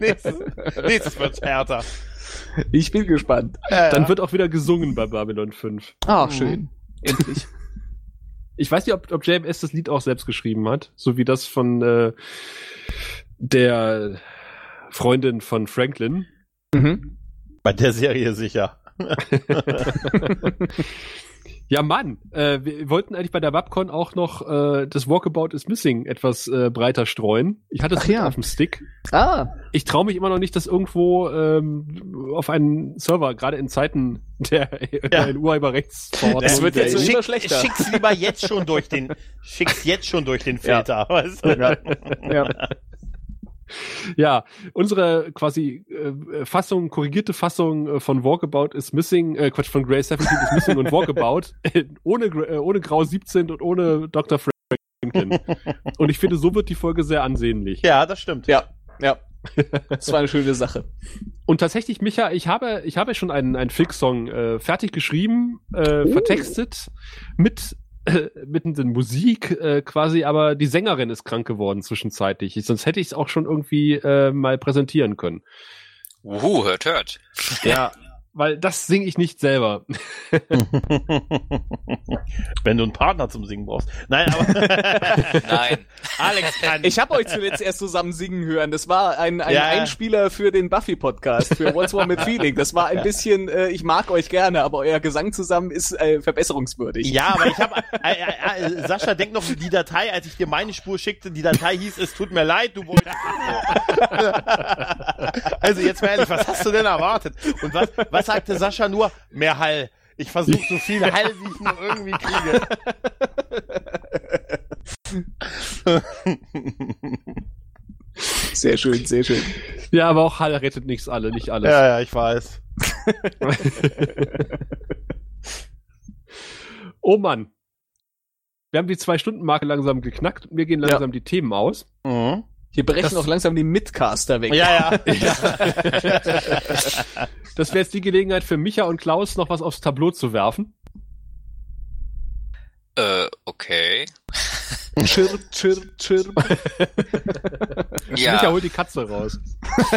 nächstes, nächstes wird's härter. Ich bin gespannt. Dann wird auch wieder gesungen bei Babylon 5. Ah, schön. Endlich. Ich weiß nicht, ob, ob JMS das Lied auch selbst geschrieben hat, so wie das von äh, der Freundin von Franklin. Mhm. Bei der Serie sicher. Ja, Mann, äh, wir wollten eigentlich bei der Webcon auch noch äh, das Walkabout is Missing etwas äh, breiter streuen. Ich hatte es ja. auf dem Stick. Ah, Ich traue mich immer noch nicht, das irgendwo ähm, auf einen Server, gerade in Zeiten der, der Urheberrechtsverordnung. Das wird jetzt EU. immer schlechter. Schick's lieber jetzt schon durch den, schick's jetzt schon durch den Filter. Weißt du? ja. Ja, unsere quasi äh, Fassung, korrigierte Fassung äh, von Walkabout is Missing, äh, Quatsch, von Grey 17 is Missing und Walkabout, äh, ohne, äh, ohne Grau 17 und ohne Dr. Franklin. und ich finde, so wird die Folge sehr ansehnlich. Ja, das stimmt. Ja, ja. Das war eine schöne Sache. Und tatsächlich, Micha, ich habe, ich habe schon einen, einen Fix-Song äh, fertig geschrieben, äh, vertextet, mit, äh, mit den Musik äh, quasi, aber die Sängerin ist krank geworden zwischenzeitlich. Ich, sonst hätte ich es auch schon irgendwie äh, mal präsentieren können. Uhu, hört, hört. Ja, weil das singe ich nicht selber. Wenn du einen Partner zum Singen brauchst. Nein, aber Nein. Alex kann. Ich habe euch zuletzt erst zusammen singen hören. Das war ein, ein Ja. Einspieler für den Buffy-Podcast, für What's Wrong with Feeling. Das war ein bisschen, äh, ich mag euch gerne, aber euer Gesang zusammen ist äh, verbesserungswürdig. Ja, aber ich habe äh, äh, äh, Sascha, denk noch die Datei, als ich dir meine Spur schickte, die Datei hieß, es tut mir leid, du wolltest. also jetzt mal ehrlich, was hast du denn erwartet? Und was, was sagte Sascha nur? Mehr Hall. Ich versuche so viel Hall, wie ich nur irgendwie kriege. Sehr schön, sehr schön. Ja, aber auch Hall rettet nichts alle, nicht alles. Ja, ja, ich weiß. Oh Mann. Wir haben die Zwei-Stunden-Marke langsam geknackt mir gehen langsam die Themen aus. Mhm. Hier brechen auch langsam die Midcaster weg. Ja, ja. Das wäre jetzt die Gelegenheit für Micha und Klaus, noch was aufs Tableau zu werfen. Äh, okay. Chirp, chirp, chirp. Micha Ja, holt die Katze raus.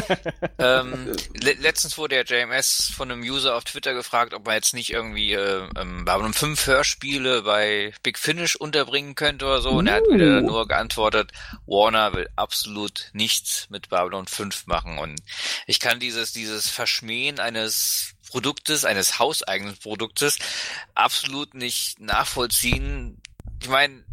ähm, le letztens wurde der JMS von einem User auf Twitter gefragt, ob man jetzt nicht irgendwie äh, ähm, Babylon 5 Hörspiele bei Big Finish unterbringen könnte oder so. Und er hat wieder nur geantwortet, Warner will absolut nichts mit Babylon 5 machen. Und ich kann dieses, dieses Verschmähen eines Produktes, eines hauseigenen Produktes, absolut nicht nachvollziehen. Ich meine,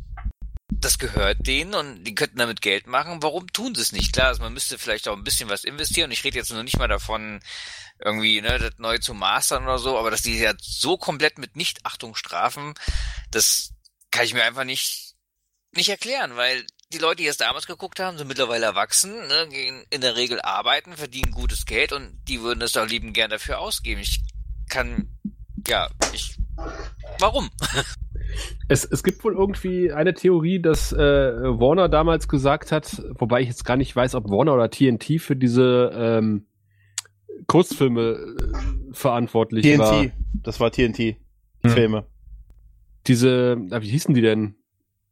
das gehört denen und die könnten damit Geld machen. Warum tun sie es nicht? Klar, also man müsste vielleicht auch ein bisschen was investieren. Ich rede jetzt noch nicht mal davon, irgendwie ne, das neu zu mastern oder so, aber dass die ja so komplett mit Nichtachtung strafen, das kann ich mir einfach nicht nicht erklären, weil die Leute, die es damals geguckt haben, sind mittlerweile erwachsen, ne, gehen in der Regel arbeiten, verdienen gutes Geld und die würden es doch lieben gern dafür ausgeben. Ich kann, ja, ich, warum? Es, es gibt wohl irgendwie eine Theorie, dass äh, Warner damals gesagt hat, wobei ich jetzt gar nicht weiß, ob Warner oder TNT für diese ähm, Kurzfilme äh, verantwortlich war. TNT. Das war TNT. Die Hm. Filme. Diese, ah, wie hießen die denn?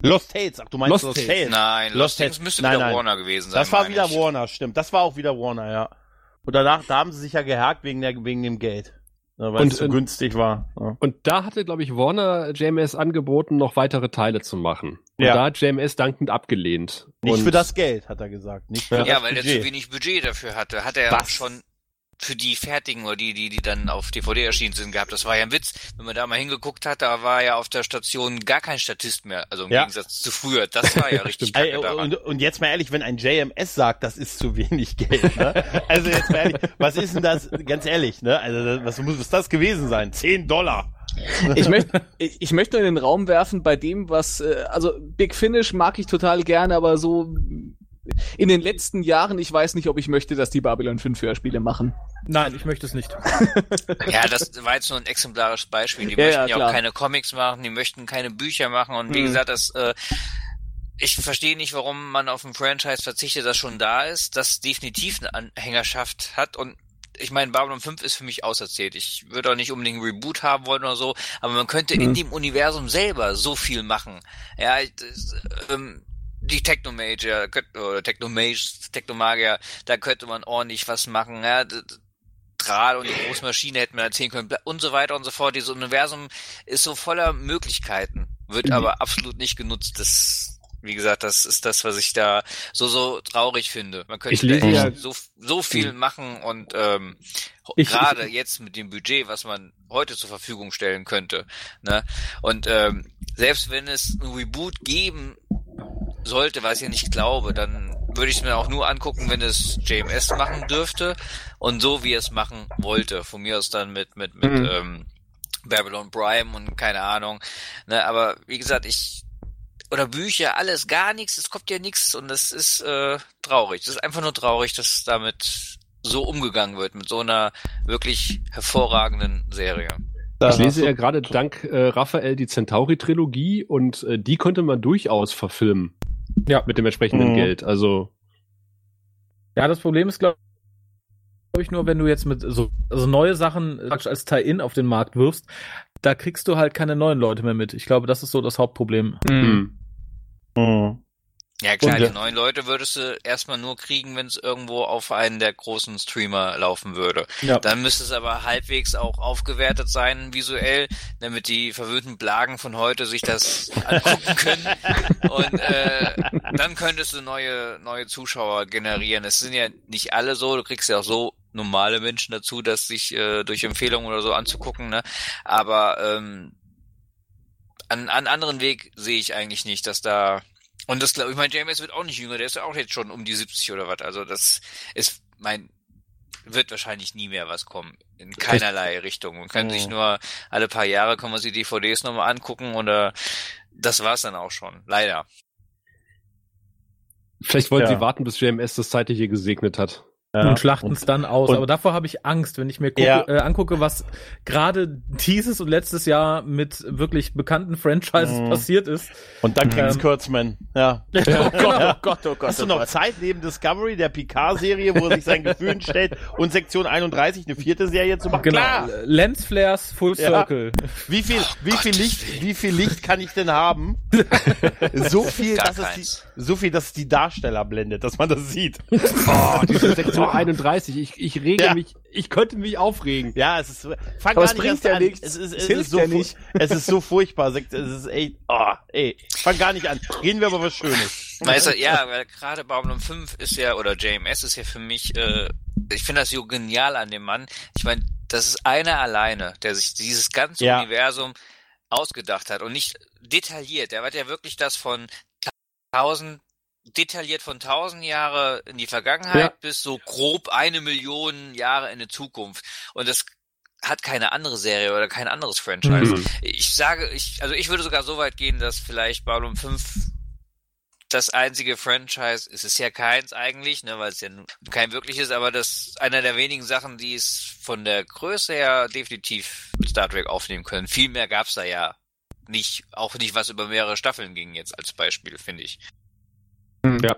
Lost Tales. Ach, du meinst Lost Lost, Tales. Tales. Nein, Lost Tales. Müsste Nein, wieder nein. Warner gewesen sein. Das war wieder ich. Warner, stimmt. Das war auch wieder Warner, ja. Und danach, da haben sie sich ja gehakt wegen, der, wegen dem Geld. Ja, weil Und, es so äh, günstig war. Ja. Und da hatte, glaube ich, Warner JMS angeboten, noch weitere Teile zu machen. Und Ja. da hat JMS dankend abgelehnt. Nicht und für das Geld, hat er gesagt. Nicht für Ja. das weil er zu Budget. wenig Budget dafür hatte. Hat er Was? schon für die fertigen oder die, die, die dann auf DVD erschienen sind gehabt. Das war ja ein Witz. Wenn man da mal hingeguckt hat, da war ja auf der Station gar kein Statist mehr. Also im Ja. Gegensatz zu früher. Das war ja richtig kacke daran. und, und jetzt mal ehrlich, wenn ein JMS sagt, das ist zu wenig Geld, ne? Also jetzt mal ehrlich, was ist denn das, ganz ehrlich, ne? Also was muss das gewesen sein? 10 Dollar. Ich möchte, ich, ich möchte nur in den Raum werfen, bei dem, was, äh, also Big Finish mag ich total gerne, aber so in den letzten Jahren, ich weiß nicht, ob ich möchte, dass die Babylon 5 Hörspiele machen. Nein, ich möchte es nicht. Ja, das war jetzt nur ein exemplarisches Beispiel. Die Ja, möchten ja, auch keine Comics machen, die möchten keine Bücher machen und wie Mhm. gesagt, das äh, ich verstehe nicht, warum man auf ein Franchise verzichtet, das schon da ist, das definitiv eine Anhängerschaft hat und ich meine, Babylon 5 ist für mich auserzählt. Ich würde auch nicht unbedingt ein Reboot haben wollen oder so, aber man könnte in Mhm. dem Universum selber so viel machen. Ja, das, ähm, die Technomajor, könnt- oder Technomage, Technomagier, da könnte man ordentlich was machen. Ja, Draht und die große Maschine hätten wir erzählen können und so weiter und so fort. Dieses Universum ist so voller Möglichkeiten, wird Mhm. aber absolut nicht genutzt. Das, wie gesagt, das ist das, was ich da so, so traurig finde. Man könnte da echt ja- so, so viel machen und ähm, Ich- gerade jetzt mit dem Budget, was man heute zur Verfügung stellen könnte. Ne? Und ähm, selbst wenn es ein Reboot geben sollte, was ich ja nicht glaube, dann würde ich es mir auch nur angucken, wenn es JMS machen dürfte und so wie er es machen wollte. Von mir aus dann mit mit mit Mhm. ähm, Babylon Prime und keine Ahnung. Ne, aber wie gesagt, ich oder Bücher, alles, gar nichts, es kommt ja nichts und das ist äh, traurig. Das ist einfach nur traurig, dass damit so umgegangen wird mit so einer wirklich hervorragenden Serie. Da Ich lese ja gerade dank äh, Raphael die Centauri-Trilogie und äh, die könnte man durchaus verfilmen. Ja. Mit dem entsprechenden Mhm. Geld. Also Ja, das Problem ist, glaube ich, nur, wenn du jetzt mit so also neue Sachen als Tie-In auf den Markt wirfst, da kriegst du halt keine neuen Leute mehr mit. Ich glaube, das ist so das Hauptproblem. Hm. Mhm. Ja klar, Und, die neuen Leute würdest du erstmal nur kriegen, wenn es irgendwo auf einen der großen Streamer laufen würde. Ja. Dann müsste es aber halbwegs auch aufgewertet sein visuell, damit die verwöhnten Blagen von heute sich das angucken können. Und äh, dann könntest du neue neue Zuschauer generieren. Es sind ja nicht alle so, du kriegst ja auch so normale Menschen dazu, das sich äh, durch Empfehlungen oder so anzugucken, ne? Aber ähm, an, an anderen Weg sehe ich eigentlich nicht, dass da und das glaube ich, mein JMS wird auch nicht jünger, der ist ja auch jetzt schon um die 70 oder was. Also das ist mein wird wahrscheinlich nie mehr was kommen. In keinerlei Richtung. Man kann sich Mhm. nur alle paar Jahre kann man sich DVDs nochmal angucken oder das war's dann auch schon. Leider. Vielleicht wollen Ja. sie warten, bis JMS das zeitliche gesegnet hat. Ja. und schlachten es dann aus. Aber davor habe ich Angst, wenn ich mir gucke, Ja. äh, angucke, was gerade dieses und letztes Jahr mit wirklich bekannten Franchises Mhm. passiert ist. Und dann King's Ähm. Kurtzman. Ja. Oh Gott, oh Gott, oh Gott. Hast du oh noch Gott. Zeit neben Discovery, der Picard-Serie, wo er sich sein Gefühlen stellt, und Sektion 31 eine vierte Serie zu machen? Genau. Klar! Lensflares Full Ja. Circle. Wie viel, wie viel Licht, wie viel Licht kann ich denn haben? so viel, dass es die, so viel, dass es die Darsteller blendet, dass man das sieht. Oh, diese Sektion 31. Ich, ich rege Ja. mich, ich könnte mich aufregen. Ja, es ist, fang Aber gar es nicht bringt erst ja an. nichts. Es ist, Es es hilft ist so, ja nicht. es ist so furchtbar. Es ist echt, oh, ey, fang gar nicht an. Reden wir aber was Schönes. Weißt du, ja, weil gerade Babylon 5 ist ja, oder JMS ist ja für mich, äh, ich finde das so genial an dem Mann. Ich meine, das ist einer alleine, der sich dieses ganze Ja. Universum ausgedacht hat und nicht detailliert. Der hat ja wirklich das von tausend detailliert von tausend Jahre in die Vergangenheit Ja. bis so grob eine Million Jahre in die Zukunft. Und das hat keine andere Serie oder kein anderes Franchise. Mhm. Ich sage, ich, also ich würde sogar so weit gehen, dass vielleicht Babylon 5 das einzige Franchise, es ist ja keins eigentlich, ne, weil es ja kein wirkliches, aber das einer der wenigen Sachen, die es von der Größe her definitiv mit Star Trek aufnehmen können. Viel mehr gab's da ja nicht, auch nicht was über mehrere Staffeln ging jetzt als Beispiel, finde ich. Ja.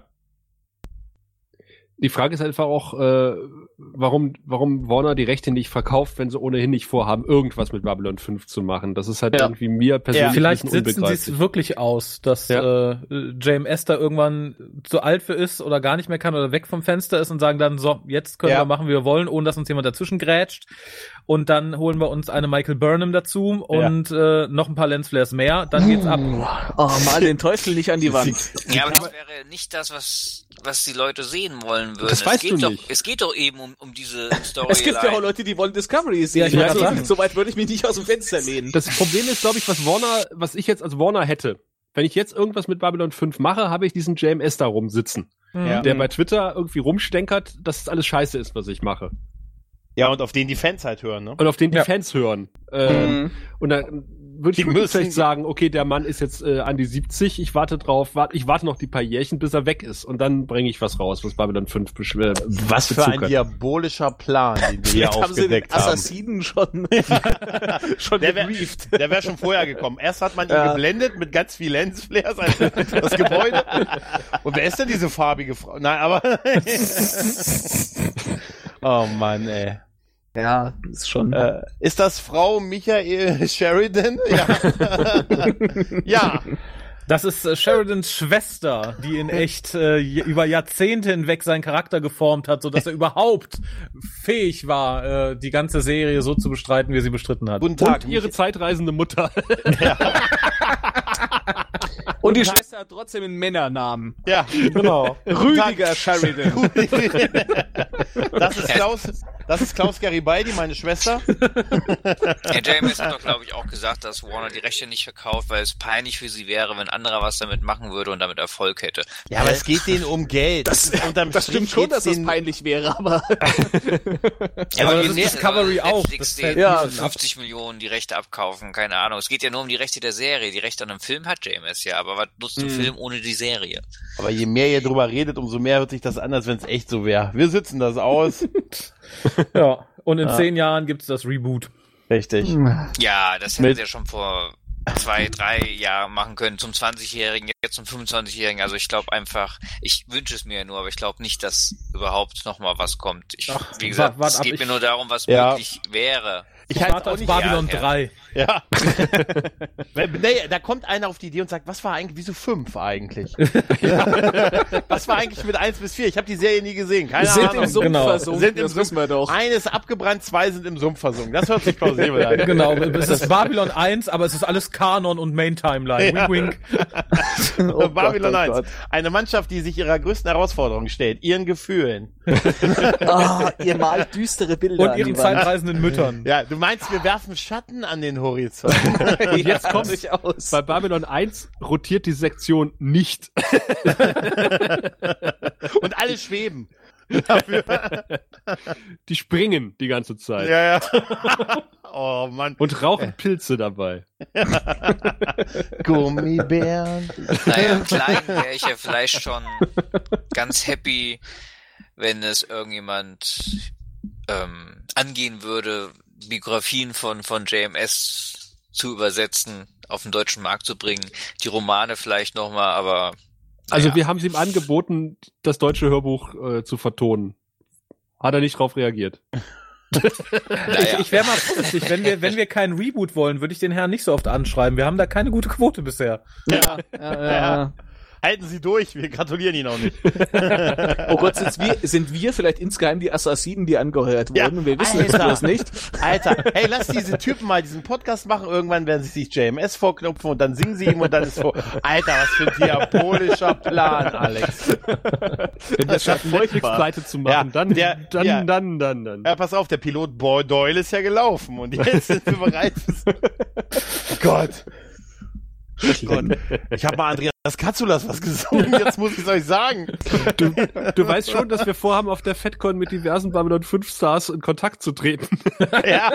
Die Frage ist einfach auch, äh, warum, warum Warner die Rechte nicht verkauft, wenn sie ohnehin nicht vorhaben, irgendwas mit Babylon 5 zu machen. Das ist halt Ja. irgendwie mir persönlich Vielleicht ein bisschen sitzen sie es wirklich aus, dass Ja. äh, JMS da irgendwann zu alt für ist oder gar nicht mehr kann oder weg vom Fenster ist und sagen dann, so, jetzt können Ja. wir machen, wie wir wollen, ohne dass uns jemand dazwischen grätscht. Und dann holen wir uns eine Michael Burnham dazu und äh, noch ein paar Lensflares mehr. Dann geht's ab. Oh, mal den Teufel nicht an die Wand. Ja, aber das wäre nicht das, was, was die Leute sehen wollen würden. Das es weißt geht du doch, nicht. Es geht doch eben um, um diese Story. Es gibt ja auch Leute, die wollen Discovery Ja, sehen. ich wollte also, sagen. so weit würde ich mich nicht aus dem Fenster lehnen. Das Problem ist, glaube ich, was Warner, was ich jetzt als Warner hätte. Wenn ich jetzt irgendwas mit Babylon 5 mache, habe ich diesen JMS da rumsitzen, Ja. der bei Twitter irgendwie rumstenkert, dass es alles scheiße ist, was ich mache. Ja, und auf den die Fans halt hören, ne? Und auf den die Ja. Fans hören. Ähm, Mhm. Und dann würde ich wirklich vielleicht sagen, okay, der Mann ist jetzt äh, an die 70, ich warte drauf, warte, ich warte noch die paar Jährchen, bis er weg ist. Und dann bringe ich was raus, was Babylon 5 beschwer. Was für ein diabolischer Plan, den wir hier Jetzt haben sie den aufgedeckt haben. Assassinen schon, schon Der wäre gebrieft. der wär schon vorher gekommen. Erst hat man ihn Ja. geblendet mit ganz viel Lensflares, also das Gebäude. Und wer ist denn diese farbige Frau? Nein, aber. oh Mann, ey. Ja, ist schon. Äh, ist das Frau Michael Sheridan? Ja. ja. Das ist äh, Sheridans Schwester, die in echt äh, über Jahrzehnte hinweg seinen Charakter geformt hat, so dass er überhaupt fähig war, äh, die ganze Serie so zu bestreiten, wie er sie bestritten hat. Guten Tag. Und ihre zeitreisende Mutter. Und die Schwester hat trotzdem einen Männernamen. Ja, genau. Rüdiger Sheridan. Das ist Klaus, das ist Klaus Garibaldi, meine Schwester. Ja, JMS hat doch, glaube ich, auch gesagt, dass Warner die Rechte nicht verkauft, weil es peinlich für sie wäre, wenn anderer was damit machen würde und damit Erfolg hätte. Ja, aber es geht denen um Geld. Das, das Strich stimmt schon, dass das peinlich wäre, aber Ja, aber aber das je ist mehr- Discovery also auch. Netflix Das Ja. 50 Millionen die Rechte abkaufen, keine Ahnung. Es geht ja nur um die Rechte der Serie. Die Rechte an einem Film hat JMS ja, aber was nutzt ein Film ohne die Serie? Aber je mehr ihr drüber redet, umso mehr hört sich das an, als wenn es echt so wäre. Wir sitzen das aus. Ja. Und in Ja. zehn Jahren gibt's das Reboot. Richtig. Ja, das hätten sie ja schon vor zwei, drei Jahre machen können, zum 20-Jährigen, jetzt zum 25-Jährigen. Also ich glaube einfach, ich wünsche es mir ja nur, aber ich glaube nicht, dass überhaupt noch mal was kommt. Ich, Ach, wie gesagt, wart- wart es ab, geht mir ich- nur darum, was Ja. möglich wäre. Ich Ich halte warte auf. Babylon ja, ja. 3. Ja. Nee, da kommt einer auf die Idee und sagt, was war eigentlich, wieso fünf eigentlich? was war eigentlich mit eins bis vier? Ich habe die Serie nie gesehen. Keine sind Ahnung. im Sumpf Genau. versunken, Sind im das wissen wir doch. Eine ist abgebrannt, zwei sind im Sumpf versunken. Das hört sich plausibel an. Genau, es ist Babylon 1, aber es ist alles Kanon und Main Timeline. Ja. Wink, wink. Oh Babylon Gott, oh 1. Gott. Eine Mannschaft, die sich ihrer größten Herausforderung stellt, ihren Gefühlen. Ah, ihr malt düstere Bilder Und an ihren die Wand. zeitreisenden Müttern. Ja, du meinst, wir werfen Schatten an den Horizont. Und jetzt kommt's. durchaus. Bei Babylon 1 rotiert die Sektion nicht. und alle schweben. Dafür. Die springen die ganze Zeit. ja, ja. Oh Mann. Und rauchen Pilze dabei. Gummibären. Naja, klein wäre ich ja vielleicht schon ganz happy, wenn es irgendjemand ähm, angehen würde, Biografien von, von JMS zu übersetzen, auf den deutschen Markt zu bringen, die Romane vielleicht nochmal, aber Also naja. wir haben es ihm angeboten, das deutsche Hörbuch äh, zu vertonen. Hat er nicht drauf reagiert. naja. Ich, ich wäre mal vorsichtig, wenn wir, wenn wir keinen Reboot wollen, würde ich den Herrn nicht so oft anschreiben. Wir haben da keine gute Quote bisher. Ja, ja, ja. Halten Sie durch, wir gratulieren Ihnen auch nicht. Oh Gott, sind wir, sind wir vielleicht insgeheim die Assassinen, die angeheuert wurden? Ja, und wir wissen es bloß nicht. Alter, hey, lass diese Typen mal diesen Podcast machen. Irgendwann werden sie sich JMS vorknüpfen und dann singen sie ihm und dann ist so, Alter, was für ein diabolischer Plan, Alex. Wenn wir es schaffen, Netflix pleite zu machen, Ja, dann, der- dann, ja. dann, dann, dann, Ja, pass auf, der Pilot Boy Doyle ist ja gelaufen und jetzt sind wir bereit. Gott. Gott. Ich habe mal Andreas Katzulas was gesungen, jetzt muss ich es euch sagen. Du, du weißt schon, dass wir vorhaben, auf der FedCon mit diversen Babylon 5 Stars in Kontakt zu treten. Ja.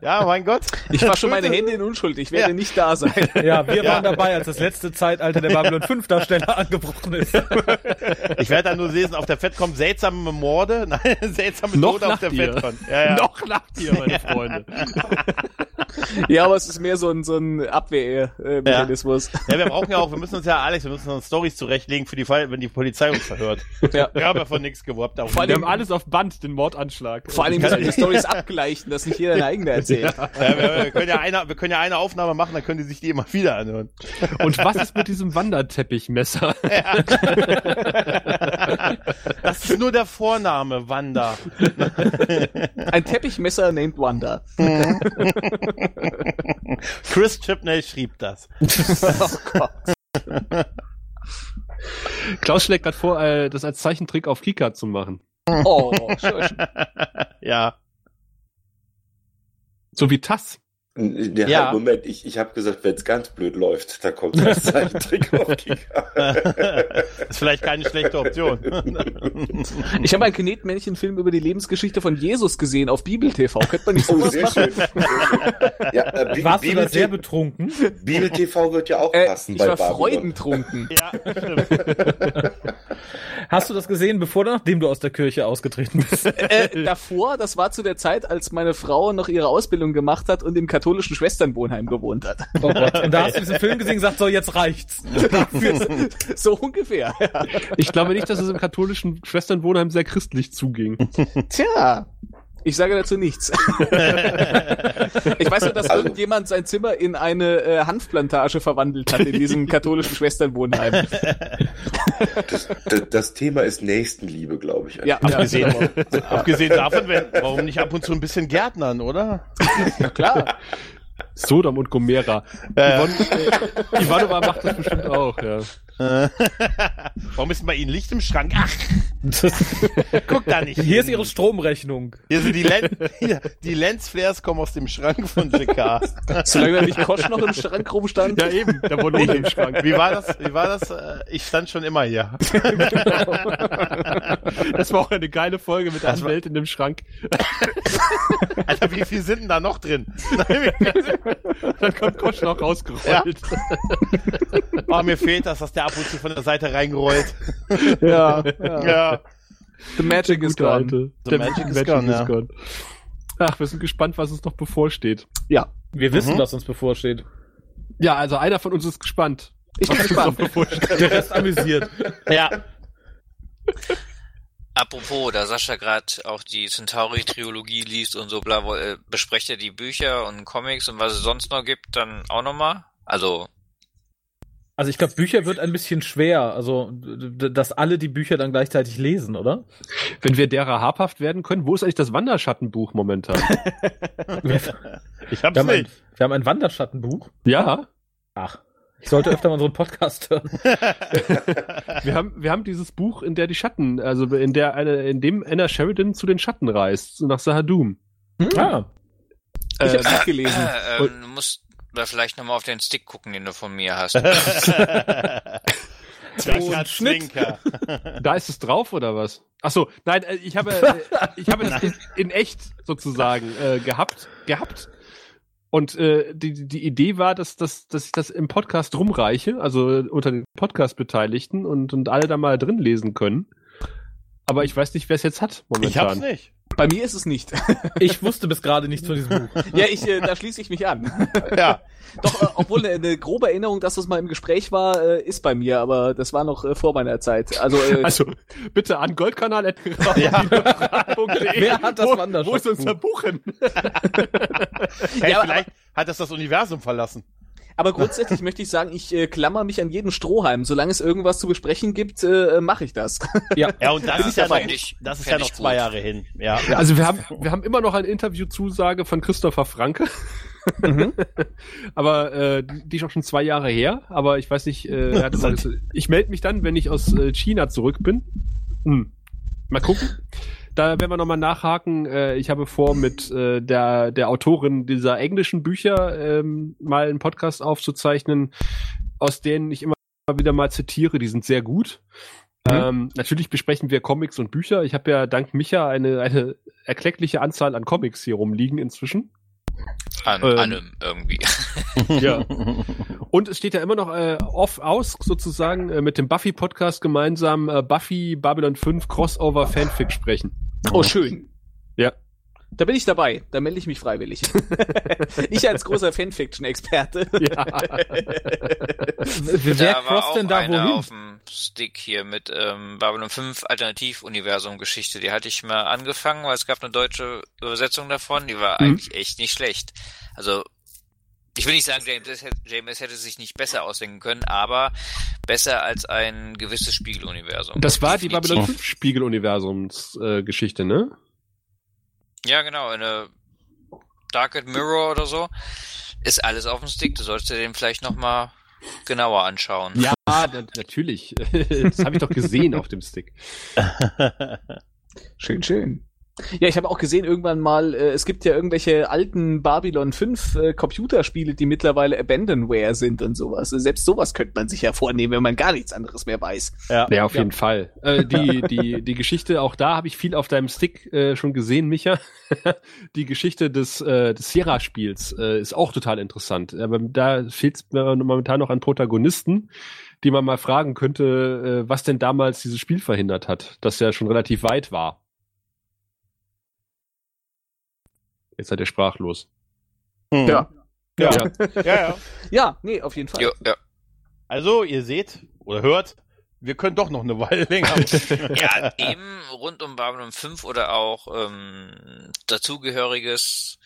Ja, mein Gott. Ich war schon meine Hände in Unschuld. Ich werde Ja. nicht da sein. Ja, wir Ja. waren dabei, als das letzte Zeitalter der Babylon 5 Darsteller angebrochen ist. Ich werde dann nur lesen, auf der FedCon seltsame Morde, nein, seltsame Noch Tode auf der ihr. FedCon. Ja, ja. Noch lacht ihr, meine Freunde. Ja, aber es ist mehr so ein, so ein Abwehrmechanismus. Ja, wir brauchen ja auch, wir müssen uns ja, Alex, wir müssen uns Stories zurechtlegen für die Fall, wenn die Polizei uns verhört. Ja. Wir haben ja von nichts geworbt. Auch Vor Wir allem- haben alles auf Band, den Mordanschlag. Vor allem müssen wir die Stories abgleichen, dass nicht jeder eine eigene erzählt. ja, wir, wir, können ja eine, wir können ja eine Aufnahme machen, dann können die sich die immer wieder anhören. Und was ist mit diesem Wanderteppichmesser? Das ist nur der Vorname, Wanda. Ein Teppichmesser named Wanda. Chris Chipnell schrieb das. Oh Gott. Klaus schlägt gerade vor, äh, das als Zeichentrick auf Kika zu machen. Oh, schön. Ja. So wie Tass. Ja, Ja. Moment, ich, ich habe gesagt, wenn es ganz blöd läuft, da kommt das Zeichentrick auf Kika. ist vielleicht keine schlechte Option. Ich habe einen Knetmännchenfilm über die Lebensgeschichte von Jesus gesehen auf Bibel TV. Könnte man nicht Oh, sowas sehr machen? schön. Ja, äh, Bi- Warst du da Bibel, sehr betrunken? Bibel TV wird ja auch Äh, passen ich bei war Babylon. freudentrunken. ja, stimmt. Hast du das gesehen, bevor oder nachdem du aus der Kirche ausgetreten bist? Äh, davor, das war zu der Zeit, als meine Frau noch ihre Ausbildung gemacht hat und im katholischen Schwesternwohnheim gewohnt hat. Oh Gott. Und da hast du diesen Film gesehen und gesagt, so, jetzt reicht's. so ungefähr. Ja. Ich glaube nicht, dass es im katholischen Schwesternwohnheim sehr christlich zuging. Tja. Ich sage dazu nichts. ich weiß nur, dass Also- irgendjemand sein Zimmer in eine äh, Hanfplantage verwandelt hat in diesem katholischen Schwesternwohnheim. Das, das Thema ist Nächstenliebe, glaube ich. Ja, Abgesehen, ja, abgesehen davon, wenn, warum nicht ab und zu ein bisschen Gärtnern, oder? ja, klar. Sodom und Gomera. Äh, Yvonne, äh, Ivanova macht das bestimmt auch, ja. warum ist denn bei Ihnen Licht im Schrank? Ach, guck da nicht. Hier ist hin. ihre Stromrechnung. Hier sind die, Len hier, die Lensflares kommen aus dem Schrank von JK. Solange da nicht Kosch noch im Schrank rumstand. Ja, eben, da wurde ohne im Schrank. Wie war das? Wie war das? Äh, Ich stand schon immer hier. Das war auch eine geile Folge mit der Welt in dem Schrank. Alter, wie viel sind denn da noch drin? Dann kommt Kosch noch rausgerollt. Oh, mir fehlt das, dass der ab und zu von der Seite reingerollt. Ja, ja. Ja. The magic is gone. alte. The magic is gone, ja. gone. Ach, wir sind gespannt, was uns noch bevorsteht. Ja. Wir wissen, Mhm. was uns bevorsteht. Ja, also einer von uns ist gespannt. Ich bin gespannt. Der Rest amüsiert. Ja. Apropos, da Sascha gerade auch die Centauri-Trilogie liest und so bla, bla, äh, besprecht er die Bücher und Comics und was es sonst noch gibt, dann auch nochmal? Also, Also ich glaube, Bücher wird ein bisschen schwer. Also, dass alle die Bücher dann gleichzeitig lesen, oder? Wenn wir derer habhaft werden können, wo ist eigentlich das Wanderschattenbuch momentan? Wir, Ich hab's wir, haben, ein, nicht. wir haben ein Wanderschattenbuch. ja, Ach, ich sollte öfter mal unseren Podcast hören. wir haben, wir haben dieses Buch, in der die Schatten, also in der eine, in dem Anna Sheridan zu den Schatten reist, nach Sahadum. Ah, Ich Äh, hab's nicht gelesen. äh, ähm, du musst da vielleicht nochmal auf den Stick gucken, den du von mir hast. Zwinker, Zwinker. Da ist es drauf oder was? Ach so, nein, äh, ich habe, äh, ich habe das in, in echt sozusagen äh, gehabt, gehabt. Und äh, die, die Idee war, dass, dass, dass ich das im Podcast rumreiche, also unter den Podcast-Beteiligten und, und alle da mal drin lesen können. Aber ich weiß nicht, wer es jetzt hat Ich hab's momentan. nicht. Bei mir ist es nicht. ich wusste bis gerade nichts von diesem Buch. ja, ich, äh, da schließe ich mich an. Ja. Doch, äh, obwohl eine, eine grobe Erinnerung, dass das mal im Gespräch war, äh, ist bei mir, aber das war noch äh, vor meiner Zeit. Also, äh, Also bitte an goldkanal Ja. Wer hat das wo, wo ist unser Buch hin? Hey, Ja, aber- vielleicht hat das das Universum verlassen. Aber grundsätzlich möchte ich sagen, ich äh, klammer mich an jeden Strohhalm. Solange es irgendwas zu besprechen gibt, äh, mache ich das. Ja, und das Ja, ist ja noch, ich- das ist ja noch zwei gut. Jahre hin. Ja. Also wir haben, wir haben immer noch eine Interviewzusage von Christopher Franke. aber äh, die die ist auch schon zwei Jahre her. Aber ich weiß nicht, äh, er hat gesagt, ich melde mich dann, wenn ich aus äh, China zurück bin. Hm. Mal gucken. Da werden wir nochmal nachhaken. Äh, ich habe vor, mit äh, der, der Autorin dieser englischen Bücher ähm, mal einen Podcast aufzuzeichnen, aus denen ich immer wieder mal zitiere. Die sind sehr gut. Ähm, natürlich besprechen wir Comics und Bücher. Ich habe ja dank Micha eine, eine erkleckliche Anzahl an Comics hier rumliegen inzwischen. An Ähm. allem irgendwie. Ja. Und es steht ja immer noch äh, off aus, sozusagen, äh, mit dem Buffy-Podcast gemeinsam äh, Buffy Babylon 5 Crossover Fanfic sprechen. Oh, schön. Ja. Da bin ich dabei. Da melde ich mich freiwillig. ich als großer Fanfiction-Experte. Ja. Wer da war auch denn da eine wohin? auf dem Stick hier mit ähm, Babylon 5 Alternativ-Universum-Geschichte. Die hatte ich mal angefangen, weil es gab eine deutsche Übersetzung davon. Die war Mhm. eigentlich echt nicht schlecht. Also ich will nicht sagen, James, James hätte sich nicht besser ausdenken können, aber besser als ein gewisses Spiegeluniversum. Das war die. Babylon 5 Spiegeluniversums-Geschichte, äh, ne? Ja, genau, eine Dark Mirror oder so. Ist alles auf dem Stick. Du solltest dir den vielleicht nochmal genauer anschauen. Ja, na, natürlich. das habe ich doch gesehen auf dem Stick. Schön, schön. Ja, ich habe auch gesehen irgendwann mal, äh, es gibt ja irgendwelche alten Babylon 5 äh, Computerspiele, die mittlerweile Abandonware sind und sowas. Selbst sowas könnte man sich ja vornehmen, wenn man gar nichts anderes mehr weiß. ja. Ja, auf jeden Fall. Äh, die, die, die Geschichte, auch da habe ich viel auf deinem Stick äh, schon gesehen, Micha. die Geschichte des, äh, des Sierra-Spiels äh, ist auch total interessant. Aber da fehlt es mir momentan noch an Protagonisten, die man mal fragen könnte, äh, was denn damals dieses Spiel verhindert hat, das ja schon relativ weit war. Jetzt seid ihr sprachlos. Hm. Ja. Ja. Ja. ja, ja. Ja, nee, auf jeden Fall. Ja. Also, ihr seht oder hört, wir können doch noch eine Weile länger. ja, eben rund um Babylon 5 oder auch ähm, dazugehöriges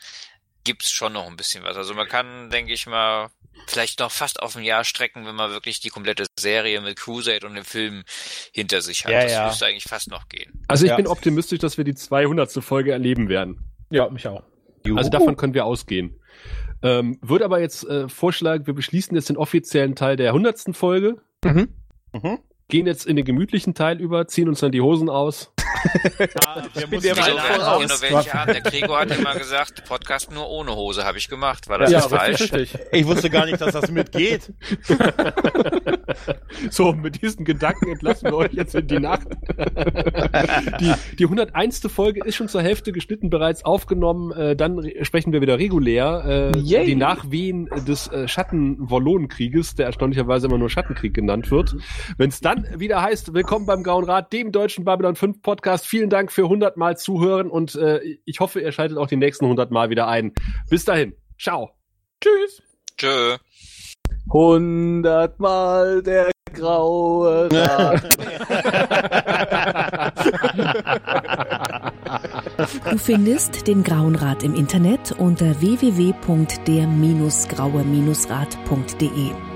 gibt's schon noch ein bisschen was. Also man kann, denke ich mal, vielleicht noch fast auf ein Jahr strecken, wenn man wirklich die komplette Serie mit Crusade und dem Film hinter sich hat. Ja, das ja. müsste eigentlich fast noch gehen. Also ich Ja. bin optimistisch, dass wir die 200. Folge erleben werden. Ja, mich auch. Also davon können wir ausgehen. Ähm, würde aber jetzt äh, vorschlagen, wir beschließen jetzt den offiziellen Teil der 100. Folge, Mhm. Mhm. Gehen jetzt in den gemütlichen Teil über, ziehen uns dann die Hosen aus. wir der Wieso Mann leider- voraus. werden hier nur welche an? Der Gregor hat immer gesagt, Podcast nur ohne Hose habe ich gemacht. War das ja, jetzt falsch? richtig. Ich wusste gar nicht, dass das mitgeht. So, mit diesen Gedanken entlassen wir euch jetzt in die Nacht. die, die 101. Folge ist schon zur Hälfte geschnitten, bereits aufgenommen. Äh, dann re- sprechen wir wieder regulär. Äh, Yay. die Nachwehen des äh, Schatten-Wallonenkrieges, der erstaunlicherweise immer nur Schattenkrieg genannt wird. Wenn es dann wieder heißt, willkommen beim Grauen Rat, dem deutschen Babylon 5 Podcast. Vielen Dank für 100 Mal zuhören und äh, ich hoffe, ihr schaltet auch die nächsten 100 Mal wieder ein. Bis dahin. Ciao. Tschüss. Tschö. Hundertmal der graue Rat. Du findest den Grauen Rat im Internet unter www.der-graue-rat.de,